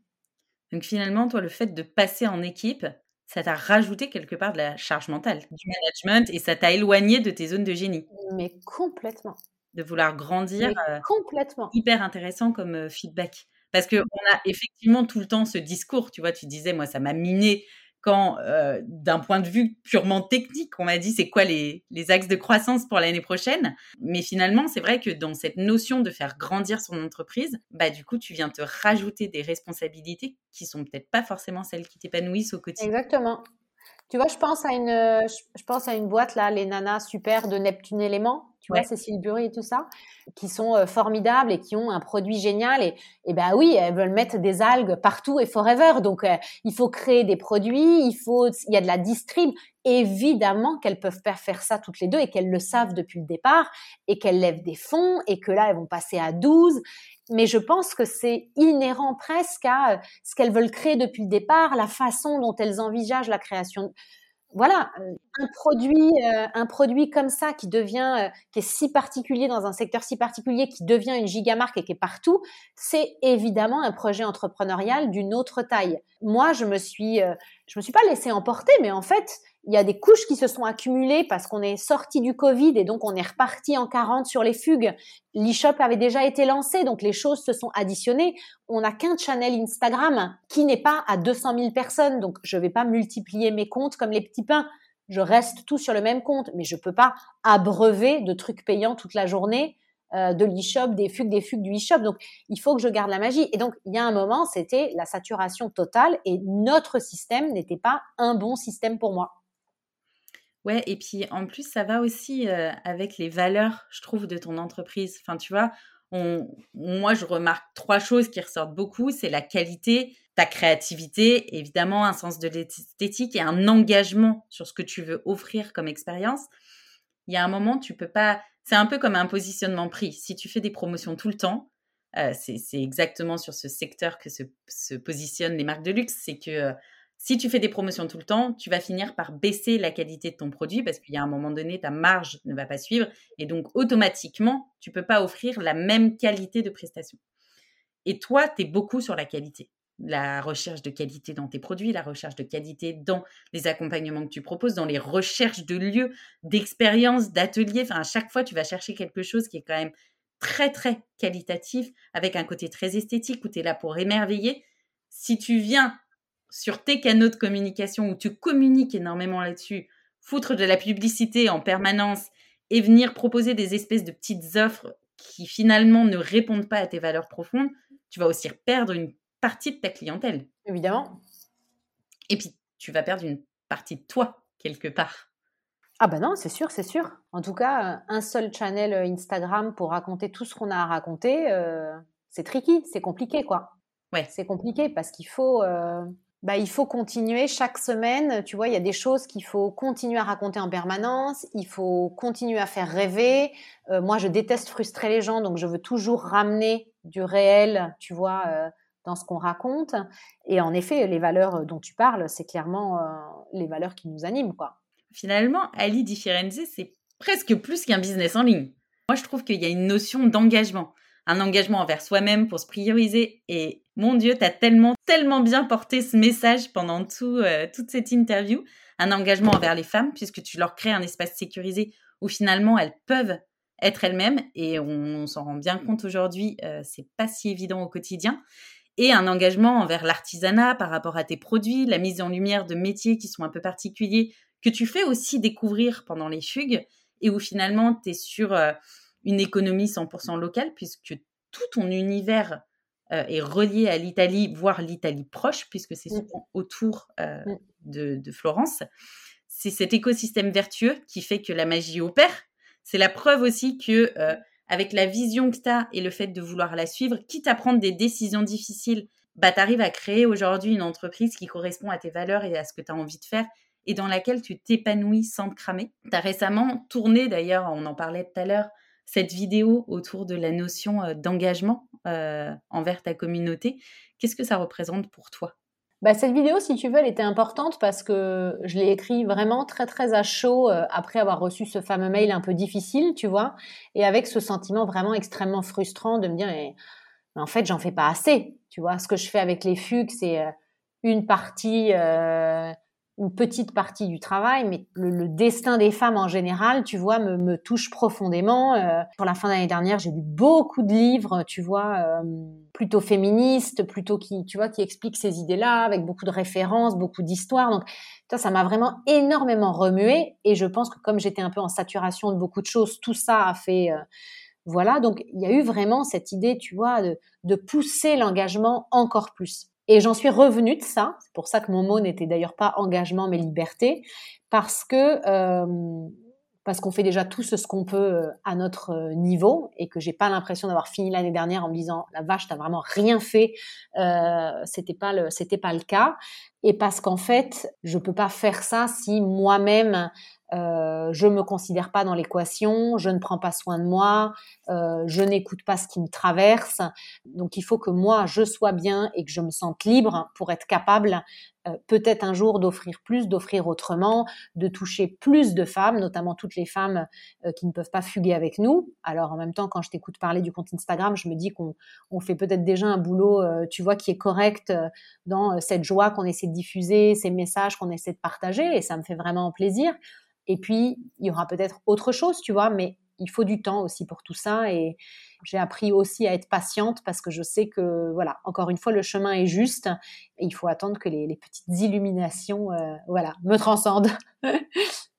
Donc finalement, toi, le fait de passer en équipe, ça t'a rajouté quelque part de la charge mentale, du management, et ça t'a éloigné de tes zones de génie. Mais complètement. De vouloir grandir. complètement. Hyper intéressant comme feedback. Parce qu'on a effectivement tout le temps ce discours, tu vois, tu disais, moi, ça m'a miné quand, euh, d'un point de vue purement technique, on m'a dit c'est quoi les, axes de croissance pour l'année prochaine? Mais finalement, c'est vrai que dans cette notion de faire grandir son entreprise, bah du coup, tu viens te rajouter des responsabilités qui sont peut-être pas forcément celles qui t'épanouissent au quotidien. Exactement. Tu vois, je pense à une, je pense à une boîte là, les nanas super de Neptune Éléments tu vois, Cécile Bury et tout ça, qui sont euh, formidables et qui ont un produit génial. Et, et ben oui, elles veulent mettre des algues partout et forever. Donc, euh, il faut créer des produits, il faut, il y a de la distrib. Évidemment qu'elles peuvent faire ça toutes les deux et qu'elles le savent depuis le départ et qu'elles lèvent des fonds et que là, elles vont passer à 12. Mais je pense que c'est inhérent presque à euh, ce qu'elles veulent créer depuis le départ, la façon dont elles envisagent la création voilà, euh, un produit, euh, un produit comme ça qui devient, qui est si particulier dans un secteur si particulier, qui devient une gigamarque et qui est partout, c'est évidemment un projet entrepreneurial d'une autre taille. Moi, je me suis, je me suis pas laissée emporter, mais en fait, il y a des couches qui se sont accumulées parce qu'on est sorti du Covid et donc on est reparti en 40 sur les fugues. L'e-shop avait déjà été lancé, donc les choses se sont additionnées. On n'a qu'un channel Instagram qui n'est pas à 200 000 personnes, donc je ne vais pas multiplier mes comptes comme les petits pains. je reste tout sur le même compte, mais je peux pas abreuver de trucs payants toute la journée, euh, de l'e-shop, des fugues, des fugues du e-shop. Donc, il faut que je garde la magie. Et donc, il y a un moment, c'était la saturation totale et notre système n'était pas un bon système pour moi. Ouais, et puis en plus, ça va aussi euh, avec les valeurs, je trouve, de ton entreprise. Enfin, tu vois, moi, je remarque trois choses qui ressortent beaucoup. C'est la qualité, ta créativité, évidemment, un sens de l'esthétique et un engagement sur ce que tu veux offrir comme expérience. Il y a un moment, tu peux pas. C'est un peu comme un positionnement prix. Si tu fais des promotions tout le temps, euh, c'est exactement sur ce secteur que se, positionnent les marques de luxe. C'est que euh, si tu fais des promotions tout le temps, tu vas finir par baisser la qualité de ton produit parce qu'il y a un moment donné, ta marge ne va pas suivre et donc automatiquement, tu peux pas offrir la même qualité de prestation. Et toi, tu es beaucoup sur la qualité, la recherche de qualité dans tes produits, la recherche de qualité dans les accompagnements que tu proposes, dans les recherches de lieux, d'expériences, d'ateliers. Enfin, à chaque fois, tu vas chercher quelque chose qui est quand même très, très qualitatif, avec un côté très esthétique où tu es là pour émerveiller. Si tu viens sur tes canaux de communication où tu communiques énormément là-dessus, foutre de la publicité en permanence et venir proposer des espèces de petites offres qui finalement ne répondent pas à tes valeurs profondes, tu vas aussi perdre une partie de ta clientèle. Évidemment. Et puis, tu vas perdre une partie de toi, quelque part. Ah ben non, c'est sûr, c'est sûr. En tout cas, un seul channel Instagram pour raconter tout ce qu'on a à raconter, euh, c'est tricky, c'est compliqué, quoi. Ouais. C'est compliqué parce qu'il faut, euh, bah, il faut continuer chaque semaine. Tu vois, il y a des choses qu'il faut continuer à raconter en permanence. Il faut continuer à faire rêver. Euh, moi, je déteste frustrer les gens, donc je veux toujours ramener du réel, tu vois, euh, dans ce qu'on raconte. Et en effet, les valeurs dont tu parles, c'est clairement euh, les valeurs qui nous animent, quoi. Finalement, Ali Di Firenze, c'est presque plus qu'un business en ligne. Moi, je trouve qu'il y a une notion d'engagement un engagement envers soi-même pour se prioriser. Et mon Dieu, tu as tellement, tellement bien porté ce message pendant tout, euh, toute cette interview. Un engagement envers les femmes, puisque tu leur crées un espace sécurisé où finalement elles peuvent être elles-mêmes. Et on, s'en rend bien compte aujourd'hui, euh, c'est pas si évident au quotidien. Et un engagement envers l'artisanat par rapport à tes produits, la mise en lumière de métiers qui sont un peu particuliers, que tu fais aussi découvrir pendant les fugues, et où finalement tu es sur. Euh, une économie 100% locale, puisque tout ton univers euh, est relié à l'Italie, voire l'Italie proche, puisque c'est mm. souvent autour euh, mm. de, Florence. C'est cet écosystème vertueux qui fait que la magie opère. C'est la preuve aussi que, euh, avec la vision que tu as et le fait de vouloir la suivre, quitte à prendre des décisions difficiles, bah, tu arrives à créer aujourd'hui une entreprise qui correspond à tes valeurs et à ce que tu as envie de faire et dans laquelle tu t'épanouis sans te cramer. Tu as récemment tourné, d'ailleurs, on en parlait tout à l'heure, cette vidéo autour de la notion d'engagement envers ta communauté. Qu'est-ce que ça représente pour toi? Bah, cette vidéo, si tu veux, elle était importante parce que je l'ai écrit vraiment très très à chaud après avoir reçu ce fameux mail un peu difficile, tu vois, et avec ce sentiment vraiment extrêmement frustrant de me dire, mais, en fait, j'en fais pas assez, tu vois. Ce que je fais avec les fugues, c'est une partie une petite partie du travail, mais le, destin des femmes en général, tu vois, me, me touche profondément. Euh, pour la fin d'année dernière, j'ai lu beaucoup de livres, tu vois, euh, plutôt féministes, plutôt qui, tu vois, qui expliquent ces idées-là, avec beaucoup de références, beaucoup d'histoires. Donc, ça, ça m'a vraiment énormément remué. Et je pense que comme j'étais un peu en saturation de beaucoup de choses, tout ça a fait, euh, voilà. Donc, il y a eu vraiment cette idée, tu vois, de, de pousser l'engagement encore plus. Et j'en suis revenue de ça. C'est pour ça que mon mot n'était d'ailleurs pas engagement mais liberté, parce que euh, parce qu'on fait déjà tout ce qu'on peut euh, à notre euh, niveau et que j'ai pas l'impression d'avoir fini l'année dernière en me disant la vache t'as vraiment rien fait. Euh, c'était pas le c'était pas le cas. Et parce qu'en fait je peux pas faire ça si moi-même euh, je me considère pas dans l'équation, je ne prends pas soin de moi, euh, je n'écoute pas ce qui me traverse. Donc il faut que moi je sois bien et que je me sente libre pour être capable euh, peut-être un jour d'offrir plus, d'offrir autrement, de toucher plus de femmes, notamment toutes les femmes euh, qui ne peuvent pas fuguer avec nous. Alors en même temps, quand je t'écoute parler du compte Instagram, je me dis qu'on on fait peut-être déjà un boulot, euh, tu vois, qui est correct dans cette joie qu'on essaie de diffuser, ces messages qu'on essaie de partager, et ça me fait vraiment plaisir. Et puis, il y aura peut-être autre chose, tu vois, mais il faut du temps aussi pour tout ça. Et j'ai appris aussi à être patiente parce que je sais que, voilà, encore une fois, le chemin est juste et il faut attendre que les, petites illuminations, euh, voilà, me transcendent.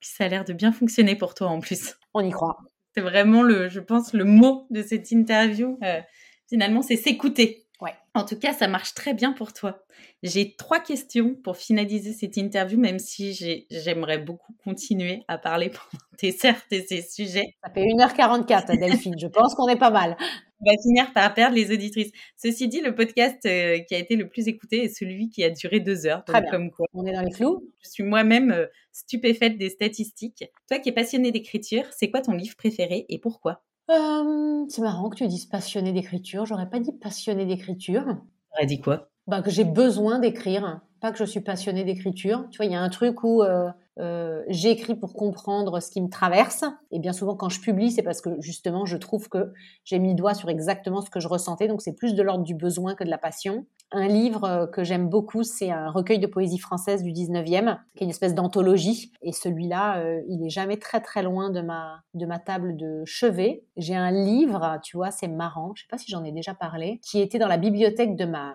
ça a l'air de bien fonctionner pour toi en plus. On y croit. C'est vraiment le, je pense, le mot de cette interview. Euh, finalement, c'est s'écouter. Ouais. En tout cas, ça marche très bien pour toi. J'ai trois questions pour finaliser cette interview, même si j'aimerais beaucoup continuer à parler pendant tes certes et ces sujets. Ça fait 1h44, Delphine. Je pense qu'on est pas mal. On va finir par perdre les auditrices. Ceci dit, le podcast euh, qui a été le plus écouté est celui qui a duré deux heures. Très bien. Comme quoi. On est dans les clous. Je suis moi-même euh, stupéfaite des statistiques. Toi qui es passionnée d'écriture, c'est quoi ton livre préféré et pourquoi? Euh, c'est marrant que tu dises passionné d'écriture. J'aurais pas dit passionné d'écriture. J'aurais dit quoi? Bah, Que j'ai besoin d'écrire, pas que je suis passionnée d'écriture. Tu vois, il y a un truc où euh, euh, j'écris pour comprendre ce qui me traverse. Et bien souvent, quand je publie, c'est parce que justement, je trouve que j'ai mis le doigt sur exactement ce que je ressentais. Donc, c'est plus de l'ordre du besoin que de la passion. Un livre euh, que j'aime beaucoup, c'est un recueil de poésie française du 19e, qui est une espèce d'anthologie. Et celui-là, euh, il est jamais très très loin de ma, de ma table de chevet. J'ai un livre, tu vois, c'est marrant, je sais pas si j'en ai déjà parlé, qui était dans la bibliothèque de ma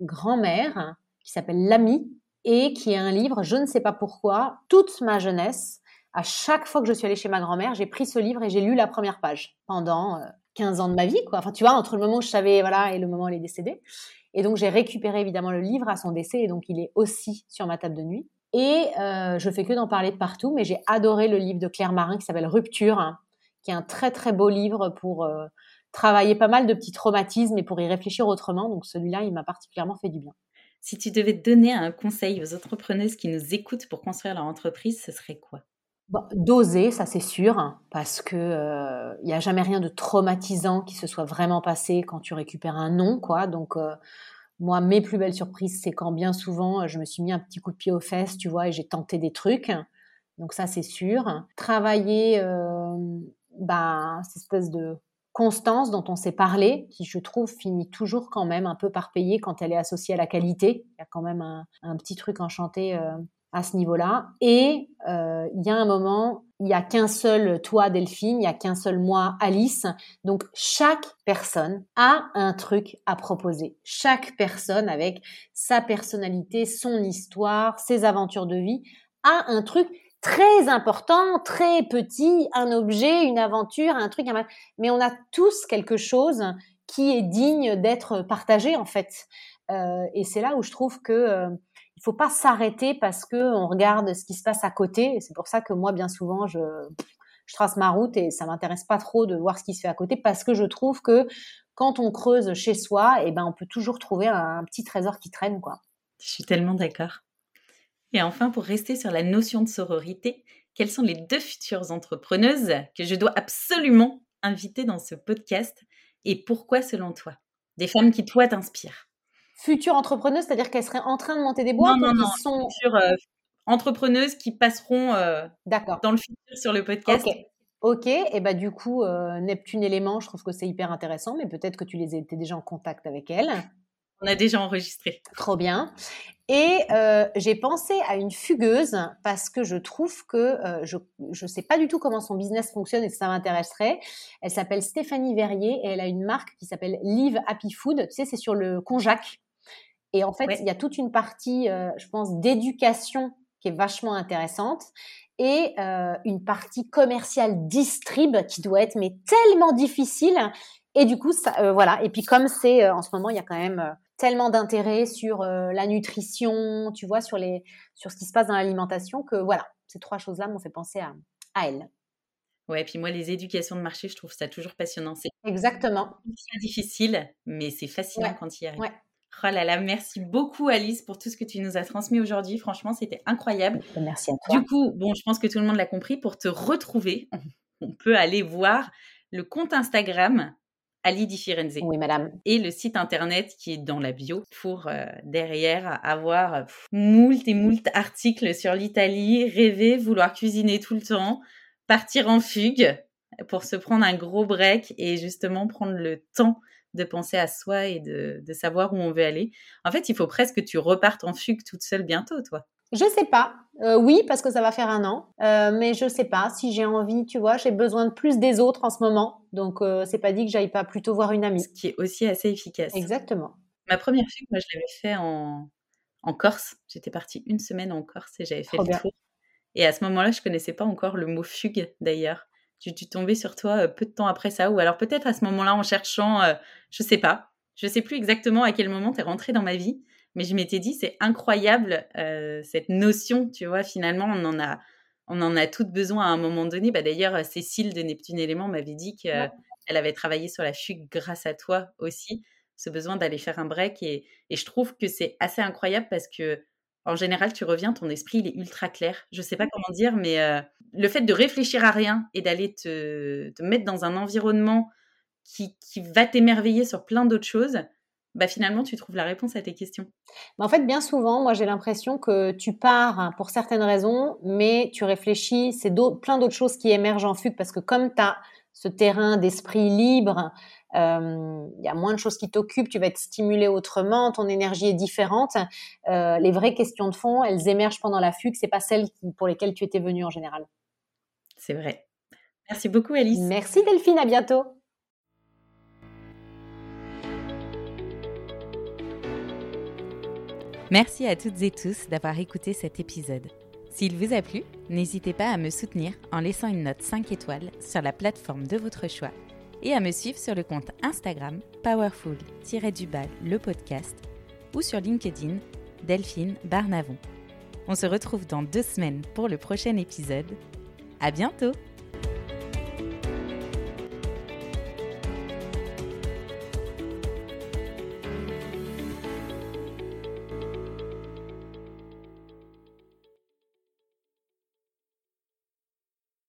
grand-mère, qui s'appelle L'Ami, et qui est un livre, je ne sais pas pourquoi, toute ma jeunesse, à chaque fois que je suis allée chez ma grand-mère, j'ai pris ce livre et j'ai lu la première page pendant 15 euh, ans de ma vie, quoi. Enfin, tu vois, entre le moment où je savais, voilà, et le moment où elle est décédée. Et donc, j'ai récupéré évidemment le livre à son décès, et donc il est aussi sur ma table de nuit. Et euh, je fais que d'en parler de partout, mais j'ai adoré le livre de Claire Marin qui s'appelle Rupture, hein, qui est un très très beau livre pour euh, travailler pas mal de petits traumatismes et pour y réfléchir autrement. Donc celui-là, il m'a particulièrement fait du bien. Si tu devais donner un conseil aux entrepreneuses qui nous écoutent pour construire leur entreprise, ce serait quoi? D'oser, ça c'est sûr, parce que il n'y a jamais rien de traumatisant qui se soit vraiment passé quand tu récupères un nom, quoi. Donc moi, mes plus belles surprises, c'est quand bien souvent je me suis mis un petit coup de pied aux fesses, tu vois, et j'ai tenté des trucs. Donc ça c'est sûr. Travailler, bah, cette espèce de constance dont on s'est parlé, qui je trouve finit toujours quand même un peu par payer quand elle est associée à la qualité. Il y a quand même un, petit truc enchanté euh, à ce niveau-là. Et euh, il y a un moment, il n'y a qu'un seul toi Delphine, il n'y a qu'un seul moi Alice. Donc chaque personne a un truc à proposer. Chaque personne avec sa personnalité, son histoire, ses aventures de vie a un truc très important, très petit, un objet, une aventure, un truc, mais on a tous quelque chose qui est digne d'être partagé en fait. Euh, et c'est là où je trouve que euh, il faut pas s'arrêter parce que on regarde ce qui se passe à côté. C'est pour ça que moi, bien souvent, je, je trace ma route et ça m'intéresse pas trop de voir ce qui se fait à côté parce que je trouve que quand on creuse chez soi, et eh ben on peut toujours trouver un, un petit trésor qui traîne quoi. Je suis tellement d'accord. Et enfin, pour rester sur la notion de sororité, quelles sont les deux futures entrepreneuses que je dois absolument inviter dans ce podcast et pourquoi selon toi? Des femmes qui, toi, t'inspirent. Futures entrepreneuses, c'est-à-dire qu'elles seraient en train de monter des boîtes Non, non, non. Sont... Futures euh, entrepreneuses qui passeront euh, dans le futur sur le podcast. Ok, et bah du coup, euh, Neptune Élément, je trouve que c'est hyper intéressant, mais peut-être que tu les étais déjà en contact avec elles. On a déjà enregistré. Trop bien. Et euh, j'ai pensé à une fugueuse parce que je trouve que euh, je ne sais pas du tout comment son business fonctionne et ça m'intéresserait. Elle s'appelle Stéphanie Verrier et elle a une marque qui s'appelle Live Happy Food. Tu sais, c'est sur le konjac. Et en fait, il y a toute une partie, euh, je pense, d'éducation qui est vachement intéressante et une partie commerciale distrib qui doit être mais tellement difficile. Et du coup, ça, voilà. Et puis comme c'est en ce moment, il y a quand même tellement d'intérêt sur euh, la nutrition, tu vois, sur, les, sur ce qui se passe dans l'alimentation, que voilà, ces trois choses-là m'ont fait penser à, à elle. Ouais, puis moi, les éducations de marché, je trouve ça toujours passionnant. C'est Exactement. C'est difficile, mais c'est fascinant quand il y arrive. Ouais. Oh là là, merci beaucoup Alice pour tout ce que tu nous as transmis aujourd'hui. Franchement, c'était incroyable. Merci à toi. Du coup, bon, je pense que tout le monde l'a compris. Pour te retrouver, on peut aller voir le compte Instagram Ali di Firenze. Oui, madame. Et le site internet qui est dans la bio pour euh, derrière avoir euh, moult et moult articles sur l'Italie, rêver, vouloir cuisiner tout le temps, partir en fugue pour se prendre un gros break et justement prendre le temps de penser à soi et de, de savoir où on veut aller. En fait, il faut presque que tu repartes en fugue toute seule bientôt, toi. Je sais pas. Euh, oui, parce que ça va faire un an, euh, mais je sais pas si j'ai envie, tu vois, j'ai besoin de plus des autres en ce moment, donc euh, c'est pas dit que j'aille pas plutôt voir une amie. Ce qui est aussi assez efficace. Exactement. Ma première fugue, moi, je l'avais fait en, en Corse. J'étais partie une semaine en Corse et j'avais fait le tour. Et à ce moment-là, je connaissais pas encore le mot fugue d'ailleurs. Tu, tu tombais sur toi peu de temps après ça, ou alors peut-être à ce moment-là en cherchant, je sais pas. Je sais plus exactement à quel moment tu es rentré dans ma vie, mais je m'étais dit, c'est incroyable euh, cette notion, tu vois, finalement, on en a, on en a toutes besoin à un moment donné. Bah, D'ailleurs, Cécile de Neptune Élément m'avait dit qu'elle avait travaillé sur la fugue grâce à toi aussi, ce besoin d'aller faire un break. Et, et je trouve que c'est assez incroyable parce que, en général, tu reviens, ton esprit, il est ultra clair. Je sais pas comment dire, mais euh, le fait de réfléchir à rien et d'aller te, te mettre dans un environnement qui, qui va t'émerveiller sur plein d'autres choses, bah finalement, tu trouves la réponse à tes questions. En fait, bien souvent, moi, j'ai l'impression que tu pars pour certaines raisons, mais tu réfléchis, c'est plein d'autres choses qui émergent en fugue parce que comme tu as ce terrain d'esprit libre, euh, il y a moins de choses qui t'occupent, tu vas être stimulé autrement, ton énergie est différente. Euh, les vraies questions de fond, elles émergent pendant la fugue, c'est pas celles pour lesquelles tu étais venu en général. C'est vrai. Merci beaucoup, Alice. Merci, Delphine. À bientôt. Merci à toutes et tous d'avoir écouté cet épisode. S'il vous a plu, n'hésitez pas à me soutenir en laissant une note 5 étoiles sur la plateforme de votre choix et à me suivre sur le compte Instagram powerful-du-bal le podcast ou sur LinkedIn Delphine Barnavon. On se retrouve dans deux semaines pour le prochain épisode. À bientôt!